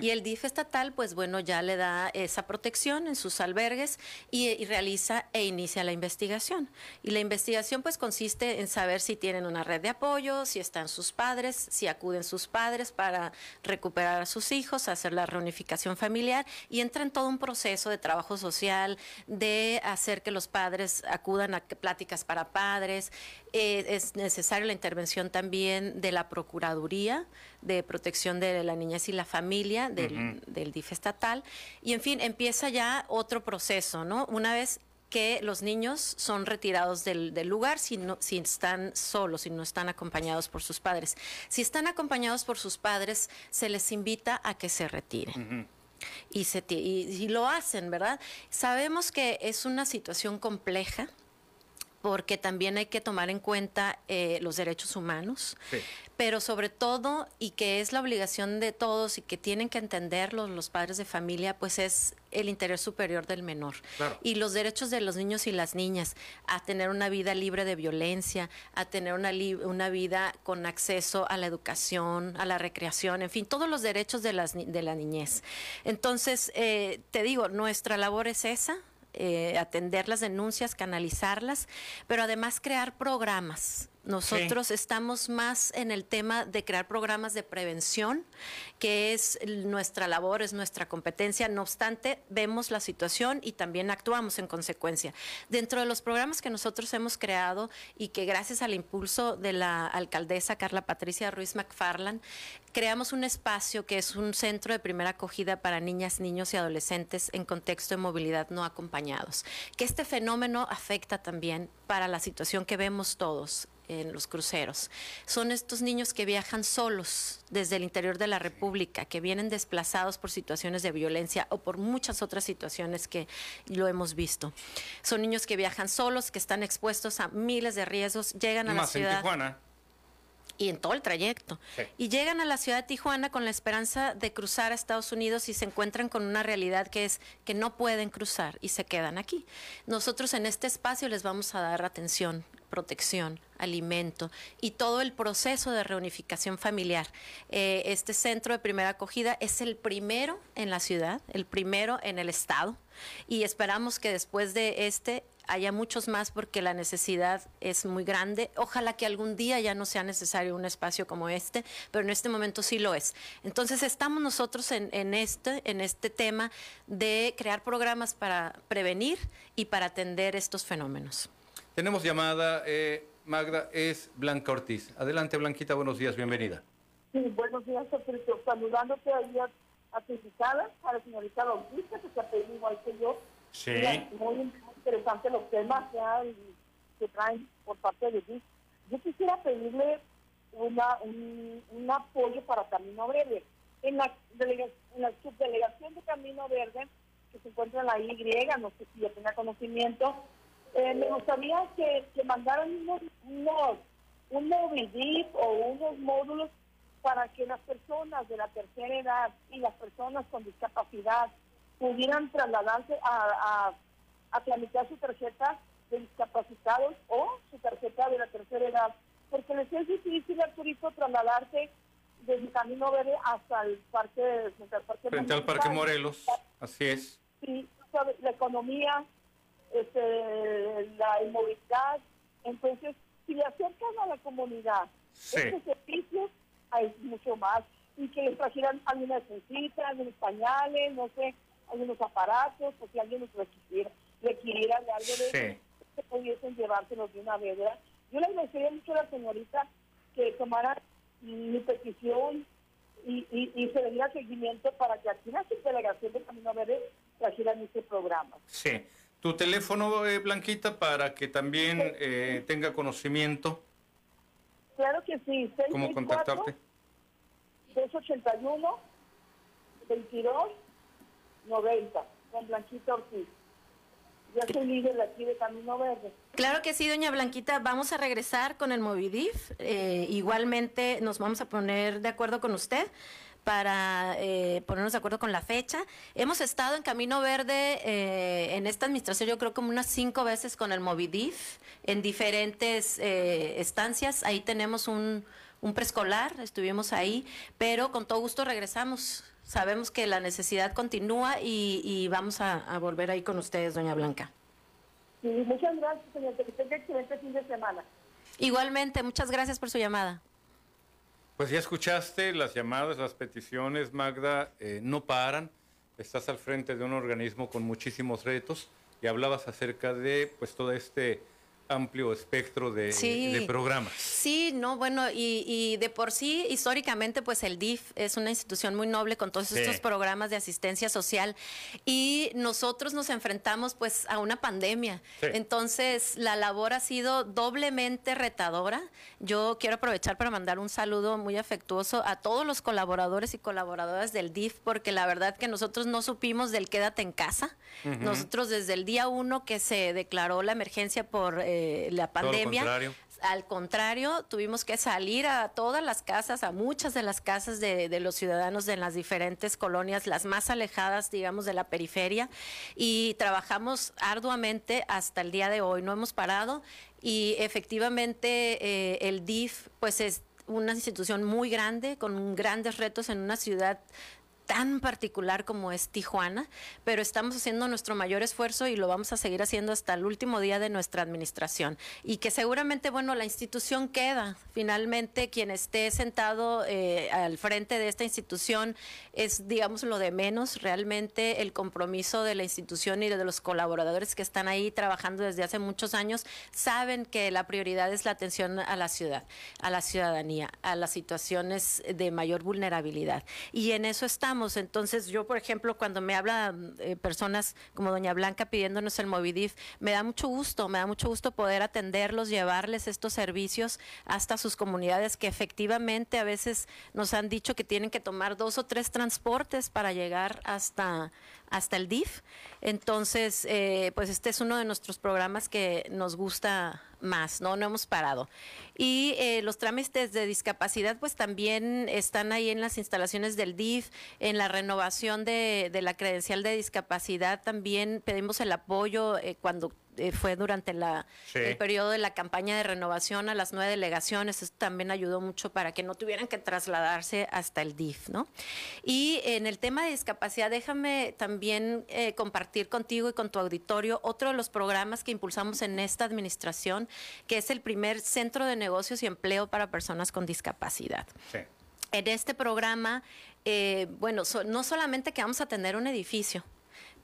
Y el DIF estatal, pues bueno, ya le da esa protección en sus albergues y, realiza e inicia la investigación. Y la investigación, pues consiste en saber si tienen una red de apoyo, si están sus padres, si acuden sus padres para recuperar a sus hijos, hacer la reunificación familiar y entra en todo un proceso de trabajo social, de hacer que los padres acudan a pláticas para padres. Eh, es necesaria la intervención también de la Procuraduría de Protección de la Niñez y la Familia del, DIF estatal. Y en fin, empieza ya otro proceso, ¿no? Una vez que los niños son retirados del, lugar si, no, si están solos, si no están acompañados por sus padres. Si están acompañados por sus padres, se les invita a que se retiren y, se, y, lo hacen, ¿verdad? Sabemos que es una situación compleja porque también hay que tomar en cuenta eh, los derechos humanos, pero sobre todo, y que es la obligación de todos y que tienen que entenderlo los padres de familia, pues es el interés superior del menor. Y los derechos de los niños y las niñas a tener una vida libre de violencia, a tener una, una vida con acceso a la educación, a la recreación, en fin, todos los derechos de, las, de la niñez. Entonces, eh, te digo, nuestra labor es esa, eh, atender las denuncias, canalizarlas, pero además crear programas Nosotros estamos más en el tema de crear programas de prevención, que es nuestra labor, es nuestra competencia. No obstante, vemos la situación y también actuamos en consecuencia. Dentro de los programas que nosotros hemos creado y que gracias al impulso de la alcaldesa Carla Patricia Ruiz McFarland, creamos un espacio que es un centro de primera acogida para niñas, niños y adolescentes en contexto de movilidad no acompañados. Que este fenómeno afecta también para la situación que vemos todos en los cruceros. Son estos niños que viajan solos desde el interior de la República, que vienen desplazados por situaciones de violencia o por muchas otras situaciones que lo hemos visto. Son niños que viajan solos, que están expuestos a miles de riesgos, llegan a la ciudad. En Tijuana y en todo el trayecto. Y llegan a la ciudad de Tijuana con la esperanza de cruzar a Estados Unidos y se encuentran con una realidad que es que no pueden cruzar y se quedan aquí. Nosotros en este espacio les vamos a dar atención, protección, alimento y todo el proceso de reunificación familiar. Eh, este centro de primera acogida es el primero en la ciudad, el primero en el estado y esperamos que después de este haya muchos más porque la necesidad es muy grande. Ojalá que algún día ya no sea necesario un espacio como este, pero en este momento sí lo es. Entonces estamos nosotros en, este, en este tema de crear programas para prevenir y para atender estos fenómenos. Tenemos llamada, eh, Magda, es Blanca Ortiz. Adelante, Blanquita, buenos días, bienvenida. Sí, buenos días, Patricio. Saludándote ahí a, a tu invitada, a la señorita Bautista, que se apellido igual que yo. Sí interesante los temas que, traen por parte de ti. Yo quisiera pedirle una, un, apoyo para Camino Verde. En la, en la subdelegación de Camino Verde, que se encuentra en la Y, no sé si ya tenga conocimiento, eh, me gustaría que, que mandaran unos, unos, un móvil o unos módulos para que las personas de la tercera edad y las personas con discapacidad pudieran trasladarse a a tramitar su tarjeta de discapacitados o su tarjeta de la tercera edad, porque les es difícil al turista trasladarse desde Camino Verde hasta el parque, frente al parque Morelos, así es. Sí, la economía, este, la inmovilidad, entonces si le acercan a la comunidad estos servicios, hay mucho más y que les trajeran algunas cositas, algunos pañales, no sé, algunos aparatos, o si alguien los requiriera requirieran de algo de que pudiesen llevárselos de una vez, Yo le agradecería mucho a la señorita que tomara mi petición y, y, se le diera seguimiento para que aquí la delegación de Camino Verde trajeran este programa. Sí. Tu teléfono, eh, Blanquita, para que también eh, tenga conocimiento. Claro que sí. ¿Cómo contactarte? 281 22 90 con Blanquita Ortiz. Ya soy líder aquí de Camino Verde. Claro que sí, doña Blanquita. Vamos a regresar con el Movidif. Eh, igualmente nos vamos a poner de acuerdo con usted para eh, ponernos de acuerdo con la fecha. Hemos estado en Camino Verde eh, en esta administración, yo creo como unas cinco veces con el Movidif, en diferentes estancias. Ahí tenemos un, un preescolar, estuvimos ahí, pero con todo gusto regresamos sabemos que la necesidad continúa y, vamos a, volver ahí con ustedes, doña Blanca. Sí, muchas gracias, señor. Que tenga excelente fin de semana. Igualmente, muchas gracias por su llamada. Pues ya escuchaste las llamadas, las peticiones, Magda, eh, no paran. Estás al frente de un organismo con muchísimos retos y hablabas acerca de pues todo este amplio espectro de, programas. Sí, no, bueno, y, de por sí, históricamente, pues el DIF es una institución muy noble con todos estos programas de asistencia social y nosotros nos enfrentamos pues a una pandemia. Entonces, la labor ha sido doblemente retadora. Yo quiero aprovechar para mandar un saludo muy afectuoso a todos los colaboradores y colaboradoras del DIF, porque la verdad que nosotros no supimos del quédate en casa. Nosotros desde el día uno que se declaró la emergencia por... Eh, la pandemia. Al contrario, tuvimos que salir a todas las casas, a muchas de las casas de, los ciudadanos de las diferentes colonias, las más alejadas, digamos, de la periferia, y trabajamos arduamente hasta el día de hoy. No hemos parado y efectivamente eh, el DIF, pues es una institución muy grande, con grandes retos en una ciudad tan particular como es Tijuana, pero estamos haciendo nuestro mayor esfuerzo y lo vamos a seguir haciendo hasta el último día de nuestra administración. Y que seguramente, bueno, la institución queda. Finalmente, quien esté sentado eh, al frente de esta institución es, digamos, lo de menos. Realmente el compromiso de la institución y de los colaboradores que están ahí trabajando desde hace muchos años saben que la prioridad es la atención a la ciudad, a la ciudadanía, a las situaciones de mayor vulnerabilidad. Y en eso estamos. Entonces, yo, por ejemplo, cuando me hablan eh, personas como doña Blanca pidiéndonos el Movidif, me da mucho gusto, me da mucho gusto poder atenderlos, llevarles estos servicios hasta sus comunidades que efectivamente a veces nos han dicho que tienen que tomar dos o tres transportes para llegar hasta hasta el DIF. Entonces, eh, pues este es uno de nuestros programas que nos gusta más, ¿no? No hemos parado. Y eh, los trámites de discapacidad, pues también están ahí en las instalaciones del DIF, en la renovación de, la credencial de discapacidad, también pedimos el apoyo eh, cuando eh, fue durante la, el periodo de la campaña de renovación a las nueve delegaciones. Esto también ayudó mucho para que no tuvieran que trasladarse hasta el DIF, ¿no? Y en el tema de discapacidad, déjame también eh, compartir contigo y con tu auditorio otro de los programas que impulsamos en esta administración, que es el primer centro de negocios y empleo para personas con discapacidad. En este programa, eh, bueno, no solamente que vamos a tener un edificio,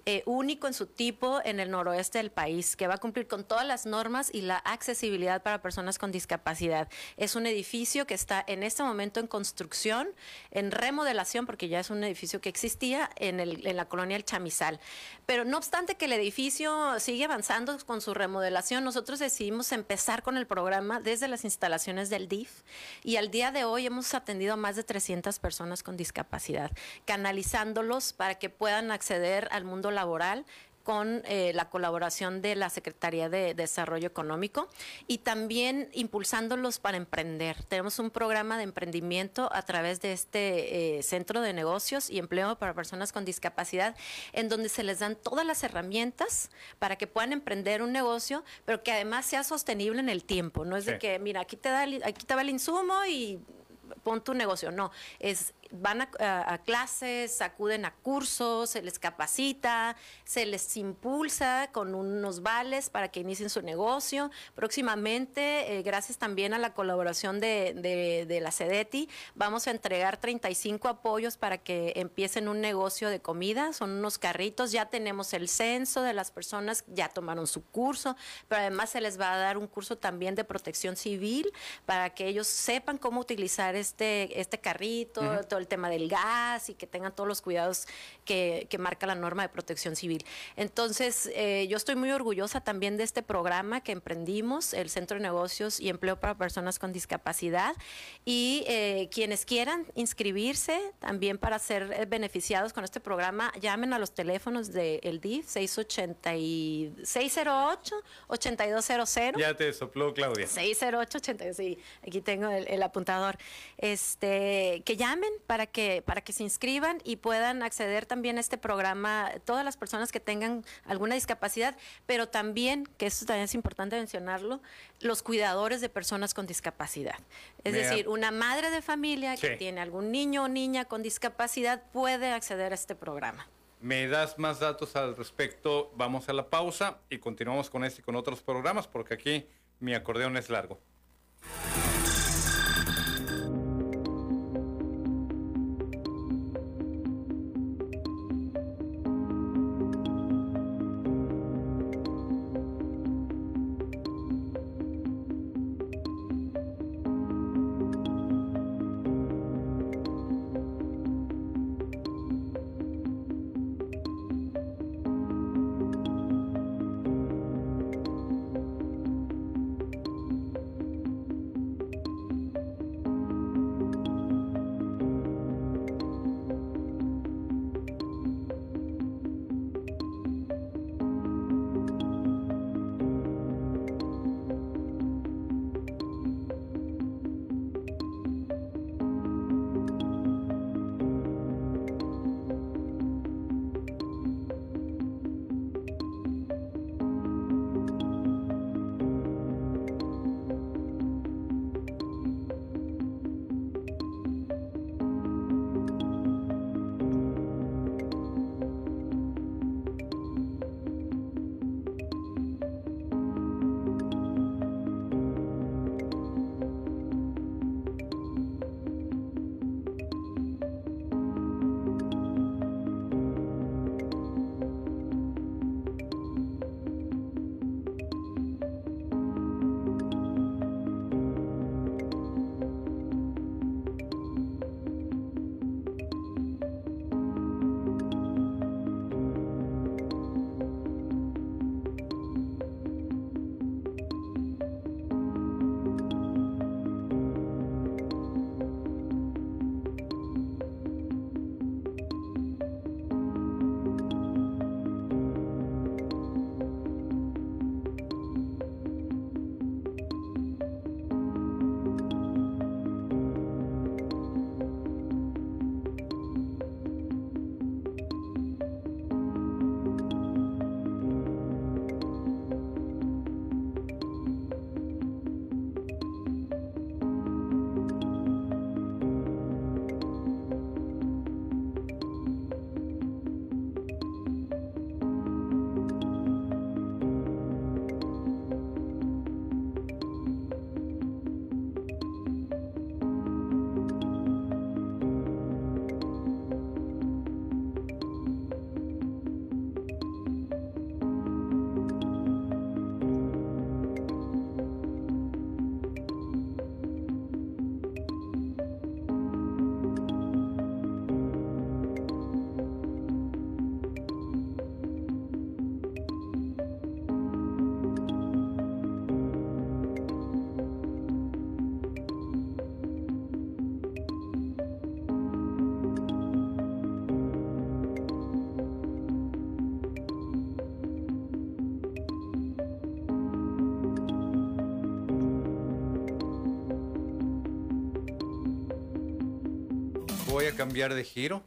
eh, único en su tipo en el noroeste del país, que va a cumplir con todas las normas y la accesibilidad para personas con discapacidad. Es un edificio que está en este momento en construcción, en remodelación, porque ya es un edificio que existía en, el, en la colonia El Chamizal. Pero no obstante que el edificio sigue avanzando con su remodelación, nosotros decidimos empezar con el programa desde las instalaciones del DIF y al día de hoy hemos atendido a más de 300 personas con discapacidad, canalizándolos para que puedan acceder al mundo laboral con eh, la colaboración de la Secretaría de Desarrollo Económico y también impulsándolos para emprender. Tenemos un programa de emprendimiento a través de este eh, Centro de Negocios y Empleo para Personas con Discapacidad, en donde se les dan todas las herramientas para que puedan emprender un negocio, pero que además sea sostenible en el tiempo. No es de que, mira, aquí te, da aquí te va el insumo y pon tu negocio. No, es van a, clases, acuden a cursos, se les capacita, se les impulsa con unos vales para que inicien su negocio. Próximamente, eh, gracias también a la colaboración de, de, la CEDETI, vamos a entregar 35 apoyos para que empiecen un negocio de comida. Son unos carritos, ya tenemos el censo de las personas, ya tomaron su curso, pero además se les va a dar un curso también de protección civil para que ellos sepan cómo utilizar este, este carrito, el tema del gas y que tengan todos los cuidados que, marca la norma de protección civil. Entonces, eh, yo estoy muy orgullosa también de este programa que emprendimos, el Centro de Negocios y Empleo para Personas con Discapacidad. Y eh, quienes quieran inscribirse también para ser eh, beneficiados con este programa, llamen a los teléfonos del DIF 608-8200. Ya te sopló, Claudia. 608-8200, sí, aquí tengo el, el apuntador. Este, que llamen para que, para que se inscriban y puedan acceder también a este programa todas las personas que tengan alguna discapacidad, pero también, que esto también es importante mencionarlo, los cuidadores de personas con discapacidad. Es decir, una madre de familia que tiene algún niño o niña con discapacidad puede acceder a este programa. Me das más datos al respecto, vamos a la pausa y continuamos con este y con otros programas porque aquí mi acordeón es largo. Cambiar de giro.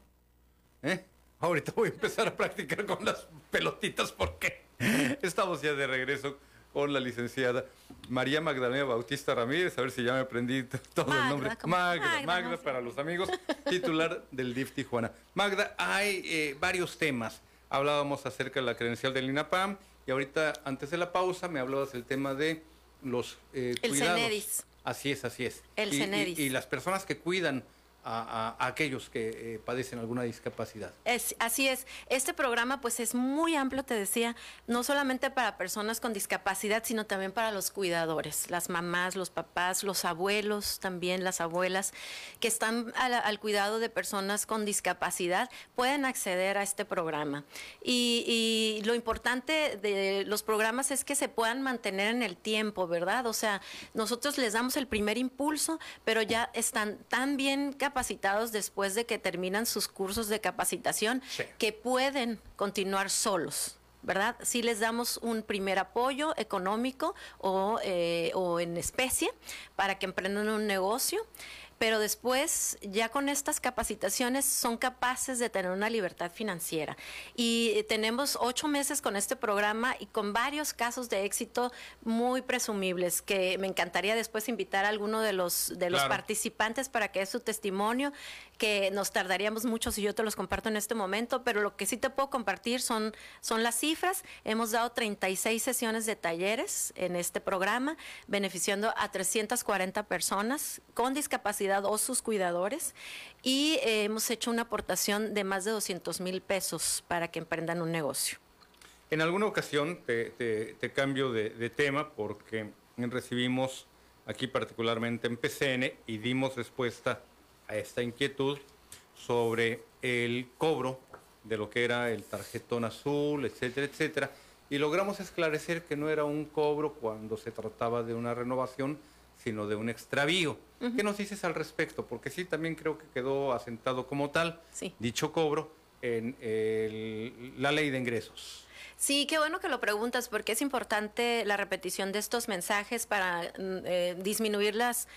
¿Eh? Ahorita voy a empezar a practicar con las pelotitas porque estamos ya de regreso con la licenciada María Magdalena Bautista Ramírez, a ver si ya me aprendí todo el nombre. Magda, Magda, para los amigos, titular del DIF Tijuana. Magda, hay eh, varios temas. Hablábamos acerca de la credencial del INAPAM y ahorita, antes de la pausa, me hablabas del tema de los eh, cuidados. El Así es, así es. El y, y las personas que cuidan a, aquellos que eh, padecen alguna discapacidad. Es, así es. Este programa pues es muy amplio, te decía, no solamente para personas con discapacidad, sino también para los cuidadores, las mamás, los papás, los abuelos, también las abuelas, que están al, cuidado de personas con discapacidad, pueden acceder a este programa. Y, lo importante de los programas es que se puedan mantener en el tiempo, ¿verdad? O sea, nosotros les damos el primer impulso, pero ya están tan bien capacitados capacitados después de que terminan sus cursos de capacitación que pueden continuar solos. ¿verdad? Si les damos un primer apoyo económico o, eh, o en especie para que emprendan un negocio pero después ya con estas capacitaciones son capaces de tener una libertad financiera. Y tenemos ocho meses con este programa y con varios casos de éxito muy presumibles, que me encantaría después invitar a alguno de los, de los participantes para que dé su testimonio, que nos tardaríamos mucho si yo te los comparto en este momento, pero lo que sí te puedo compartir son, son las cifras. Hemos dado 36 sesiones de talleres en este programa, beneficiando a 340 personas con discapacidad o sus cuidadores y eh, hemos hecho una aportación de más de 200 mil pesos para que emprendan un negocio. En alguna ocasión te, cambio de, tema porque recibimos aquí particularmente en PCN y dimos respuesta esta inquietud sobre el cobro de lo que era el tarjetón azul, etcétera, etcétera. Y logramos esclarecer que no era un cobro cuando se trataba de una renovación, sino de un extravío. ¿Qué nos dices al respecto? Porque sí, también creo que quedó asentado como tal dicho cobro en la ley de ingresos. Sí, qué bueno que lo preguntas porque es importante la repetición de estos mensajes para mm, eh, disminuir las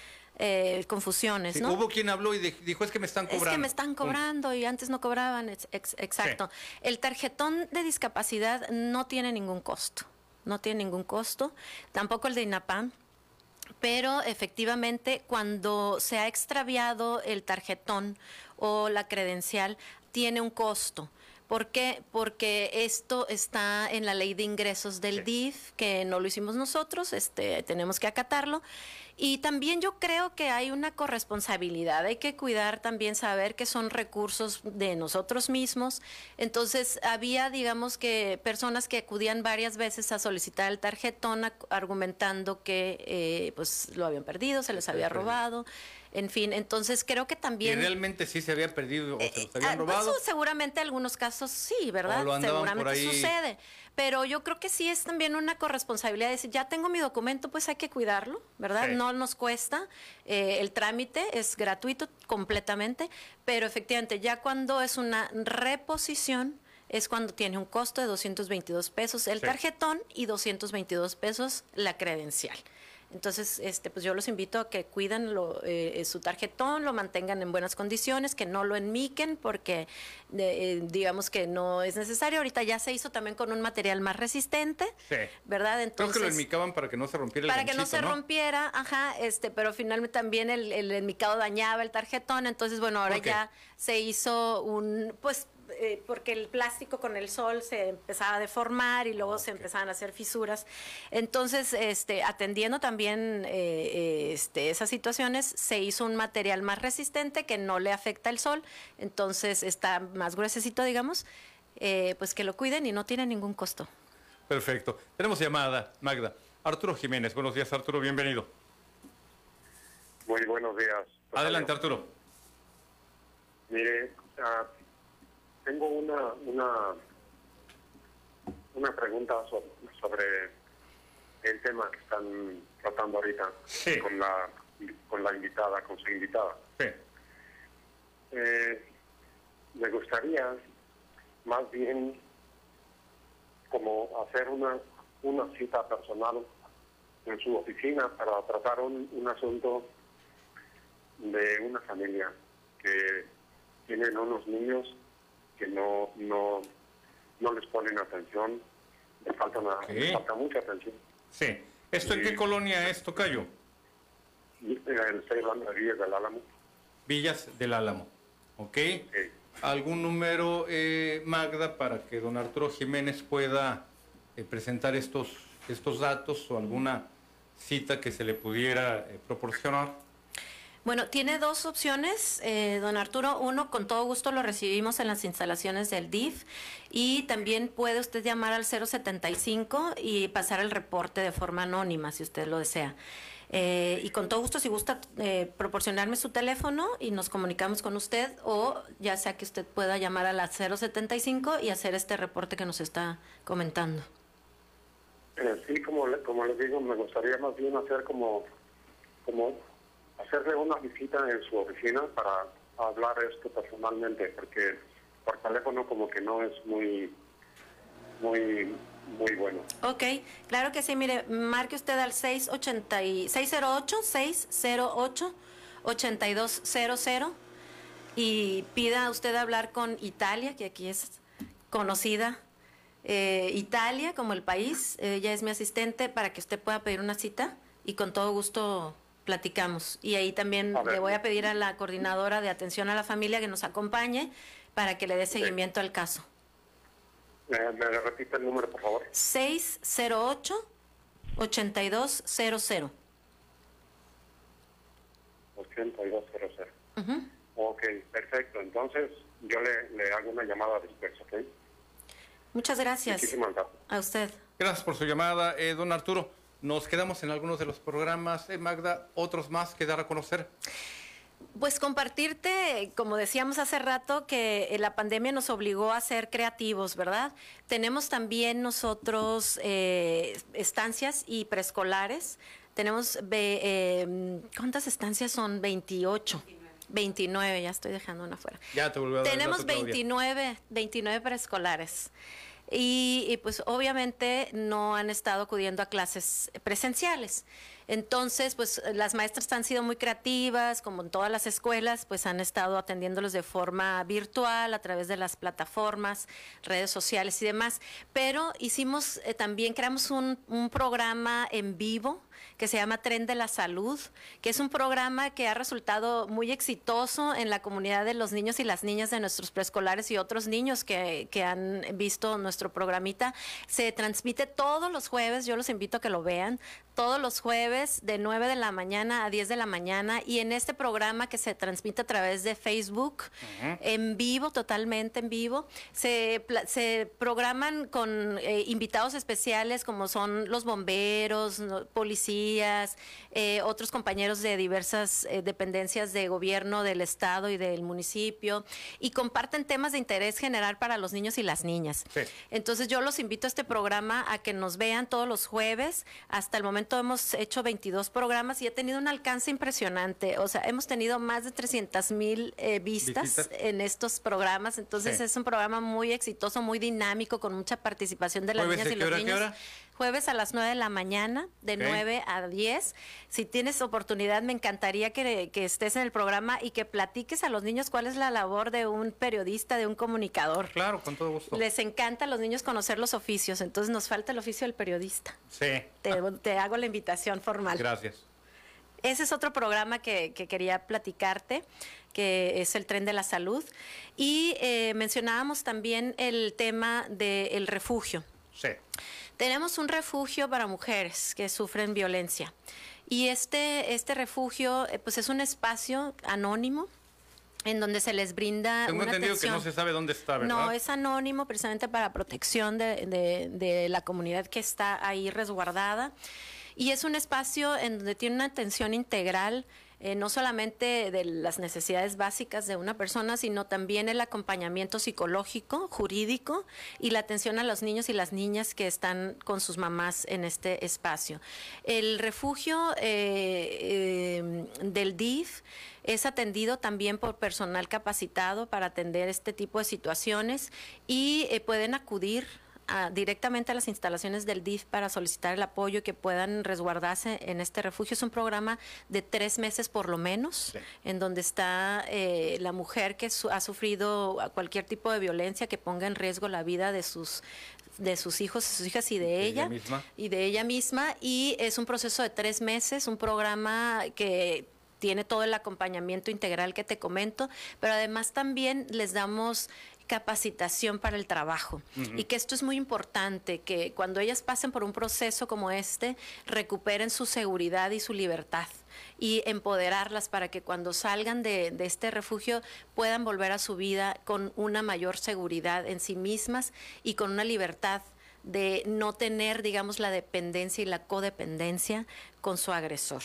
eh, confusiones, ¿no? Hubo quien habló y dijo, es que me están cobrando. Es que me están cobrando y antes no cobraban, exacto. El tarjetón de discapacidad no tiene ningún costo, no tiene ningún costo, tampoco el de INAPAM, pero efectivamente cuando se ha extraviado el tarjetón o la credencial, tiene un costo. ¿Por qué? Porque esto está en la ley de ingresos del DIF, que no lo hicimos nosotros, este, tenemos que acatarlo. Y también yo creo que hay una corresponsabilidad, hay que cuidar también, saber que son recursos de nosotros mismos. Entonces, había, digamos que, personas que acudían varias veces a solicitar el tarjetón argumentando que eh, pues lo habían perdido, se les había robado. En fin, entonces creo que también... ¿Y realmente sí se había perdido o se los habían eh, robado? Eso seguramente algunos casos sí, ¿verdad? seguramente sucede. Pero yo creo que sí es también una corresponsabilidad de decir, ya tengo mi documento, pues hay que cuidarlo, ¿verdad? No nos cuesta. Eh, el trámite es gratuito completamente, pero efectivamente ya cuando es una reposición, es cuando tiene un costo de 222 pesos el tarjetón y 222 pesos la credencial. Entonces, este, pues yo los invito a que cuiden lo, eh, eh, su tarjetón, lo mantengan en buenas condiciones, que no lo enmiquen porque eh, digamos que no es necesario. Ahorita ya se hizo también con un material más resistente, sí. ¿verdad? Entonces, Creo que lo enmicaban para que no se rompiera el Para que no se rompiera, ajá, este, pero finalmente también el, el enmicado dañaba el tarjetón. Entonces, bueno, ahora ya se hizo un, pues eh, porque el plástico con el sol se empezaba a deformar y luego se empezaban a hacer fisuras. Entonces, este, atendiendo también eh, este, esas situaciones, se hizo un material más resistente que no le afecta el sol, entonces está más gruesecito, digamos, eh, pues que lo cuiden y no tiene ningún costo. Perfecto. Tenemos llamada, Magda. Arturo Jiménez, buenos días Arturo, bienvenido. Muy buenos días. Adelante Arturo. Mire, uh, tengo una una una pregunta sobre, el tema que están tratando ahorita con la con la invitada, con su invitada. Eh, me gustaría más bien como hacer una una cita personal en su oficina para tratar un, un asunto de una familia que tienen unos niños que no no no les ponen atención, les falta, falta mucha atención. Sí. ¿Esto en qué colonia es, Tocayo? Estoy hablando de Villas del Álamo. Villas del Álamo, ¿ok? ¿Algún número, eh, Magda, para que don Arturo Jiménez pueda eh, presentar estos, estos datos o alguna cita que se le pudiera eh, proporcionar? Bueno, tiene dos opciones, eh, don Arturo. Uno, con todo gusto lo recibimos en las instalaciones del DIF y también puede usted llamar al 075 y pasar el reporte de forma anónima, si usted lo desea. Eh, y con todo gusto, si gusta eh, proporcionarme su teléfono y nos comunicamos con usted o ya sea que usted pueda llamar a la 075 y hacer este reporte que nos está comentando. sí, como, como les digo, me gustaría más bien hacer como, como hacerle una visita en su oficina para hablar esto personalmente, porque por teléfono como que no es muy, muy, muy bueno. Ok, claro que sí, mire, marque usted al 680 608 608 8200 y pida usted hablar con Italia, que aquí es conocida eh, Italia como el país. Ella es mi asistente para que usted pueda pedir una cita y con todo gusto platicamos. Y ahí también le voy a pedir a la coordinadora de atención a la familia que nos acompañe para que le dé seguimiento al caso. ¿Me, repite el número, por favor? 608-8200. 8200. Ok, perfecto. Entonces yo le, le, hago una llamada después, ¿ok? Muchas gracias. Muchísimas gracias. A usted. Gracias por su llamada, eh, don Arturo. Nos quedamos en algunos de los programas, eh, Magda, otros más que dar a conocer. Pues compartirte, como decíamos hace rato, que eh, la pandemia nos obligó a ser creativos, ¿verdad? Tenemos también nosotros eh, estancias y preescolares. Tenemos, ¿cuántas estancias son? 28. 29, ya estoy dejando una fuera. Ya te volví a dar Tenemos 29, 29 preescolares y, pues obviamente no han estado acudiendo a clases presenciales. Entonces, pues las maestras han sido muy creativas, como en todas las escuelas, pues han estado atendiéndolos de forma virtual a través de las plataformas, redes sociales y demás. Pero hicimos eh, también, creamos un, un programa en vivo que se llama Tren de la Salud, que es un programa que ha resultado muy exitoso en la comunidad de los niños y las niñas de nuestros preescolares y otros niños que, que han visto nuestro programita. Se transmite todos los jueves, yo los invito a que lo vean, todos los jueves de 9 de la mañana a 10 de la mañana y en este programa que se transmite a través de Facebook, en vivo, totalmente en vivo, se, se programan con eh, invitados especiales como son los bomberos, policías, eh, otros compañeros de diversas eh, dependencias de gobierno del estado y del municipio y comparten temas de interés general para los niños y las niñas. Entonces yo los invito a este programa a que nos vean todos los jueves hasta el momento hemos hecho 22 programas y ha tenido un alcance impresionante. O sea, hemos tenido más de 300 mil eh, vistas en estos programas. Entonces es un programa muy exitoso, muy dinámico, con mucha participación de las niñas y los niños jueves a las 9 de la mañana, de 9 a 10. Si tienes oportunidad, me encantaría que, estés en el programa y que platiques a los niños cuál es la labor de un periodista, de un comunicador. Claro, con todo gusto. Les encanta a los niños conocer los oficios, entonces nos falta el oficio del periodista. Sí. Te, hago la invitación formal. Gracias. Ese es otro programa que, quería platicarte, que es el tren de la salud. Y eh, mencionábamos también el tema del refugio. Sí. Tenemos un refugio para mujeres que sufren violencia. Y este, este refugio eh, pues es un espacio anónimo en donde se les brinda Tengo entendido que no se sabe dónde está, ¿verdad? No, es anónimo precisamente para protección de, de la comunidad que está ahí resguardada. Y es un espacio en donde tiene una atención integral eh, no solamente de las necesidades básicas de una persona, sino también el acompañamiento psicológico, jurídico y la atención a los niños y las niñas que están con sus mamás en este espacio. El refugio eh, eh, del DIF es atendido también por personal capacitado para atender este tipo de situaciones y pueden acudir directamente a las instalaciones del DIF para solicitar el apoyo y que puedan resguardarse en este refugio. Es un programa de tres meses por lo menos, en donde está eh, la mujer que ha sufrido cualquier tipo de violencia que ponga en riesgo la vida de sus de sus hijos, sus hijas y de, ella, y de ella misma. Y es un proceso de tres meses, un programa que tiene todo el acompañamiento integral que te comento, pero además también les damos capacitación para el trabajo. Y que esto es muy importante, que cuando ellas pasen por un proceso como este, recuperen su seguridad y su libertad y empoderarlas para que cuando salgan de, este refugio puedan volver a su vida con una mayor seguridad en sí mismas y con una libertad de no tener, digamos, la dependencia y la codependencia con su agresor.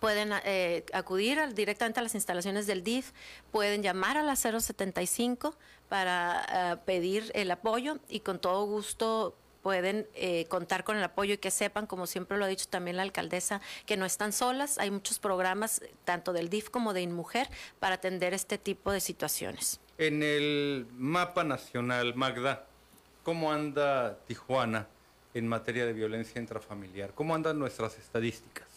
Pueden eh, acudir directamente a las instalaciones del DIF, pueden llamar a la 075 para eh, pedir el apoyo y con todo gusto pueden eh, contar con el apoyo y que sepan, como siempre lo ha dicho también la alcaldesa, que no están solas. Hay muchos programas, tanto del DIF como de InMujer, para atender este tipo de situaciones. En el mapa nacional, Magda, ¿cómo anda Tijuana en materia de violencia intrafamiliar? ¿Cómo andan nuestras estadísticas?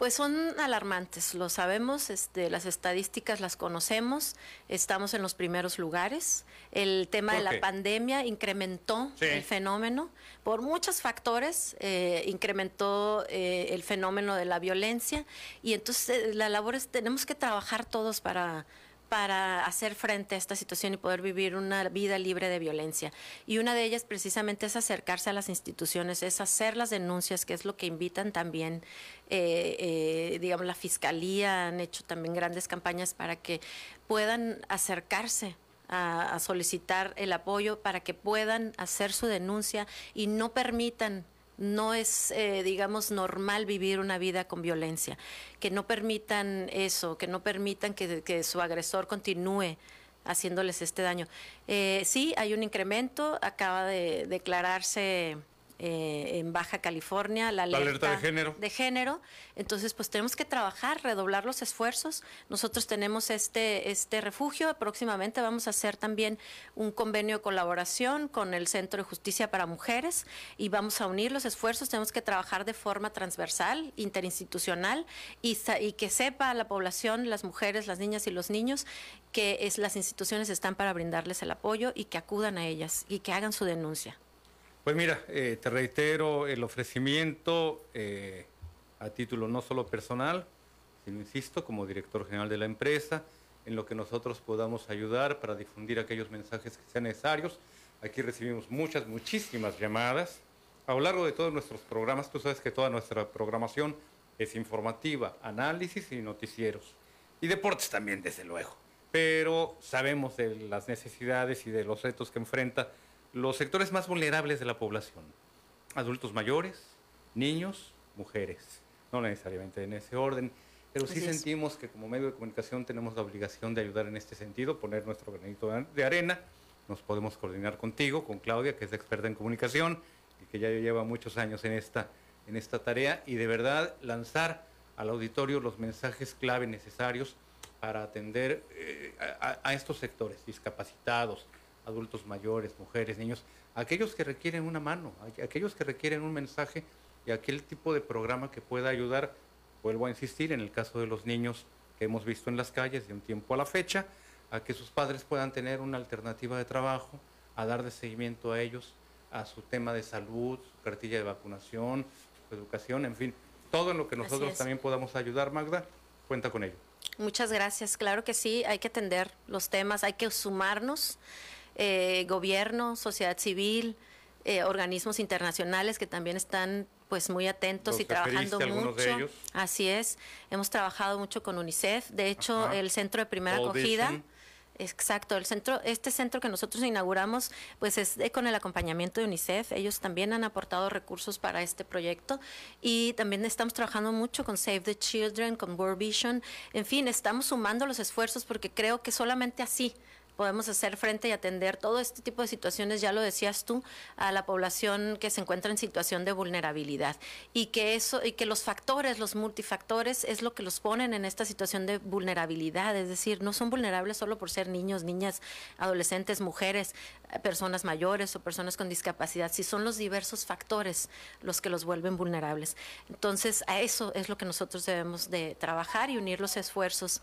Pues son alarmantes, lo sabemos, este, las estadísticas las conocemos, estamos en los primeros lugares. El tema de la pandemia incrementó el fenómeno por muchos factores, eh, incrementó eh, el fenómeno de la violencia y entonces eh, la labor es, tenemos que trabajar todos para para hacer frente a esta situación y poder vivir una vida libre de violencia. Y una de ellas precisamente es acercarse a las instituciones, es hacer las denuncias, que es lo que invitan también, eh, eh, digamos, la Fiscalía, han hecho también grandes campañas para que puedan acercarse a, a solicitar el apoyo, para que puedan hacer su denuncia y no permitan no es, eh, digamos, normal vivir una vida con violencia, que no permitan eso, que no permitan que, su agresor continúe haciéndoles este daño. Eh, sí, hay un incremento, acaba de declararse eh, en Baja California, la alerta, de género. de género. Entonces, pues tenemos que trabajar, redoblar los esfuerzos. Nosotros tenemos este, este refugio. Próximamente vamos a hacer también un convenio de colaboración con el Centro de Justicia para Mujeres y vamos a unir los esfuerzos. Tenemos que trabajar de forma transversal, interinstitucional y, y que sepa la población, las mujeres, las niñas y los niños que es, las instituciones están para brindarles el apoyo y que acudan a ellas y que hagan su denuncia. Pues mira, eh, te reitero el ofrecimiento eh, a título no solo personal, sino, insisto, como director general de la empresa, en lo que nosotros podamos ayudar para difundir aquellos mensajes que sean necesarios. Aquí recibimos muchas, muchísimas llamadas. A lo largo de todos nuestros programas, tú sabes que toda nuestra programación es informativa, análisis y noticieros. Y deportes también, desde luego. Pero sabemos de las necesidades y de los retos que enfrenta los sectores más vulnerables de la población. Adultos mayores, niños, mujeres. No necesariamente en ese orden, pero sí sentimos que como medio de comunicación tenemos la obligación de ayudar en este sentido, poner nuestro granito de arena. Nos podemos coordinar contigo, con Claudia, que es experta en comunicación y que ya lleva muchos años en esta, en esta tarea, y de verdad lanzar al auditorio los mensajes clave necesarios para atender eh, a estos sectores, discapacitados, adultos mayores, mujeres, niños, aquellos que requieren una mano, aquellos que requieren un mensaje y aquel tipo de programa que pueda ayudar, vuelvo a insistir, en el caso de los niños que hemos visto en las calles de un tiempo a la fecha, a que sus padres puedan tener una alternativa de trabajo, a dar de seguimiento a ellos, a su tema de salud, su cartilla de vacunación, su educación, en fin, todo en lo que nosotros también podamos ayudar, Magda, cuenta con ello. Muchas gracias, claro que sí, hay que atender los temas, hay que sumarnos eh, gobierno, sociedad civil, eh, organismos internacionales que también están pues muy atentos y trabajando mucho. Así es, hemos trabajado mucho con UNICEF, de hecho el centro de primera acogida Exacto, el centro, este centro que nosotros inauguramos, pues es con el acompañamiento de UNICEF. Ellos también han aportado recursos para este proyecto y también estamos trabajando mucho con Save the Children, con World Vision. En fin, estamos sumando los esfuerzos porque creo que solamente así podemos hacer frente y atender todo este tipo de situaciones, ya lo decías tú, a la población que se encuentra en situación de vulnerabilidad y que eso y que los factores, los multifactores es lo que los ponen en esta situación de vulnerabilidad, es decir, no son vulnerables solo por ser niños, niñas, adolescentes, mujeres, personas mayores o personas con discapacidad, si son los diversos factores los que los vuelven vulnerables. Entonces, a eso es lo que nosotros debemos de trabajar y unir los esfuerzos.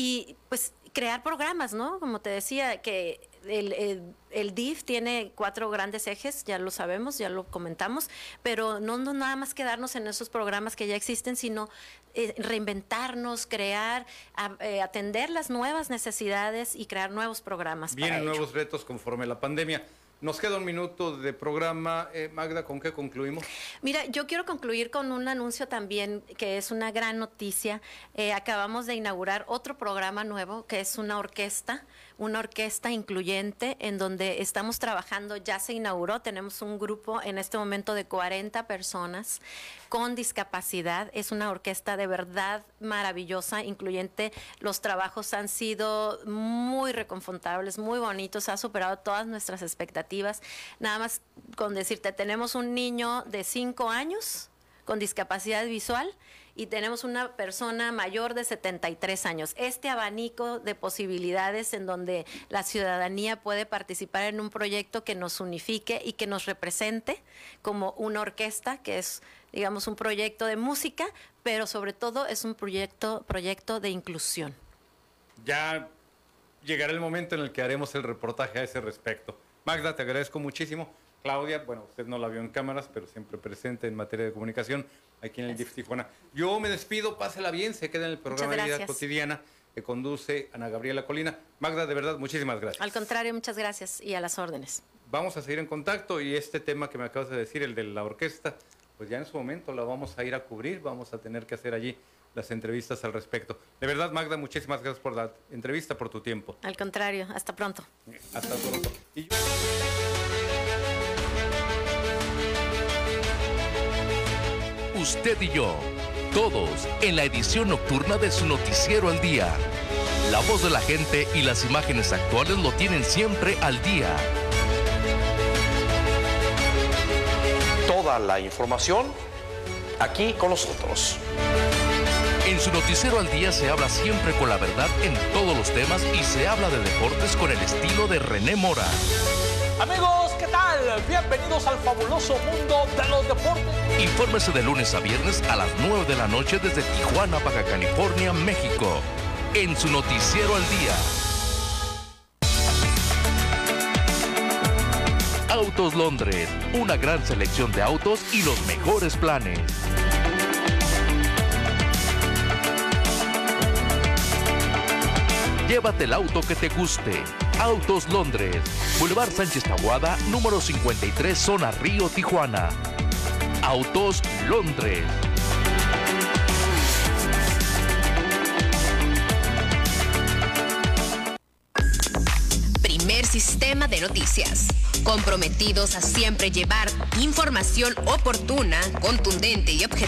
Y pues crear programas, ¿no? Como te decía, que el, el, DIF tiene cuatro grandes ejes, ya lo sabemos, ya lo comentamos, pero no, no nada más quedarnos en esos programas que ya existen, sino eh, reinventarnos, crear, eh, atender las nuevas necesidades y crear nuevos programas. Vienen nuevos retos conforme la pandemia. Nos queda un minuto de programa. Eh, Magda, ¿con qué concluimos? Mira, yo quiero concluir con un anuncio también que es una gran noticia. Eh, acabamos de inaugurar otro programa nuevo que es una orquesta una orquesta incluyente en donde estamos trabajando, ya se inauguró, tenemos un grupo en este momento de 40 personas con discapacidad. Es una orquesta de verdad maravillosa, incluyente. Los trabajos han sido muy reconfortables, muy bonitos, ha superado todas nuestras expectativas. Nada más con decirte, tenemos un niño de 5 años con discapacidad visual y tenemos una persona mayor de 73 años. Este abanico de posibilidades en donde la ciudadanía puede participar en un proyecto que nos unifique y que nos represente como una orquesta, que es, digamos, un proyecto de música, pero sobre todo es un proyecto, proyecto de inclusión. Ya llegará el momento en el que haremos el reportaje a ese respecto. Magda, te agradezco muchísimo. Claudia, bueno, usted no la vio en cámaras, pero siempre presente en materia de comunicación aquí en el DIF Tijuana. Yo me despido, pásela bien, se queda en el programa de vida cotidiana que conduce Ana Gabriela Colina. Magda, de verdad, muchísimas gracias. Al contrario, muchas gracias y a las órdenes. Vamos a seguir en contacto y este tema que me acabas de decir, el de la orquesta, pues ya en su momento la vamos a ir a cubrir, vamos a tener que hacer allí las entrevistas al respecto. De verdad, Magda, muchísimas gracias por la entrevista, por tu tiempo. Al contrario, hasta pronto. Hasta pronto. Usted y yo, todos en la edición nocturna de su noticiero al día. La voz de la gente y las imágenes actuales lo tienen siempre al día. Toda la información aquí con nosotros. En su noticiero al día se habla siempre con la verdad en todos los temas y se habla de deportes con el estilo de René Mora. Amigos, ¿qué tal? Bienvenidos al fabuloso mundo de los deportes. Infórmese de lunes a viernes a las 9 de la noche desde Tijuana, Baja California, México. En su noticiero al día. Autos Londres, una gran selección de autos y los mejores planes. Llévate el auto que te guste. Autos Londres. Boulevard Sánchez Tahuada, número 53, zona Río, Tijuana. Autos Londres. Primer sistema de noticias. Comprometidos a siempre llevar información oportuna, contundente y objetiva